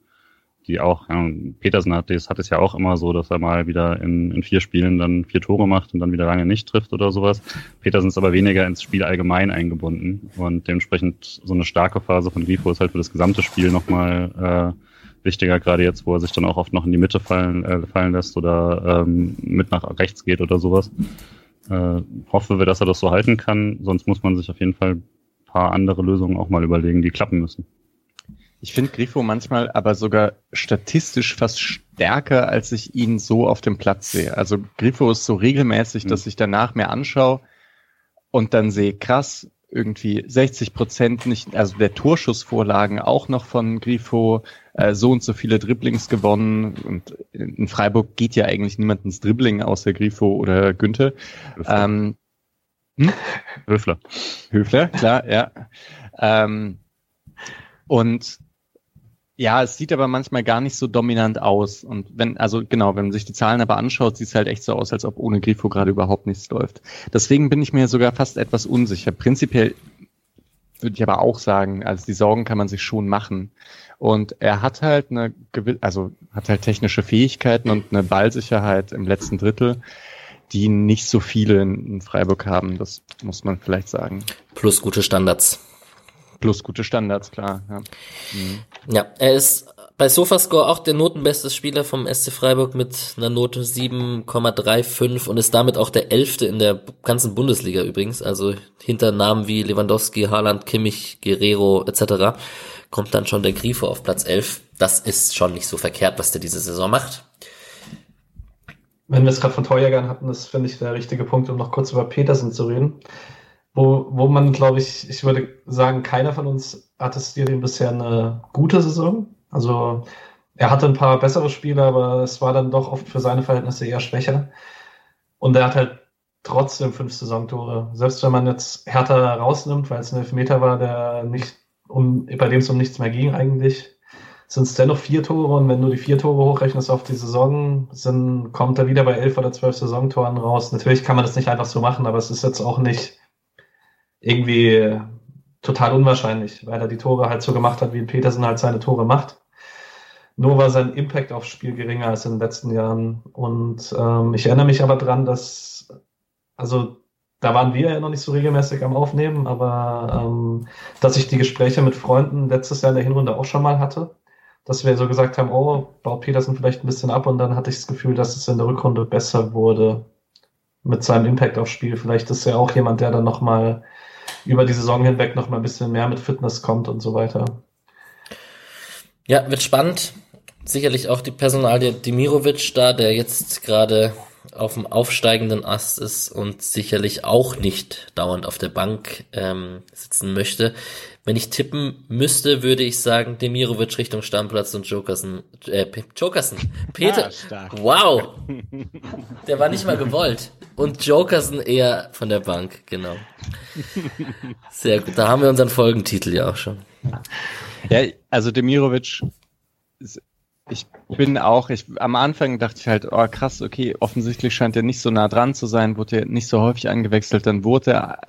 die auch, ja, Petersen hat das, hat es ja auch immer so, dass er mal wieder in, in vier Spielen dann vier Tore macht und dann wieder lange nicht trifft oder sowas. Petersen ist aber weniger ins Spiel allgemein eingebunden und dementsprechend so eine starke Phase von Grifo ist halt für das gesamte Spiel nochmal äh, wichtiger, gerade jetzt, wo er sich dann auch oft noch in die Mitte fallen, äh, fallen lässt oder ähm, mit nach rechts geht oder sowas. Äh, hoffe wir, dass er das so halten kann, sonst muss man sich auf jeden Fall paar andere Lösungen auch mal überlegen, die klappen müssen. Ich finde Grifo manchmal aber sogar statistisch fast stärker, als ich ihn so auf dem Platz sehe. Also Grifo ist so regelmäßig, mhm. dass ich danach mehr anschaue und dann sehe, krass, irgendwie 60 Prozent nicht, also der Torschussvorlagen auch noch von Grifo, äh, so und so viele Dribblings gewonnen und in Freiburg geht ja eigentlich niemand ins Dribbling außer Grifo oder Günther. Höfler. Ähm, hm? Höfler. Höfler, klar, ja. Ähm, und ja, es sieht aber manchmal gar nicht so dominant aus. Und wenn, also genau, wenn man sich die Zahlen aber anschaut, sieht es halt echt so aus, als ob ohne Grifo gerade überhaupt nichts läuft. Deswegen bin ich mir sogar fast etwas unsicher. Prinzipiell würde ich aber auch sagen, also die Sorgen kann man sich schon machen. Und er hat halt eine, also hat halt technische Fähigkeiten und eine Ballsicherheit im letzten Drittel, die nicht so viele in Freiburg haben. Das muss man vielleicht sagen. Plus gute Standards. Plus gute Standards, klar. Ja, mhm. ja er ist bei Sofascore auch der notenbeste Spieler vom SC Freiburg mit einer Note 7,35 und ist damit auch der elfte in der ganzen Bundesliga übrigens. Also hinter Namen wie Lewandowski, Haaland, Kimmich, Guerrero etc. kommt dann schon der Grifo auf Platz 11. Das ist schon nicht so verkehrt, was der diese Saison macht. Wenn wir es gerade von Torjägern hatten, das finde ich der richtige Punkt, um noch kurz über Petersen zu reden wo, wo man, glaube ich, ich würde sagen, keiner von uns attestiert ihm bisher eine gute Saison. Also er hatte ein paar bessere Spiele, aber es war dann doch oft für seine Verhältnisse eher schwächer. Und er hat halt trotzdem fünf Saisontore. Selbst wenn man jetzt härter rausnimmt, weil es ein Elfmeter war, der nicht um, bei dem es um nichts mehr ging eigentlich, sind es dennoch vier Tore und wenn du die vier Tore hochrechnest auf die Saison, sind, kommt er wieder bei elf oder zwölf Saisontoren raus. Natürlich kann man das nicht einfach so machen, aber es ist jetzt auch nicht irgendwie total unwahrscheinlich, weil er die Tore halt so gemacht hat, wie Petersen halt seine Tore macht. Nur war sein Impact aufs Spiel geringer als in den letzten Jahren. Und ähm, ich erinnere mich aber dran, dass, also da waren wir ja noch nicht so regelmäßig am Aufnehmen, aber ähm, dass ich die Gespräche mit Freunden letztes Jahr in der Hinrunde auch schon mal hatte, dass wir so gesagt haben, oh, baut Petersen vielleicht ein bisschen ab und dann hatte ich das Gefühl, dass es in der Rückrunde besser wurde mit seinem Impact aufs Spiel. Vielleicht ist er auch jemand, der dann nochmal über die Saison hinweg noch mal ein bisschen mehr mit Fitness kommt und so weiter. Ja, wird spannend. Sicherlich auch die Personalie Dimirovic da, der jetzt gerade auf dem aufsteigenden Ast ist und sicherlich auch nicht dauernd auf der Bank ähm, sitzen möchte. Wenn ich tippen müsste, würde ich sagen Demirovic Richtung Stammplatz und Jokersen. Äh, Jokersen. Peter. Ah, wow. Der war nicht mal gewollt. Und Jokersen eher von der Bank, genau. Sehr gut. Da haben wir unseren Folgentitel ja auch schon. Ja, also Demirovic ich bin auch, ich, am Anfang dachte ich halt, oh krass, okay, offensichtlich scheint er nicht so nah dran zu sein, wurde er nicht so häufig eingewechselt, dann wurde er,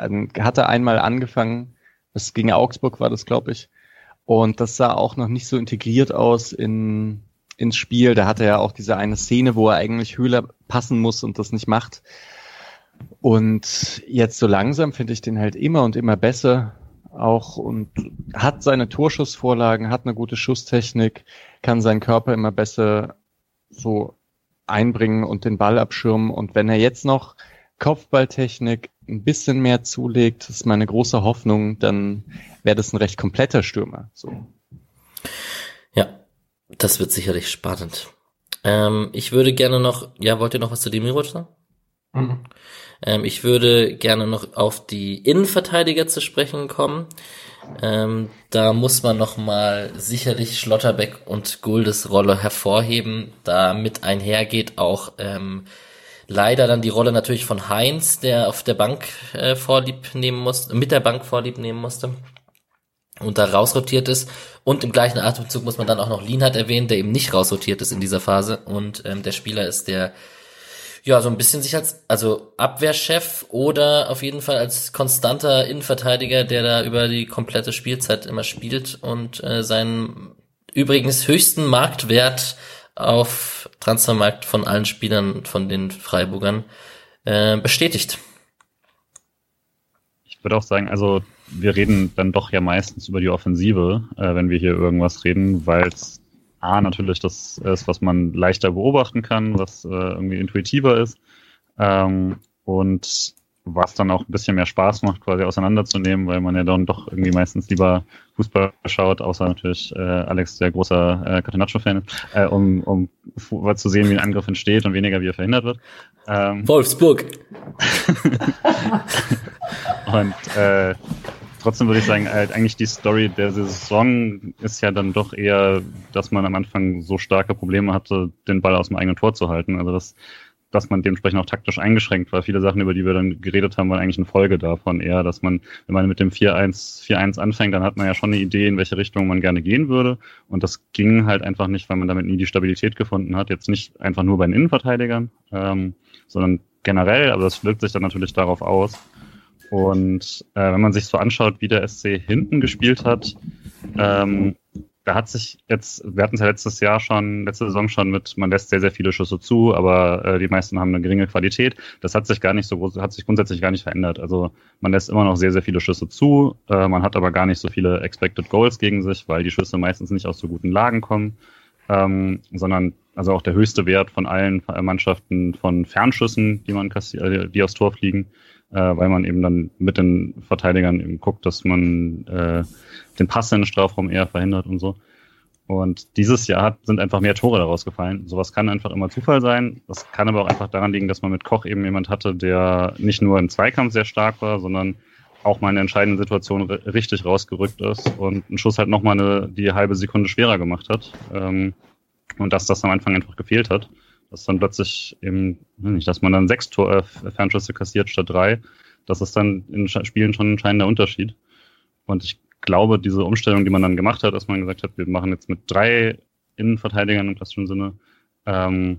hat er einmal angefangen, das gegen Augsburg war das, glaube ich, und das sah auch noch nicht so integriert aus in, ins Spiel, da hatte er ja auch diese eine Szene, wo er eigentlich Höhler passen muss und das nicht macht. Und jetzt so langsam finde ich den halt immer und immer besser auch und hat seine Torschussvorlagen, hat eine gute Schusstechnik, kann seinen Körper immer besser so einbringen und den Ball abschirmen. Und wenn er jetzt noch Kopfballtechnik ein bisschen mehr zulegt, das ist meine große Hoffnung, dann wäre das ein recht kompletter Stürmer. So. Ja, das wird sicherlich spannend. Ähm, ich würde gerne noch, ja, wollt ihr noch was zu Demirovic sagen? Mhm. Ähm, ich würde gerne noch auf die Innenverteidiger zu sprechen kommen. Ähm, da muss man noch mal sicherlich Schlotterbeck und Guldes Rolle hervorheben. Da mit einhergeht auch ähm, leider dann die Rolle natürlich von Heinz, der auf der Bank äh, vorlieb nehmen musste, mit der Bank vorlieb nehmen musste und da rausrotiert ist. Und im gleichen Atemzug muss man dann auch noch Lienhardt erwähnen, der eben nicht rausrotiert ist in dieser Phase und ähm, der Spieler ist, der ja, so ein bisschen sich als, also Abwehrchef oder auf jeden Fall als konstanter Innenverteidiger, der da über die komplette Spielzeit immer spielt und äh, seinen übrigens höchsten Marktwert auf Transfermarkt von allen Spielern von den Freiburgern äh, bestätigt. Ich würde auch sagen, also wir reden dann doch ja meistens über die Offensive, äh, wenn wir hier irgendwas reden, weil es A, natürlich das ist, was man leichter beobachten kann, was äh, irgendwie intuitiver ist. Ähm, und was dann auch ein bisschen mehr Spaß macht, quasi auseinanderzunehmen, weil man ja dann doch irgendwie meistens lieber Fußball schaut, außer natürlich äh, Alex, der großer äh, Catenaccio-Fan ist, äh, um, um zu sehen, wie ein Angriff entsteht und weniger, wie er verhindert wird. Ähm, Wolfsburg! und äh, trotzdem würde ich sagen, halt eigentlich die Story der Saison ist ja dann doch eher, dass man am Anfang so starke Probleme hatte, den Ball aus dem eigenen Tor zu halten. Also dass, dass man dementsprechend auch taktisch eingeschränkt war. Viele Sachen, über die wir dann geredet haben, waren eigentlich eine Folge davon eher, dass man, wenn man mit dem 4-1, 4-1 anfängt, dann hat man ja schon eine Idee, in welche Richtung man gerne gehen würde. Und das ging halt einfach nicht, weil man damit nie die Stabilität gefunden hat. Jetzt nicht einfach nur bei den Innenverteidigern, ähm, sondern generell, aber das wirkt sich dann natürlich darauf aus. Und äh, wenn man sich so anschaut, wie der SC hinten gespielt hat, ähm, da hat sich jetzt, wir hatten es ja letztes Jahr schon, letzte Saison schon mit, man lässt sehr, sehr viele Schüsse zu, aber äh, die meisten haben eine geringe Qualität. Das hat sich gar nicht so hat sich grundsätzlich gar nicht verändert. Also man lässt immer noch sehr, sehr viele Schüsse zu, äh, man hat aber gar nicht so viele Expected Goals gegen sich, weil die Schüsse meistens nicht aus so guten Lagen kommen, ähm, sondern also auch der höchste Wert von allen Mannschaften von Fernschüssen, die man kassiert, die aufs Tor fliegen, äh, weil man eben dann mit den Verteidigern eben guckt, dass man äh, den Pass in den Strafraum eher verhindert und so. Und dieses Jahr sind einfach mehr Tore daraus gefallen. Sowas kann einfach immer Zufall sein. Das kann aber auch einfach daran liegen, dass man mit Koch eben jemand hatte, der nicht nur im Zweikampf sehr stark war, sondern auch mal in entscheidenden Situationen richtig rausgerückt ist und einen Schuss halt nochmal eine, die halbe Sekunde schwerer gemacht hat. Ähm, und dass das am Anfang einfach gefehlt hat dass dann plötzlich eben, nicht, dass man dann sechs Tor, äh, Fernschüsse kassiert statt drei. Das ist dann in Spielen schon ein entscheidender Unterschied. Und ich glaube, diese Umstellung, die man dann gemacht hat, dass man gesagt hat, wir machen jetzt mit drei Innenverteidigern im klassischen Sinne, ähm,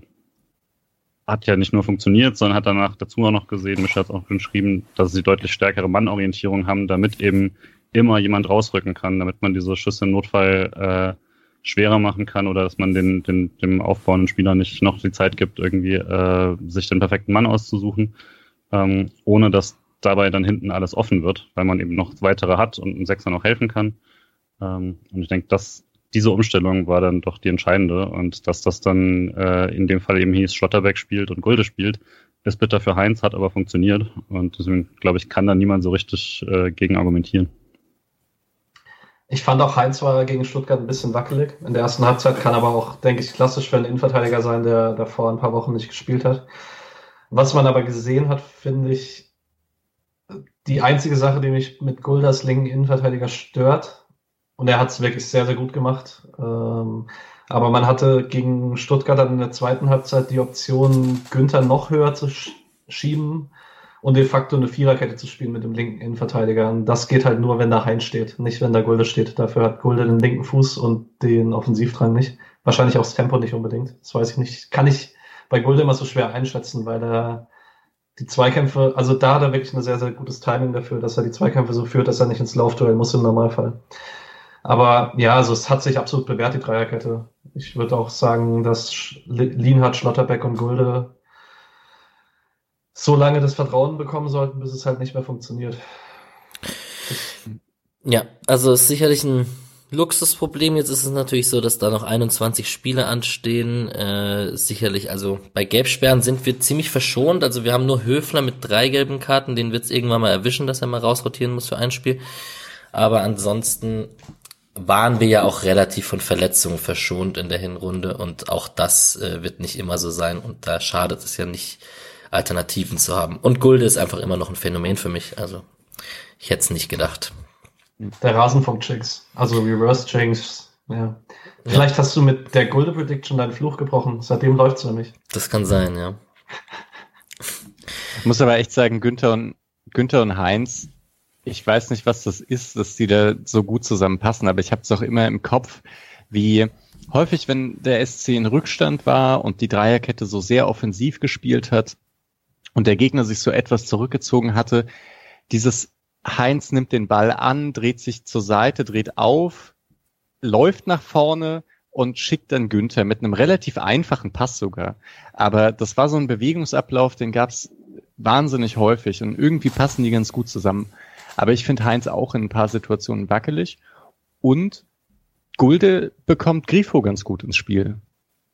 hat ja nicht nur funktioniert, sondern hat danach dazu auch noch gesehen, Michel hat auch geschrieben, dass sie deutlich stärkere Mannorientierung haben, damit eben immer jemand rausrücken kann, damit man diese Schüsse im Notfall äh, schwerer machen kann oder dass man den, den, dem aufbauenden Spieler nicht noch die Zeit gibt, irgendwie äh, sich den perfekten Mann auszusuchen, ähm, ohne dass dabei dann hinten alles offen wird, weil man eben noch weitere hat und ein Sechser noch helfen kann. Ähm, und ich denke, dass diese Umstellung war dann doch die entscheidende und dass das dann äh, in dem Fall eben hieß, Schlotterbeck spielt und Gulde spielt, ist bitter für Heinz, hat aber funktioniert und deswegen glaube ich, kann da niemand so richtig äh, gegen argumentieren. Ich fand auch Heinz war gegen Stuttgart ein bisschen wackelig. In der ersten Halbzeit kann aber auch, denke ich, klassisch für einen Innenverteidiger sein, der davor ein paar Wochen nicht gespielt hat. Was man aber gesehen hat, finde ich, die einzige Sache, die mich mit Gulders linken Innenverteidiger stört, und er hat es wirklich sehr, sehr gut gemacht, ähm, aber man hatte gegen Stuttgart dann in der zweiten Halbzeit die Option, Günther noch höher zu schieben und de facto eine Viererkette zu spielen mit dem linken Innenverteidiger. Und das geht halt nur, wenn da Hein steht, nicht wenn da Gulde steht. Dafür hat Gulde den linken Fuß und den Offensivdrang nicht. Wahrscheinlich auch das Tempo nicht unbedingt. Das weiß ich nicht. Kann ich bei Gulde immer so schwer einschätzen, weil er die Zweikämpfe, also da hat er wirklich ein sehr, sehr gutes Timing dafür, dass er die Zweikämpfe so führt, dass er nicht ins Laufduell muss im Normalfall. Aber ja, also es hat sich absolut bewährt, die Dreierkette. Ich würde auch sagen, dass Lienhardt, Schlotterbeck und Gulde so lange das Vertrauen bekommen sollten, bis es halt nicht mehr funktioniert. Ja, also ist sicherlich ein Luxusproblem. Jetzt ist es natürlich so, dass da noch 21 Spiele anstehen. Äh, sicherlich, also bei Gelbsperren sind wir ziemlich verschont. Also wir haben nur Höfler mit drei gelben Karten. Den wird es irgendwann mal erwischen, dass er mal rausrotieren muss für ein Spiel. Aber ansonsten waren wir ja auch relativ von Verletzungen verschont in der Hinrunde und auch das äh, wird nicht immer so sein und da schadet es ja nicht, Alternativen zu haben. Und Gulde ist einfach immer noch ein Phänomen für mich. Also ich hätte es nicht gedacht. Der Rasenfunk-Chicks, also Reverse-Jinx. Ja. Vielleicht ja. hast du mit der Gulde Prediction deinen Fluch gebrochen. Seitdem läuft's nämlich. Das kann sein, ja. Ich muss aber echt sagen, Günther und, Günther und Heinz, ich weiß nicht, was das ist, dass die da so gut zusammenpassen, aber ich habe es auch immer im Kopf, wie häufig, wenn der SC in Rückstand war und die Dreierkette so sehr offensiv gespielt hat, und der Gegner sich so etwas zurückgezogen hatte, dieses Heinz nimmt den Ball an, dreht sich zur Seite, dreht auf, läuft nach vorne und schickt dann Günther mit einem relativ einfachen Pass sogar. Aber das war so ein Bewegungsablauf, den gab's wahnsinnig häufig und irgendwie passen die ganz gut zusammen. Aber ich finde Heinz auch in ein paar Situationen wackelig und Gulde bekommt Grifo ganz gut ins Spiel,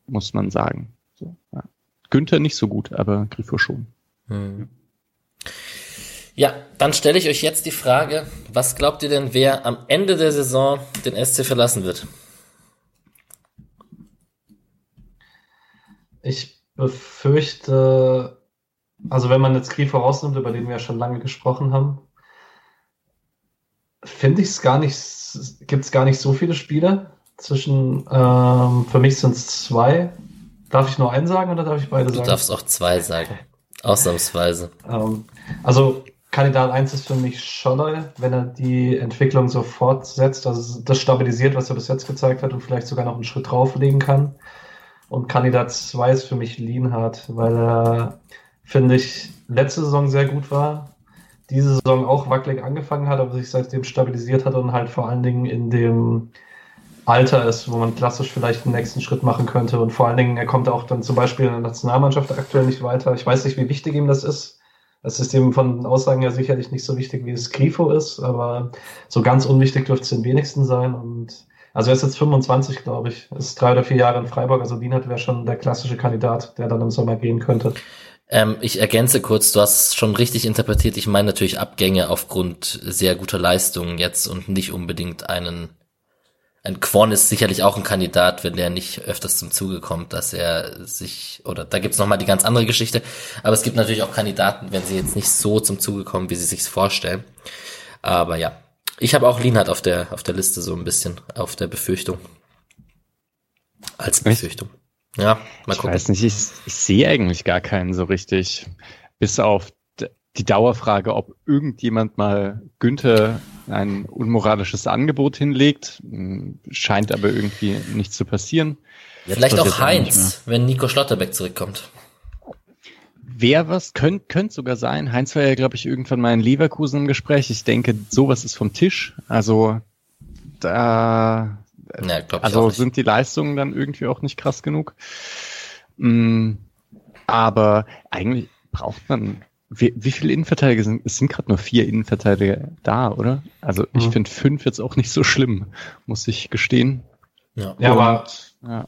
muss man sagen. So, ja. Günther nicht so gut, aber Grifo schon. Hm. Ja, dann stelle ich euch jetzt die Frage, was glaubt ihr denn, wer am Ende der Saison den SC verlassen wird? Ich befürchte, also wenn man jetzt Grifo rausnimmt, über den wir ja schon lange gesprochen haben, finde ich es gar nicht, gibt es gar nicht so viele Spiele zwischen, ähm, für mich sind es zwei. Darf ich nur einen sagen oder darf ich beide du sagen? Du darfst auch zwei sagen. Ausnahmsweise. Ähm, also Kandidat 1 ist für mich Scholler, wenn er die Entwicklung so fortsetzt, also das stabilisiert, was er bis jetzt gezeigt hat und vielleicht sogar noch einen Schritt drauflegen kann. Und Kandidat 2 ist für mich Lienhardt, weil er, finde ich, letzte Saison sehr gut war, diese Saison auch wackelig angefangen hat, aber sich seitdem stabilisiert hat und halt vor allen Dingen in dem Alter ist, wo man klassisch vielleicht den nächsten Schritt machen könnte. Und vor allen Dingen, er kommt auch dann zum Beispiel in der Nationalmannschaft aktuell nicht weiter. Ich weiß nicht, wie wichtig ihm das ist. Das ist ihm von Aussagen ja sicherlich nicht so wichtig, wie es Grifo ist, aber so ganz unwichtig dürfte es den wenigsten sein. Und also er ist jetzt 25, glaube ich. Ist drei oder vier Jahre in Freiburg. Also Dienert wäre schon der klassische Kandidat, der dann im Sommer gehen könnte. Ähm, ich ergänze kurz, du hast es schon richtig interpretiert. Ich meine natürlich Abgänge aufgrund sehr guter Leistungen jetzt und nicht unbedingt einen ein Quon ist sicherlich auch ein Kandidat, wenn der nicht öfters zum Zuge kommt, dass er sich, oder da gibt's nochmal die ganz andere Geschichte, aber es gibt natürlich auch Kandidaten, wenn sie jetzt nicht so zum Zuge kommen, wie sie sich's vorstellen. Aber ja, ich habe auch Lienhardt auf der, auf der Liste so ein bisschen, auf der Befürchtung. Als Befürchtung. Ja, mal gucken. Ich weiß nicht, ich, ich sehe eigentlich gar keinen so richtig, bis auf die Dauerfrage, ob irgendjemand mal Günther ein unmoralisches Angebot hinlegt, scheint aber irgendwie nicht zu passieren. Ja, vielleicht auch Heinz, wenn Nico Schlotterbeck zurückkommt. Wer was, könnte könnt sogar sein. Heinz war ja, glaube ich, irgendwann mal in Leverkusen im Gespräch. Ich denke, sowas ist vom Tisch. Also da ja, also sind die Leistungen dann irgendwie auch nicht krass genug. Mm, aber eigentlich braucht man wie, wie viele Innenverteidiger sind? Es sind gerade nur vier Innenverteidiger da, oder? Also ich mhm. finde fünf jetzt auch nicht so schlimm, muss ich gestehen. Ja, ja aber ja.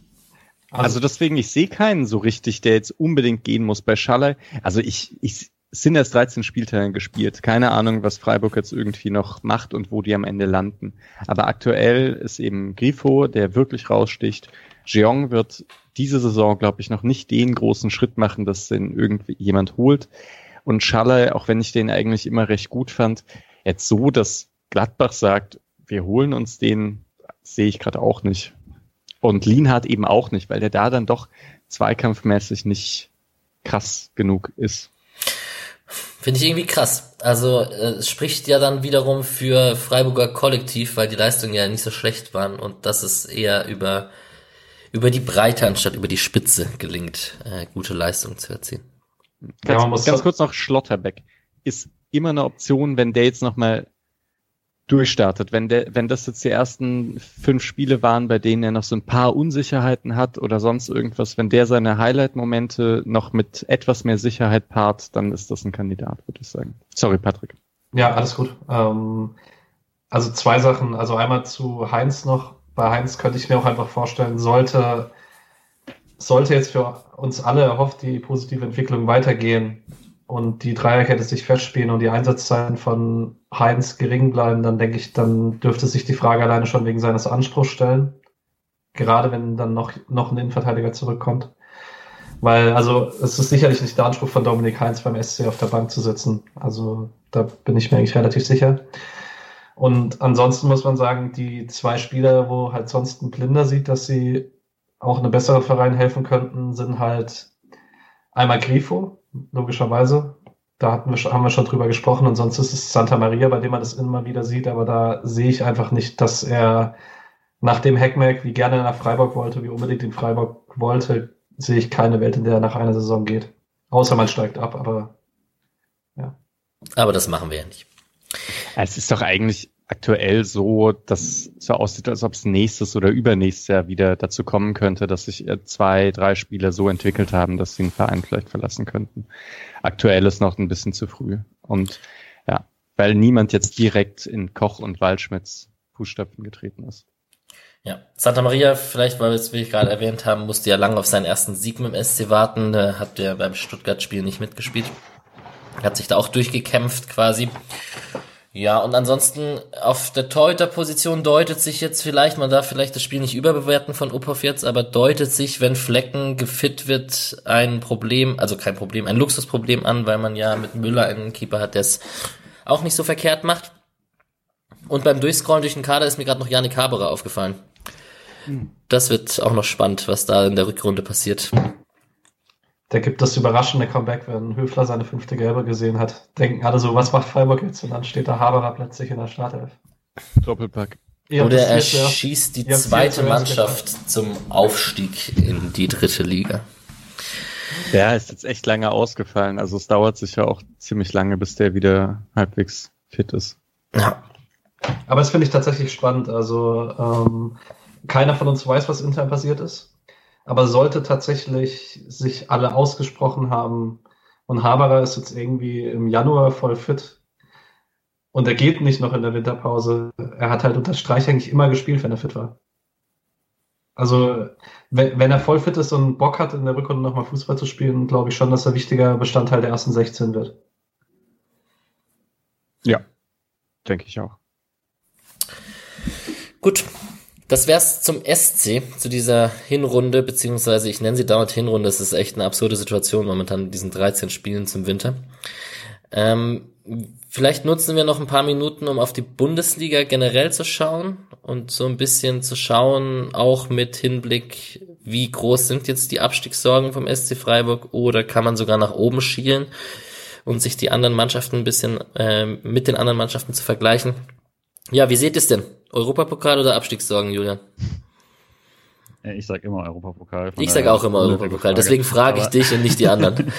Also, also deswegen, ich sehe keinen so richtig, der jetzt unbedingt gehen muss bei Schaller. Also ich, ich es sind erst 13 Spielteile gespielt. Keine Ahnung, was Freiburg jetzt irgendwie noch macht und wo die am Ende landen. Aber aktuell ist eben Grifo, der wirklich raussticht. Jeong wird diese Saison, glaube ich, noch nicht den großen Schritt machen, dass den irgendwie jemand holt. Und Schaller, auch wenn ich den eigentlich immer recht gut fand, jetzt so, dass Gladbach sagt, wir holen uns den, sehe ich gerade auch nicht. Und Lienhardt eben auch nicht, weil der da dann doch zweikampfmäßig nicht krass genug ist. Finde ich irgendwie krass. Also äh, es spricht ja dann wiederum für Freiburger Kollektiv, weil die Leistungen ja nicht so schlecht waren und dass es eher über über die Breite anstatt über die Spitze gelingt, äh, gute Leistungen zu erzielen. Ganz, ja, ganz kurz noch Schlotterbeck ist immer eine Option, wenn der jetzt noch mal durchstartet. Wenn der, wenn das jetzt die ersten fünf Spiele waren, bei denen er noch so ein paar Unsicherheiten hat oder sonst irgendwas, wenn der seine Highlight-Momente noch mit etwas mehr Sicherheit paart, dann ist das ein Kandidat, würde ich sagen. Sorry, Patrick. Ja, alles gut. Ähm, also zwei Sachen. Also einmal zu Heinz noch. Bei Heinz könnte ich mir auch einfach vorstellen, sollte, sollte jetzt für uns alle erhofft die positive Entwicklung weitergehen, und die Dreierkette sich festspielen und die Einsatzzeiten von Heinz gering bleiben, dann denke ich, dann dürfte sich die Frage alleine schon wegen seines Anspruchs stellen. Gerade wenn dann noch, noch ein Innenverteidiger zurückkommt. Weil, also, es ist sicherlich nicht der Anspruch von Dominik Heinz beim SC auf der Bank zu sitzen. Also, da bin ich mir eigentlich relativ sicher. Und ansonsten muss man sagen, die zwei Spieler, wo halt sonst ein Blinder sieht, dass sie auch eine bessere Verein helfen könnten, sind halt einmal Grifo, logischerweise. Da hatten wir, haben wir schon drüber gesprochen und sonst ist es Santa Maria, bei dem man das immer wieder sieht, aber da sehe ich einfach nicht, dass er nach dem Heckmeck, wie gerne nach Freiburg wollte, wie unbedingt in Freiburg wollte, sehe ich keine Welt, in der er nach einer Saison geht. Außer man steigt ab, aber ja. Aber das machen wir ja nicht. Es ist doch eigentlich aktuell so, dass so aussieht, als ob es nächstes oder übernächstes Jahr wieder dazu kommen könnte, dass sich äh, zwei, drei Spieler so entwickelt haben, dass sie den Verein vielleicht verlassen könnten. Aktuell ist noch ein bisschen zu früh. Und ja, weil niemand jetzt direkt in Koch und Waldschmidts Fußstapfen getreten ist. Ja, Santa Maria, vielleicht, weil wir es, wie ich gerade erwähnt haben, musste ja lange auf seinen ersten Sieg mit dem SC warten. Da hat er beim Stuttgart-Spiel nicht mitgespielt. Hat sich da auch durchgekämpft quasi. Ja, und ansonsten auf der Torhüter-Position deutet sich jetzt vielleicht, man darf vielleicht das Spiel nicht überbewerten von Uphoff jetzt, aber deutet sich, wenn Flecken gefit wird, ein Problem, also kein Problem, ein Luxusproblem an, weil man ja mit Müller einen Keeper hat, der es auch nicht so verkehrt macht. Und beim Durchscrollen durch den Kader ist mir gerade noch Janik Haberer aufgefallen. Hm. Das wird auch noch spannend, was da in der Rückrunde passiert der gibt das überraschende Comeback, wenn Höfler seine fünfte Gelbe gesehen hat. Denken alle so, was macht Freiburg jetzt? Und dann steht da Haberer plötzlich in der Startelf. Doppelpack. Oder er schießt die zweite Mannschaft zum Aufstieg in die dritte Liga. Der ist jetzt echt lange ausgefallen. Also es dauert sicher auch ziemlich lange, bis der wieder halbwegs fit ist. Ja. Aber das finde ich tatsächlich spannend. Also ähm, keiner von uns weiß, was intern passiert ist. Aber sollte tatsächlich sich alle ausgesprochen haben und Haberer ist jetzt irgendwie im Januar voll fit und er geht nicht noch in der Winterpause, er hat halt unter Streich eigentlich immer gespielt, wenn er fit war. Also, wenn, wenn er voll fit ist und Bock hat, in der Rückrunde nochmal Fußball zu spielen, glaube ich schon, dass er wichtiger Bestandteil der ersten 16 wird. Ja, denke ich auch. Gut, das wär's zum SC, zu dieser Hinrunde, beziehungsweise ich nenne sie dauernd Hinrunde, es ist echt eine absurde Situation momentan mit diesen 13 Spielen zum Winter. Ähm, vielleicht nutzen wir noch ein paar Minuten, um auf die Bundesliga generell zu schauen und so ein bisschen zu schauen, auch mit Hinblick, wie groß sind jetzt die Abstiegssorgen vom SC Freiburg oder kann man sogar nach oben schielen und sich die anderen Mannschaften ein bisschen äh, mit den anderen Mannschaften zu vergleichen. Ja, wie seht ihr es denn? Europapokal oder Abstiegssorgen, Julian? Ich sag immer Europapokal. Ich sag auch immer Europapokal, deswegen frage ich dich und nicht die anderen.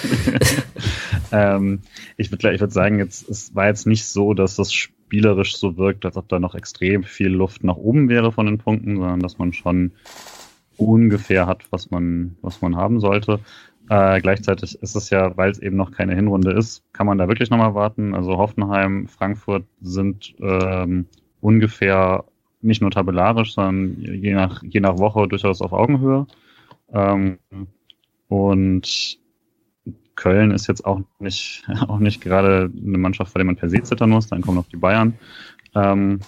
ähm, ich würde ich würd sagen, jetzt, es war jetzt nicht so, dass das spielerisch so wirkt, als ob da noch extrem viel Luft nach oben wäre von den Punkten, sondern dass man schon ungefähr hat, was man, was man haben sollte. Äh, gleichzeitig ist es ja, weil es eben noch keine Hinrunde ist, kann man da wirklich nochmal warten. Also Hoffenheim, Frankfurt sind ähm, ungefähr nicht nur tabellarisch, sondern je nach, je nach Woche durchaus auf Augenhöhe. Ähm, und Köln ist jetzt auch nicht, auch nicht gerade eine Mannschaft, vor der man per se zittern muss. Dann kommen noch die Bayern. Ähm,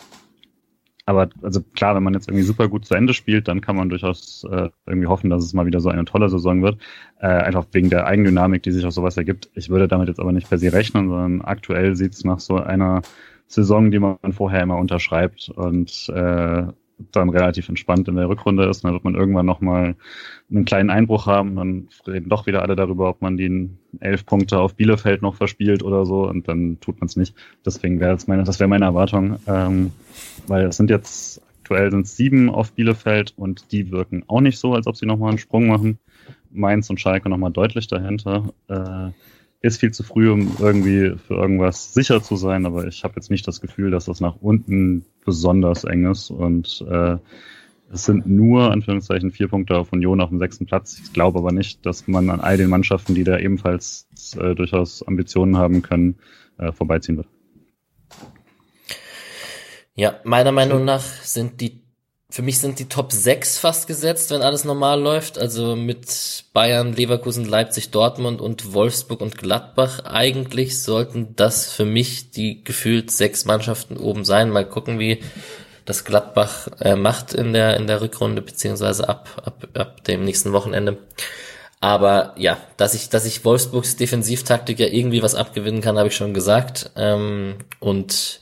aber also klar, wenn man jetzt irgendwie super gut zu Ende spielt, dann kann man durchaus äh, irgendwie hoffen, dass es mal wieder so eine tolle Saison wird. Äh, einfach wegen der Eigendynamik, die sich aus sowas ergibt. Ich würde damit jetzt aber nicht per se rechnen, sondern aktuell sieht es nach so einer Saison, die man vorher immer unterschreibt und äh, dann relativ entspannt in der Rückrunde ist. Dann wird man irgendwann nochmal einen kleinen Einbruch haben. Dann reden doch wieder alle darüber, ob man die elf Punkte auf Bielefeld noch verspielt oder so. Und dann tut man es nicht. Deswegen wäre das meine, das wäre meine Erwartung. Ähm, weil es sind jetzt aktuell sind sieben auf Bielefeld und die wirken auch nicht so, als ob sie nochmal einen Sprung machen. Mainz und Schalke nochmal deutlich dahinter. Äh, ist viel zu früh, um irgendwie für irgendwas sicher zu sein, aber ich habe jetzt nicht das Gefühl, dass das nach unten besonders eng ist und äh, es sind nur, Anführungszeichen, vier Punkte auf Union auf dem sechsten Platz. Ich glaube aber nicht, dass man an all den Mannschaften, die da ebenfalls äh, durchaus Ambitionen haben können, äh, vorbeiziehen wird. Ja, meiner Meinung nach sind die für mich sind die Top 6 fast gesetzt, wenn alles normal läuft. Also mit Bayern, Leverkusen, Leipzig, Dortmund und Wolfsburg und Gladbach. Eigentlich sollten das für mich die gefühlt sechs Mannschaften oben sein. Mal gucken, wie das Gladbach äh, macht in der, in der Rückrunde, beziehungsweise ab, ab, ab dem nächsten Wochenende. Aber ja, dass ich, dass ich Wolfsburgs Defensivtaktik ja irgendwie was abgewinnen kann, habe ich schon gesagt. Ähm, und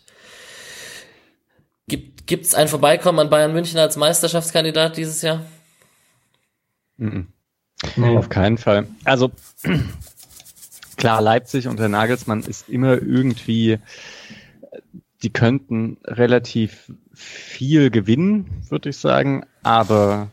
Gibt gibt's ein Vorbeikommen an Bayern München als Meisterschaftskandidat dieses Jahr? Mhm. Nee. Auf keinen Fall. Also klar, Leipzig und der Nagelsmann ist immer irgendwie, die könnten relativ viel gewinnen, würde ich sagen, aber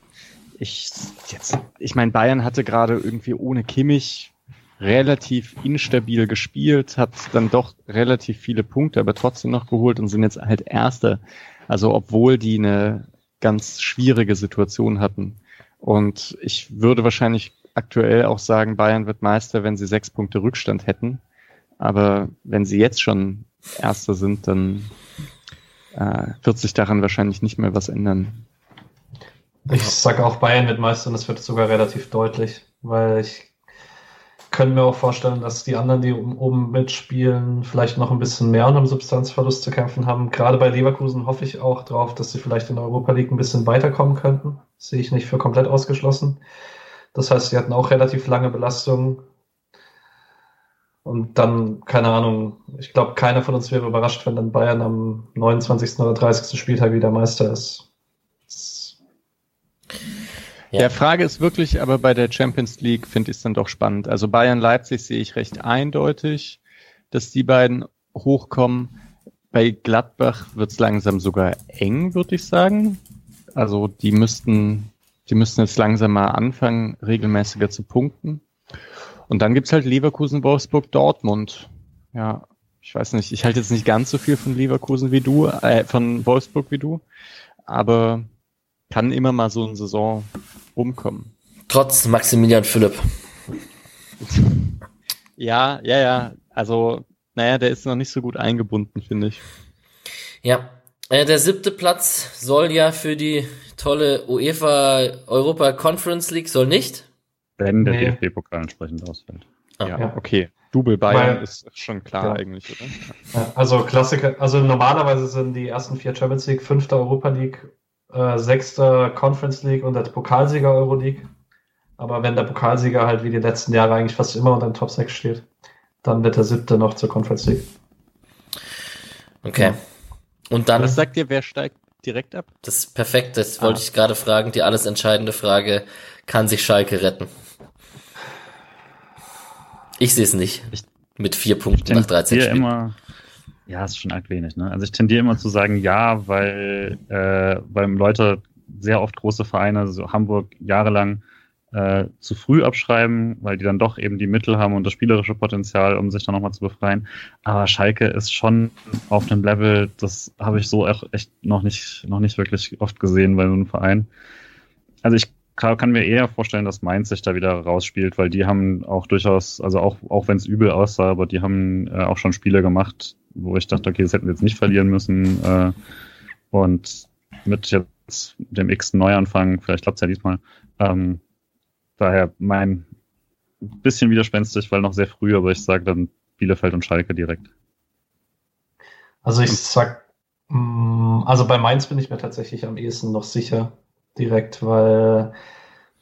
ich jetzt, ich meine, Bayern hatte gerade irgendwie ohne Kimmich relativ instabil gespielt, hat dann doch relativ viele Punkte, aber trotzdem noch geholt und sind jetzt halt Erster. Also obwohl die eine ganz schwierige Situation hatten. Und ich würde wahrscheinlich aktuell auch sagen, Bayern wird Meister, wenn sie sechs Punkte Rückstand hätten. Aber wenn sie jetzt schon Erster sind, dann äh, wird sich daran wahrscheinlich nicht mehr was ändern. Ich sage auch Bayern wird Meister und es wird sogar relativ deutlich, weil ich können mir auch vorstellen, dass die anderen, die oben mitspielen, vielleicht noch ein bisschen mehr unter dem Substanzverlust zu kämpfen haben. Gerade bei Leverkusen hoffe ich auch darauf, dass sie vielleicht in der Europa League ein bisschen weiterkommen könnten. Das sehe ich nicht für komplett ausgeschlossen. Das heißt, sie hatten auch relativ lange Belastungen. Und dann, keine Ahnung, ich glaube, keiner von uns wäre überrascht, wenn dann Bayern am 29. oder 30. Spieltag wieder Meister ist. Ja. Der Frage ist wirklich, aber bei der Champions League finde ich es dann doch spannend. Also Bayern Leipzig sehe ich recht eindeutig, dass die beiden hochkommen. Bei Gladbach wird es langsam sogar eng, würde ich sagen. Also die müssten, die müssten jetzt langsam mal anfangen, regelmäßiger zu punkten. Und dann gibt's halt Leverkusen, Wolfsburg, Dortmund. Ja, ich weiß nicht, ich halte jetzt nicht ganz so viel von Leverkusen wie du, äh, von Wolfsburg wie du, aber kann immer mal so eine Saison rumkommen. Trotz Maximilian Philipp. Ja, ja, ja. Also, naja, der ist noch nicht so gut eingebunden, finde ich. Ja. Äh, der siebte Platz soll ja für die tolle UEFA Europa Conference League, soll nicht? Wenn der nee. DFB-Pokal entsprechend ausfällt. Ah. Ja, okay. Double Bayern Weil, ist schon klar ja. eigentlich, oder? Ja, also Klassiker, also normalerweise sind die ersten vier Champions League, fünfte Europa League äh, sechster Conference League und der Pokalsieger Euroleague. Aber wenn der Pokalsieger halt wie die letzten Jahre eigentlich fast immer unter den Top 6 steht, dann wird der siebte noch zur Conference League. Okay. Und dann. Was sagt ihr, wer steigt direkt ab? Das ist perfekt, das ah. wollte ich gerade fragen. Die alles entscheidende Frage, kann sich Schalke retten? Ich sehe es nicht. Ich, Mit vier Punkten nach 13 Spielen. Immer, ja, ist schon arg wenig. Ne? Also ich tendiere immer zu sagen ja, weil, äh, weil Leute sehr oft große Vereine, so Hamburg jahrelang, äh, zu früh abschreiben, weil die dann doch eben die Mittel haben und das spielerische Potenzial, um sich dann nochmal zu befreien. Aber Schalke ist schon auf einem Level, das habe ich so echt noch nicht, noch nicht wirklich oft gesehen bei einem Verein. Also ich kann mir eher vorstellen, dass Mainz sich da wieder rausspielt, weil die haben auch durchaus, also auch, auch wenn es übel aussah, aber die haben äh, auch schon Spiele gemacht, wo ich dachte, okay, das hätten wir jetzt nicht verlieren müssen. Äh, und mit jetzt dem x Neuanfang, vielleicht klappt es ja diesmal. Ähm, daher mein ein bisschen widerspenstig, weil noch sehr früh, aber ich sage dann Bielefeld und Schalke direkt. Also ich sag, mm, also bei Mainz bin ich mir tatsächlich am ehesten noch sicher direkt, weil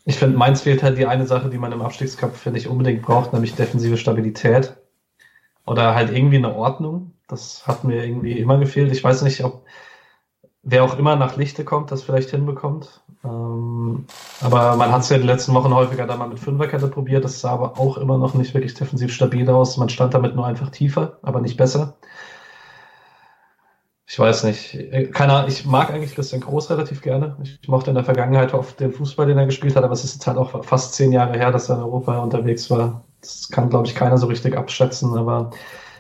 ich finde, Mainz fehlt halt die eine Sache, die man im Abstiegskampf, finde ich, unbedingt braucht, nämlich defensive Stabilität. Oder halt irgendwie eine Ordnung. Das hat mir irgendwie immer gefehlt. Ich weiß nicht, ob wer auch immer nach Lichte kommt, das vielleicht hinbekommt. Ähm, aber man hat es ja die letzten Wochen häufiger da mal mit Fünferkette probiert. Das sah aber auch immer noch nicht wirklich defensiv stabil aus. Man stand damit nur einfach tiefer, aber nicht besser. Ich weiß nicht. Keine Ahnung, ich mag eigentlich Christian Groß relativ gerne. Ich mochte in der Vergangenheit oft den Fußball, den er gespielt hat, aber es ist jetzt halt auch fast zehn Jahre her, dass er in Europa unterwegs war. Das kann, glaube ich, keiner so richtig abschätzen, aber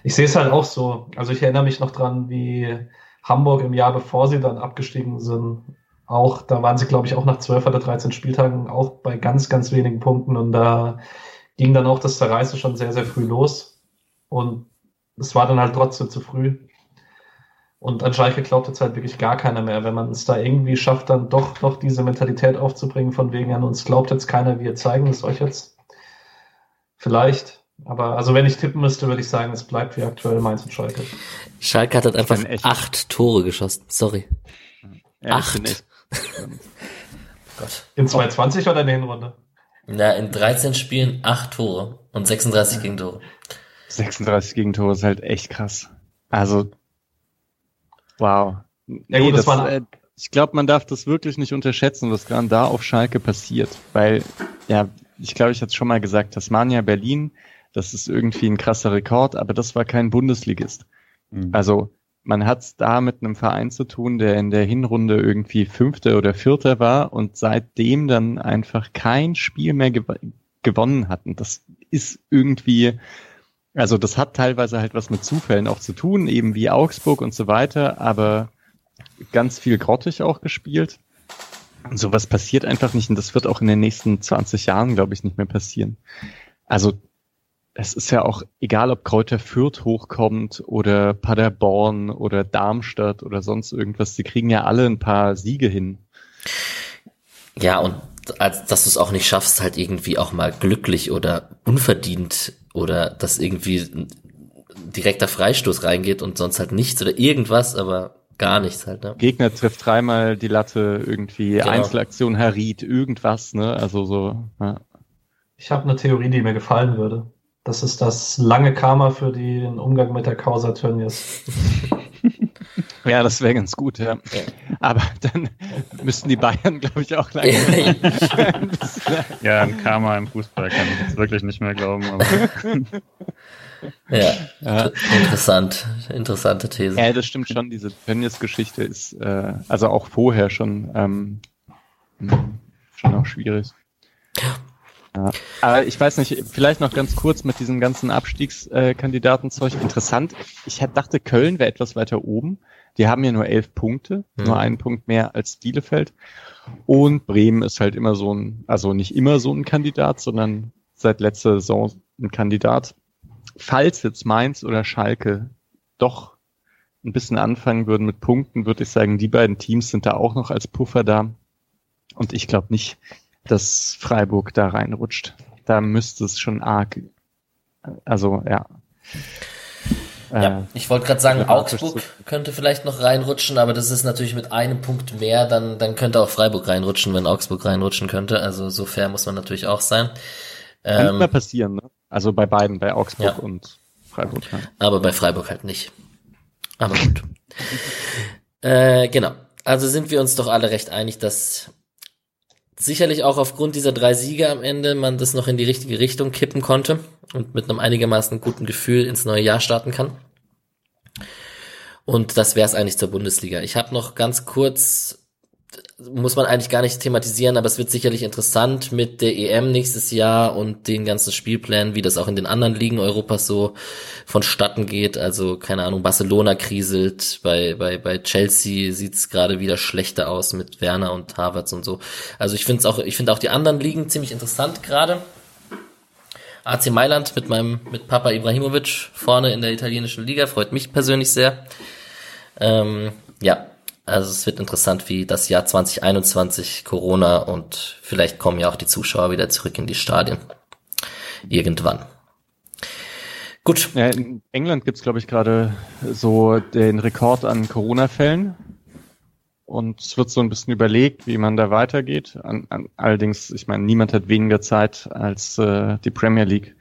ich sehe es halt auch so. Also ich erinnere mich noch dran, wie Hamburg im Jahr bevor sie dann abgestiegen sind, auch, da waren sie, glaube ich, auch nach 12 oder 13 Spieltagen auch bei ganz, ganz wenigen Punkten und da ging dann auch das Zerreißen schon sehr, sehr früh los und es war dann halt trotzdem zu früh. Und an Schalke glaubt jetzt halt wirklich gar keiner mehr. Wenn man es da irgendwie schafft, dann doch noch diese Mentalität aufzubringen, von wegen an uns glaubt jetzt keiner, wir zeigen es euch jetzt. Vielleicht. Aber also wenn ich tippen müsste, würde ich sagen, es bleibt wie aktuell Mainz und Schalke. Schalke hat halt einfach acht Tore geschossen. Sorry. Ja, acht. Gott. In 220 oder in der Hinrunde? Na, in 13 Spielen acht Tore und 36 Gegentore. 36 Gegentore ist halt echt krass. Also, wow. Ja, gut, das, das war, äh, ich glaube, man darf das wirklich nicht unterschätzen, was gerade da auf Schalke passiert, weil, ja, ich glaube, ich hatte es schon mal gesagt, Tasmania Berlin, das ist irgendwie ein krasser Rekord, aber das war kein Bundesligist. Mhm. Also man hat es da mit einem Verein zu tun, der in der Hinrunde irgendwie Fünfter oder Vierter war und seitdem dann einfach kein Spiel mehr gew gewonnen hat. Und das ist irgendwie, also das hat teilweise halt was mit Zufällen auch zu tun, eben wie Augsburg und so weiter, aber ganz viel grottig auch gespielt. Und sowas passiert einfach nicht und das wird auch in den nächsten 20 Jahren, glaube ich, nicht mehr passieren. Also es ist ja auch egal, ob Kräuter Fürth hochkommt oder Paderborn oder Darmstadt oder sonst irgendwas, die kriegen ja alle ein paar Siege hin. Ja, und dass du es auch nicht schaffst, halt irgendwie auch mal glücklich oder unverdient oder dass irgendwie ein direkter Freistoß reingeht und sonst halt nichts oder irgendwas, aber gar nichts halt. Ne? Gegner trifft dreimal die Latte, irgendwie genau. Einzelaktion Harit, irgendwas, ne? Also so. Ja. Ich habe eine Theorie, die mir gefallen würde. Das ist das lange Karma für den Umgang mit der Causa Tönnies. Ja, das wäre ganz gut, ja. Aber dann müssten die Bayern, glaube ich, auch langsam. ja, ein Karma im Fußball kann ich jetzt wirklich nicht mehr glauben. Aber ja, ja, interessant, interessante These. Ja, das stimmt schon. Diese Tönnies-Geschichte ist, äh, also auch vorher schon, ähm, schon auch schwierig. Ja. Aber ich weiß nicht, vielleicht noch ganz kurz mit diesem ganzen Abstiegskandidatenzeug. Interessant. Ich dachte, Köln wäre etwas weiter oben. Die haben ja nur elf Punkte, mhm. nur einen Punkt mehr als Bielefeld. Und Bremen ist halt immer so ein, also nicht immer so ein Kandidat, sondern seit letzter Saison ein Kandidat. Falls jetzt Mainz oder Schalke doch ein bisschen anfangen würden mit Punkten, würde ich sagen, die beiden Teams sind da auch noch als Puffer da. Und ich glaube nicht, dass Freiburg da reinrutscht. Da müsste es schon arg. Also, ja. Ja, ich wollte gerade sagen, Augsburg könnte vielleicht noch reinrutschen, aber das ist natürlich mit einem Punkt mehr, dann, dann könnte auch Freiburg reinrutschen, wenn Augsburg reinrutschen könnte. Also so fair muss man natürlich auch sein. Kann ähm, immer passieren, ne? Also bei beiden, bei Augsburg ja. und Freiburg. Ja. Aber bei Freiburg halt nicht. Aber gut. äh, genau. Also sind wir uns doch alle recht einig, dass sicherlich auch aufgrund dieser drei Siege am Ende man das noch in die richtige Richtung kippen konnte und mit einem einigermaßen guten Gefühl ins neue Jahr starten kann. Und das wäre es eigentlich zur Bundesliga. Ich habe noch ganz kurz muss man eigentlich gar nicht thematisieren, aber es wird sicherlich interessant mit der EM nächstes Jahr und den ganzen Spielplänen, wie das auch in den anderen Ligen Europas so vonstatten geht. Also keine Ahnung, Barcelona kriselt, bei bei bei Chelsea sieht's gerade wieder schlechter aus mit Werner und Havertz und so. Also ich finde auch, ich finde auch die anderen Ligen ziemlich interessant gerade. AC Mailand mit meinem mit Papa Ibrahimovic vorne in der italienischen Liga freut mich persönlich sehr. Ähm, ja, also es wird interessant, wie das Jahr 2021 Corona und vielleicht kommen ja auch die Zuschauer wieder zurück in die Stadien. Irgendwann. Gut. Ja, in England gibt's glaube ich, gerade so den Rekord an Corona-Fällen. Und es wird so ein bisschen überlegt, wie man da weitergeht. An, an, allerdings, ich meine, niemand hat weniger Zeit als äh, die Premier League,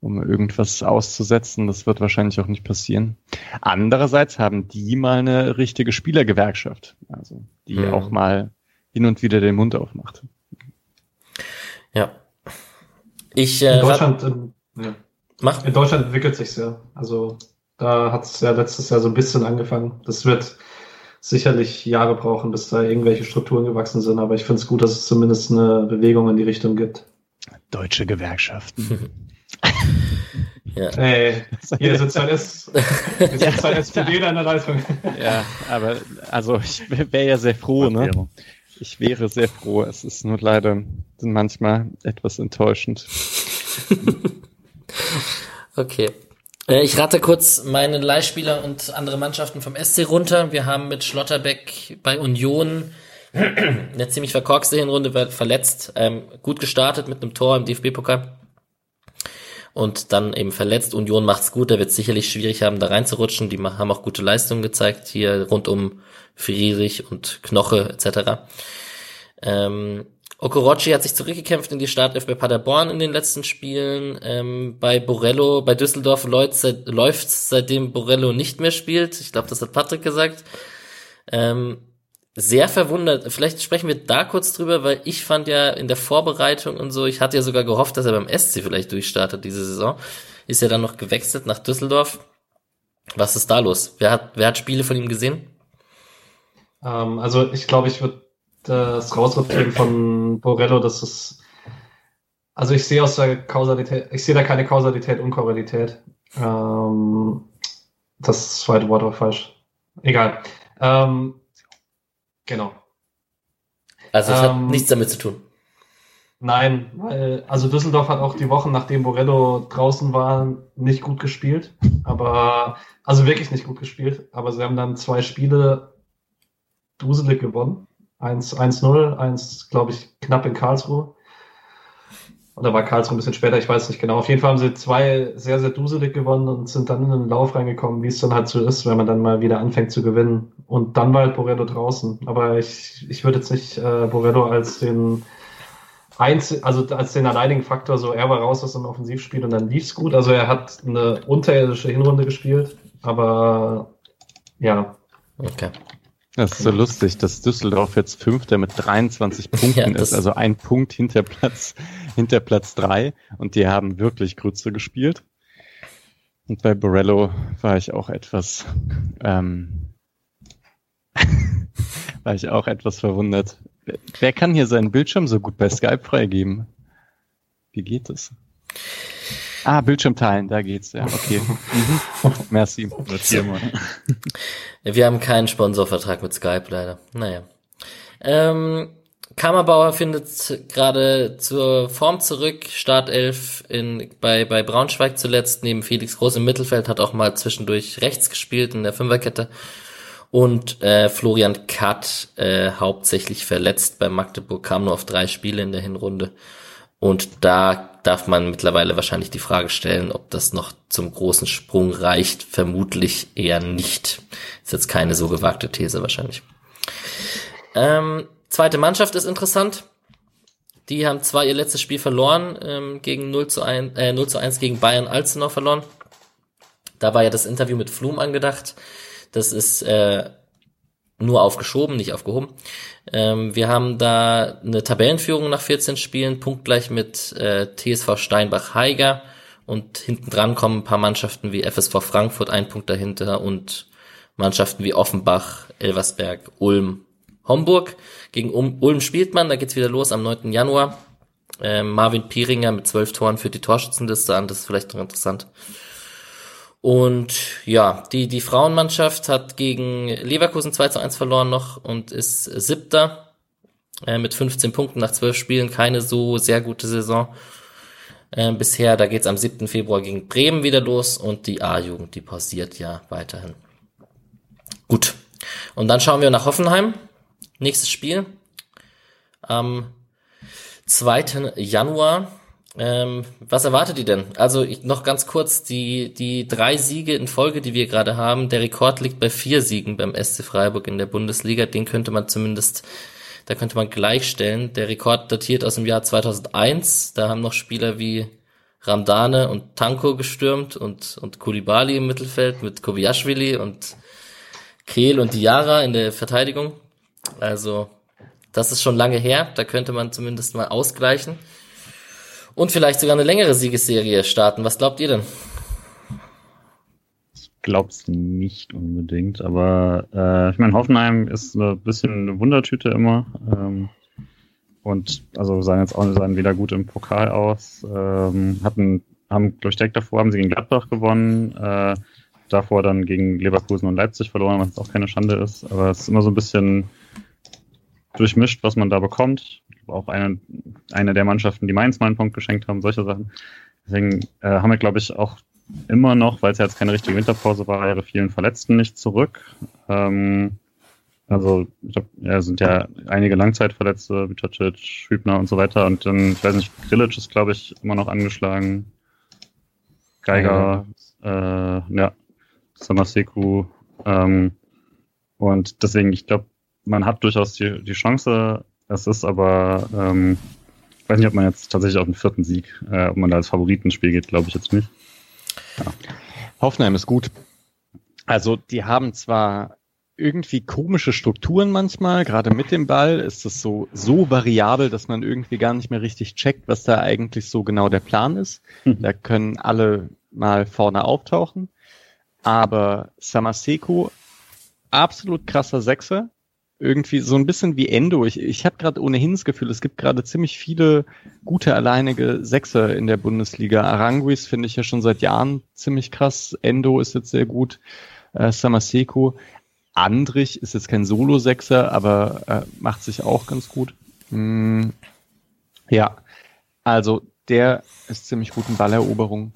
um irgendwas auszusetzen. Das wird wahrscheinlich auch nicht passieren. Andererseits haben die mal eine richtige Spielergewerkschaft, also die mhm. auch mal hin und wieder den Mund aufmacht. Ja. Ich, äh, in Deutschland, in, ja. Mach. in Deutschland entwickelt sich's ja. Also da hat es ja letztes Jahr so ein bisschen angefangen. Das wird sicherlich Jahre brauchen, bis da irgendwelche Strukturen gewachsen sind, aber ich finde es gut, dass es zumindest eine Bewegung in die Richtung gibt. Deutsche Gewerkschaften. ja. Hey, hier sitzt ein, S hier sitzt ein SPD in der Leitung. Ja, aber also ich wäre ja sehr froh, ne? Ich wäre sehr froh. Es ist nur leider manchmal etwas enttäuschend. okay. Äh, ich rate kurz meine Leihspieler und andere Mannschaften vom SC runter. Wir haben mit Schlotterbeck bei Union eine ziemlich verkorkste Hinrunde verletzt, ähm, gut gestartet mit einem Tor im DFB-Pokal und dann eben verletzt. Union macht's gut, da wird sicherlich schwierig haben, da reinzurutschen. Die haben auch gute Leistungen gezeigt hier rund um Friedrich und Knoche etc. Ähm, Okorochi hat sich zurückgekämpft in die Startelf bei Paderborn in den letzten Spielen. Ähm, bei Borello, bei Düsseldorf läuft seit, seitdem Borello nicht mehr spielt. Ich glaube, das hat Patrick gesagt. Ähm, sehr verwundert. Vielleicht sprechen wir da kurz drüber, weil ich fand ja in der Vorbereitung und so, ich hatte ja sogar gehofft, dass er beim SC vielleicht durchstartet diese Saison. Ist ja dann noch gewechselt nach Düsseldorf. Was ist da los? Wer hat, wer hat Spiele von ihm gesehen? Ähm, also ich glaube, ich würde das Rausrotieren von Borello, das ist, also ich sehe aus der Kausalität, ich sehe da keine Kausalität und Korrelität. Ähm, das zweite Wort war falsch. Egal. Ähm, genau. Also es ähm, hat nichts damit zu tun. Nein, weil, also Düsseldorf hat auch die Wochen, nachdem Borello draußen war, nicht gut gespielt. Aber, also wirklich nicht gut gespielt. Aber sie haben dann zwei Spiele duselig gewonnen. 1-0, 1, glaube ich, knapp in Karlsruhe. Oder war Karlsruhe ein bisschen später, ich weiß nicht genau. Auf jeden Fall haben sie zwei sehr, sehr duselig gewonnen und sind dann in den Lauf reingekommen, wie es dann halt so ist, wenn man dann mal wieder anfängt zu gewinnen. Und dann war halt Borello draußen. Aber ich, ich würde jetzt nicht äh, Borello als den Einzel also als den alleinigen Faktor, so er war raus aus dem Offensivspiel und dann lief's gut. Also er hat eine unterirdische Hinrunde gespielt, aber ja. Okay. Das ist so lustig, dass Düsseldorf jetzt Fünfter mit 23 Punkten ja, ist, also ein Punkt hinter Platz, hinter Platz drei und die haben wirklich Grütze gespielt. Und bei Borello war ich auch etwas, ähm, war ich auch etwas verwundert. Wer kann hier seinen Bildschirm so gut bei Skype freigeben? Wie geht das? Ah, Bildschirm teilen, da geht's, ja, okay. Mhm. Merci. Wir haben keinen Sponsorvertrag mit Skype, leider. Naja. Ähm, Kammerbauer findet gerade zur Form zurück. Startelf in, bei, bei Braunschweig zuletzt, neben Felix Groß im Mittelfeld, hat auch mal zwischendurch rechts gespielt in der Fünferkette. Und äh, Florian Katt äh, hauptsächlich verletzt bei Magdeburg, kam nur auf drei Spiele in der Hinrunde. Und da darf man mittlerweile wahrscheinlich die Frage stellen, ob das noch zum großen Sprung reicht. Vermutlich eher nicht. Ist jetzt keine so gewagte These wahrscheinlich. Ähm, zweite Mannschaft ist interessant. Die haben zwar ihr letztes Spiel verloren, ähm, gegen 0 zu 1, äh, 0 zu 1 gegen Bayern Alzenau verloren. Da war ja das Interview mit Flum angedacht. Das ist äh, nur aufgeschoben, nicht aufgehoben. Ähm, wir haben da eine Tabellenführung nach 14 Spielen, punktgleich mit äh, TSV Steinbach-Heiger und hinten dran kommen ein paar Mannschaften wie FSV Frankfurt, ein Punkt dahinter und Mannschaften wie Offenbach, Elversberg, Ulm, Homburg. Gegen Ulm spielt man, da geht's wieder los am 9. Januar. Ähm, Marvin Pieringer mit zwölf Toren für die Torschützenliste an, das ist vielleicht noch interessant. Und ja, die, die Frauenmannschaft hat gegen Leverkusen 2 zu 1 verloren noch und ist siebter äh, mit 15 Punkten nach 12 Spielen. Keine so sehr gute Saison äh, bisher. Da geht's am 7. Februar gegen Bremen wieder los und die A-Jugend, die pausiert ja weiterhin. Gut. Und dann schauen wir nach Hoffenheim. Nächstes Spiel. Am 2. Januar Ähm, was erwartet ihr denn? Also ich, noch ganz kurz, die, die drei Siege in Folge, die wir gerade haben, der Rekord liegt bei vier Siegen beim SC Freiburg in der Bundesliga. Den könnte man zumindest, da könnte man gleichstellen. Der Rekord datiert aus dem Jahr 2001. Da haben noch Spieler wie Ramdane und Tanko gestürmt und, und Kulibali im Mittelfeld mit Kobiashvili und Kehl und Diara in der Verteidigung. Also, das ist schon lange her. Da könnte man zumindest mal ausgleichen. Und vielleicht sogar eine längere Siegesserie starten. Was glaubt ihr denn? Ich glaub's nicht unbedingt, aber äh, ich meine, Hoffenheim ist ein bisschen eine Wundertüte immer. Ähm, und also sahen jetzt auch sahen wieder gut im Pokal aus. Ähm, hatten, haben, glaube ich, direkt davor haben sie gegen Gladbach gewonnen. Äh, davor dann gegen Leverkusen und Leipzig verloren, was auch keine Schande ist. Aber es ist immer so ein bisschen durchmischt, was man da bekommt. Auch eine, eine der Mannschaften, die Mainz mal einen Punkt geschenkt haben, solche Sachen. Deswegen äh, haben wir, glaube ich, auch immer noch, weil es ja jetzt keine richtige Winterpause war, ihre vielen Verletzten nicht zurück. Ähm, also, ich glaub, ja, sind ja einige Langzeitverletzte, wie Tocic, Hübner und so weiter. Und dann, ich weiß nicht, Grilic ist, glaube ich, immer noch angeschlagen. Geiger, ja. äh, ja, Samaseku. Ähm, und deswegen, ich glaube, man hat durchaus die, die Chance. Es ist aber, ähm, ich weiß nicht, ob man jetzt tatsächlich auf den vierten Sieg, äh, ob man da als Favoritenspiel geht, glaube ich jetzt nicht. Ja. Hoffenheim ist gut. Also, die haben zwar irgendwie komische Strukturen manchmal. Gerade mit dem Ball ist es so, so variabel, dass man irgendwie gar nicht mehr richtig checkt, was da eigentlich so genau der Plan ist. Mhm. Da können alle mal vorne auftauchen. Aber Samaseko, absolut krasser Sechser. Irgendwie so ein bisschen wie Endo. Ich, ich habe gerade ohnehin das Gefühl, es gibt gerade ziemlich viele gute alleinige Sechser in der Bundesliga. Aranguis finde ich ja schon seit Jahren ziemlich krass. Endo ist jetzt sehr gut. Äh, Samaseko. Andrich ist jetzt kein Solo-Sechser, aber äh, macht sich auch ganz gut. Mm, ja, also der ist ziemlich gut in Balleroberung.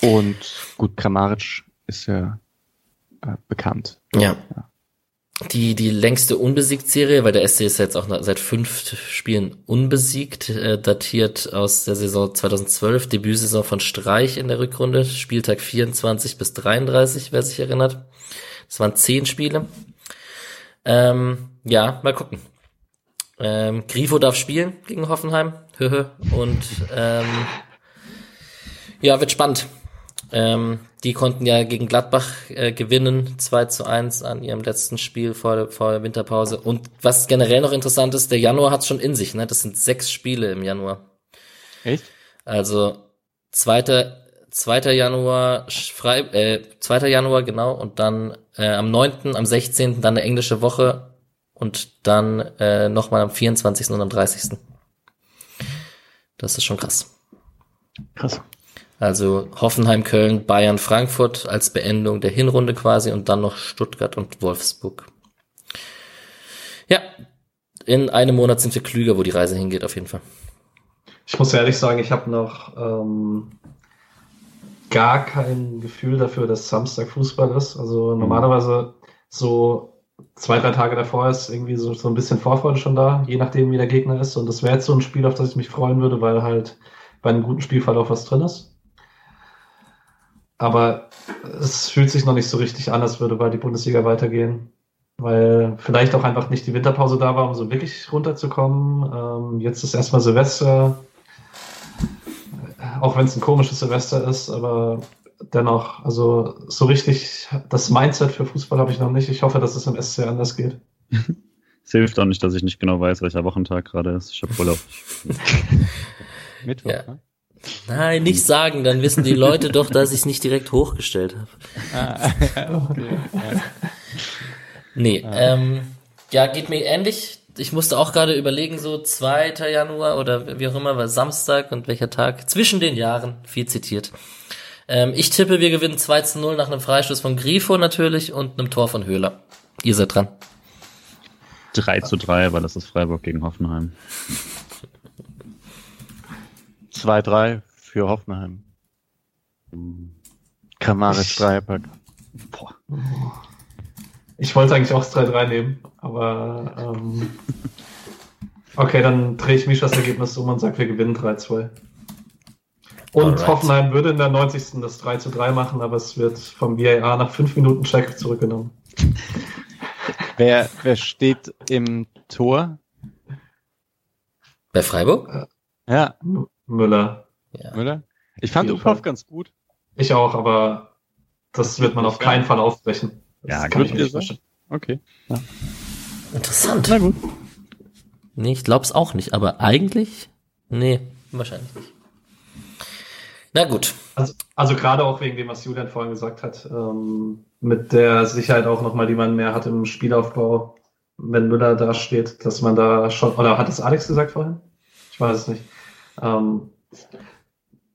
Und gut, Kramaric ist ja äh, bekannt. Ja. ja. Die, die längste Unbesiegt-Serie, weil der SC ist jetzt auch seit fünf Spielen unbesiegt, äh, datiert aus der Saison 2012, Debütsaison von Streich in der Rückrunde, Spieltag 24 bis 33, wer sich erinnert. Es waren zehn Spiele. Ähm, ja, mal gucken. Ähm, Grifo darf spielen gegen Hoffenheim. Und ähm, ja, wird spannend. Ähm, die konnten ja gegen Gladbach äh, gewinnen, 2 zu 1 an ihrem letzten Spiel vor der, vor der Winterpause. Und was generell noch interessant ist, der Januar hat schon in sich, ne? Das sind sechs Spiele im Januar. Echt? Also zweiter 2. Januar frei, äh, 2. Januar, genau, und dann äh, am 9., am 16. dann eine englische Woche und dann äh, nochmal am 24. und am 30. Das ist schon krass. Krass. Also Hoffenheim, Köln, Bayern, Frankfurt als Beendung der Hinrunde quasi und dann noch Stuttgart und Wolfsburg. Ja, in einem Monat sind wir klüger, wo die Reise hingeht, auf jeden Fall. Ich muss ehrlich sagen, ich habe noch ähm, gar kein Gefühl dafür, dass Samstag Fußball ist. Also mhm. normalerweise so zwei, drei Tage davor ist irgendwie so, so ein bisschen Vorfreude schon da, je nachdem, wie der Gegner ist. Und das wäre jetzt so ein Spiel, auf das ich mich freuen würde, weil halt bei einem guten Spielverlauf was drin ist. Aber es fühlt sich noch nicht so richtig an, als würde bei die Bundesliga weitergehen. Weil vielleicht auch einfach nicht die Winterpause da war, um so wirklich runterzukommen. Ähm, jetzt ist erstmal Silvester auch wenn es ein komisches Silvester ist, aber dennoch, also so richtig das Mindset für Fußball habe ich noch nicht. Ich hoffe, dass es im SC anders geht. Es hilft auch nicht, dass ich nicht genau weiß, welcher Wochentag gerade ist. Ich habe Urlaub. Mittwoch, ja. ne? Nein, nicht sagen, dann wissen die Leute doch, dass ich es nicht direkt hochgestellt habe. Ah, okay. Nee, ah. ähm, ja, geht mir ähnlich ich musste auch gerade überlegen, so 2. Januar oder wie auch immer, war Samstag und welcher Tag. Zwischen den Jahren, viel zitiert. Ähm, ich tippe, wir gewinnen 2 zu 0 nach einem Freistoß von Grifo natürlich und einem Tor von Höhler. Ihr seid dran. 3 zu 3, weil das ist Freiburg gegen Hoffenheim. 2-3 für Hoffenheim. Kramaric Dreierpack. Boah. Ich wollte eigentlich auch das 3-3 nehmen, aber ähm, okay, dann drehe ich mich das Ergebnis um und sage, wir gewinnen 3-2. Und Alright. Hoffenheim würde in der 90. das 3 zu 3 machen, aber es wird vom VAR nach 5 Minuten Check zurückgenommen. Wer, wer steht im Tor? Bei Freiburg? Ja, Müller. Ja. Müller? Ich fand Uphoff ganz gut. Ich auch, aber das wird man auf keinen Fall aufbrechen. Das Ja, kann ich mir nicht vorstellen. Okay. Interessant. Na gut. Nee, ich glaub's auch nicht, aber eigentlich? Nee, wahrscheinlich nicht. Na gut. Also, also gerade auch wegen dem, was Julian vorhin gesagt hat, ähm, mit der Sicherheit auch nochmal, die man mehr hat im Spielaufbau, wenn Müller da steht, dass man da schon, oder hat es Alex gesagt vorhin? Ich weiß es nicht. Ähm,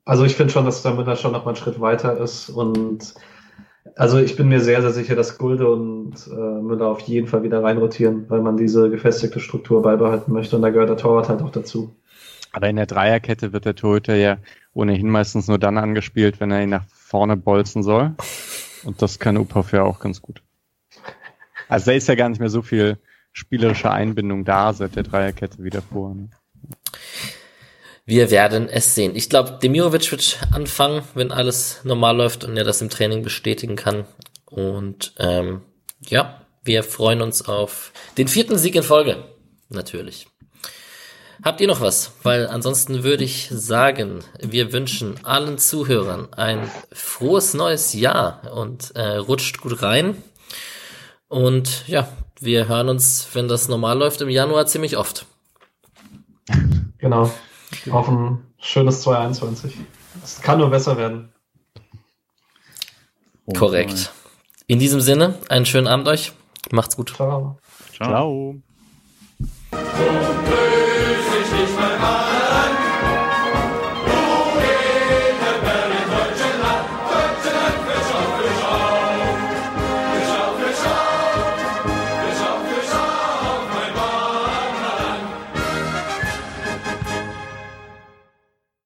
also ich finde schon, dass der Müller schon nochmal einen Schritt weiter ist und also ich bin mir sehr, sehr sicher, dass Gulde und äh, Müller auf jeden Fall wieder reinrotieren, weil man diese gefestigte Struktur beibehalten möchte und da gehört der Torwart halt auch dazu. Aber in der Dreierkette wird der Torhüter ja ohnehin meistens nur dann angespielt, wenn er ihn nach vorne bolzen soll. Und das kann Uphoff ja auch ganz gut. Also da ist ja gar nicht mehr so viel spielerische Einbindung da seit der Dreierkette wieder vor. Ne? Wir werden es sehen. Ich glaube, Demirovic wird anfangen, wenn alles normal läuft und er das im Training bestätigen kann. Und ähm, ja, wir freuen uns auf den vierten Sieg in Folge. Natürlich. Habt ihr noch was? Weil ansonsten würde ich sagen, wir wünschen allen Zuhörern ein frohes neues Jahr und äh, rutscht gut rein. Und ja, wir hören uns, wenn das normal läuft, im Januar ziemlich oft. Genau. Auf ein schönes 2021. Es kann nur besser werden. Korrekt. In diesem Sinne, einen schönen Abend euch. Macht's gut. Ciao. Ciao. Ciao.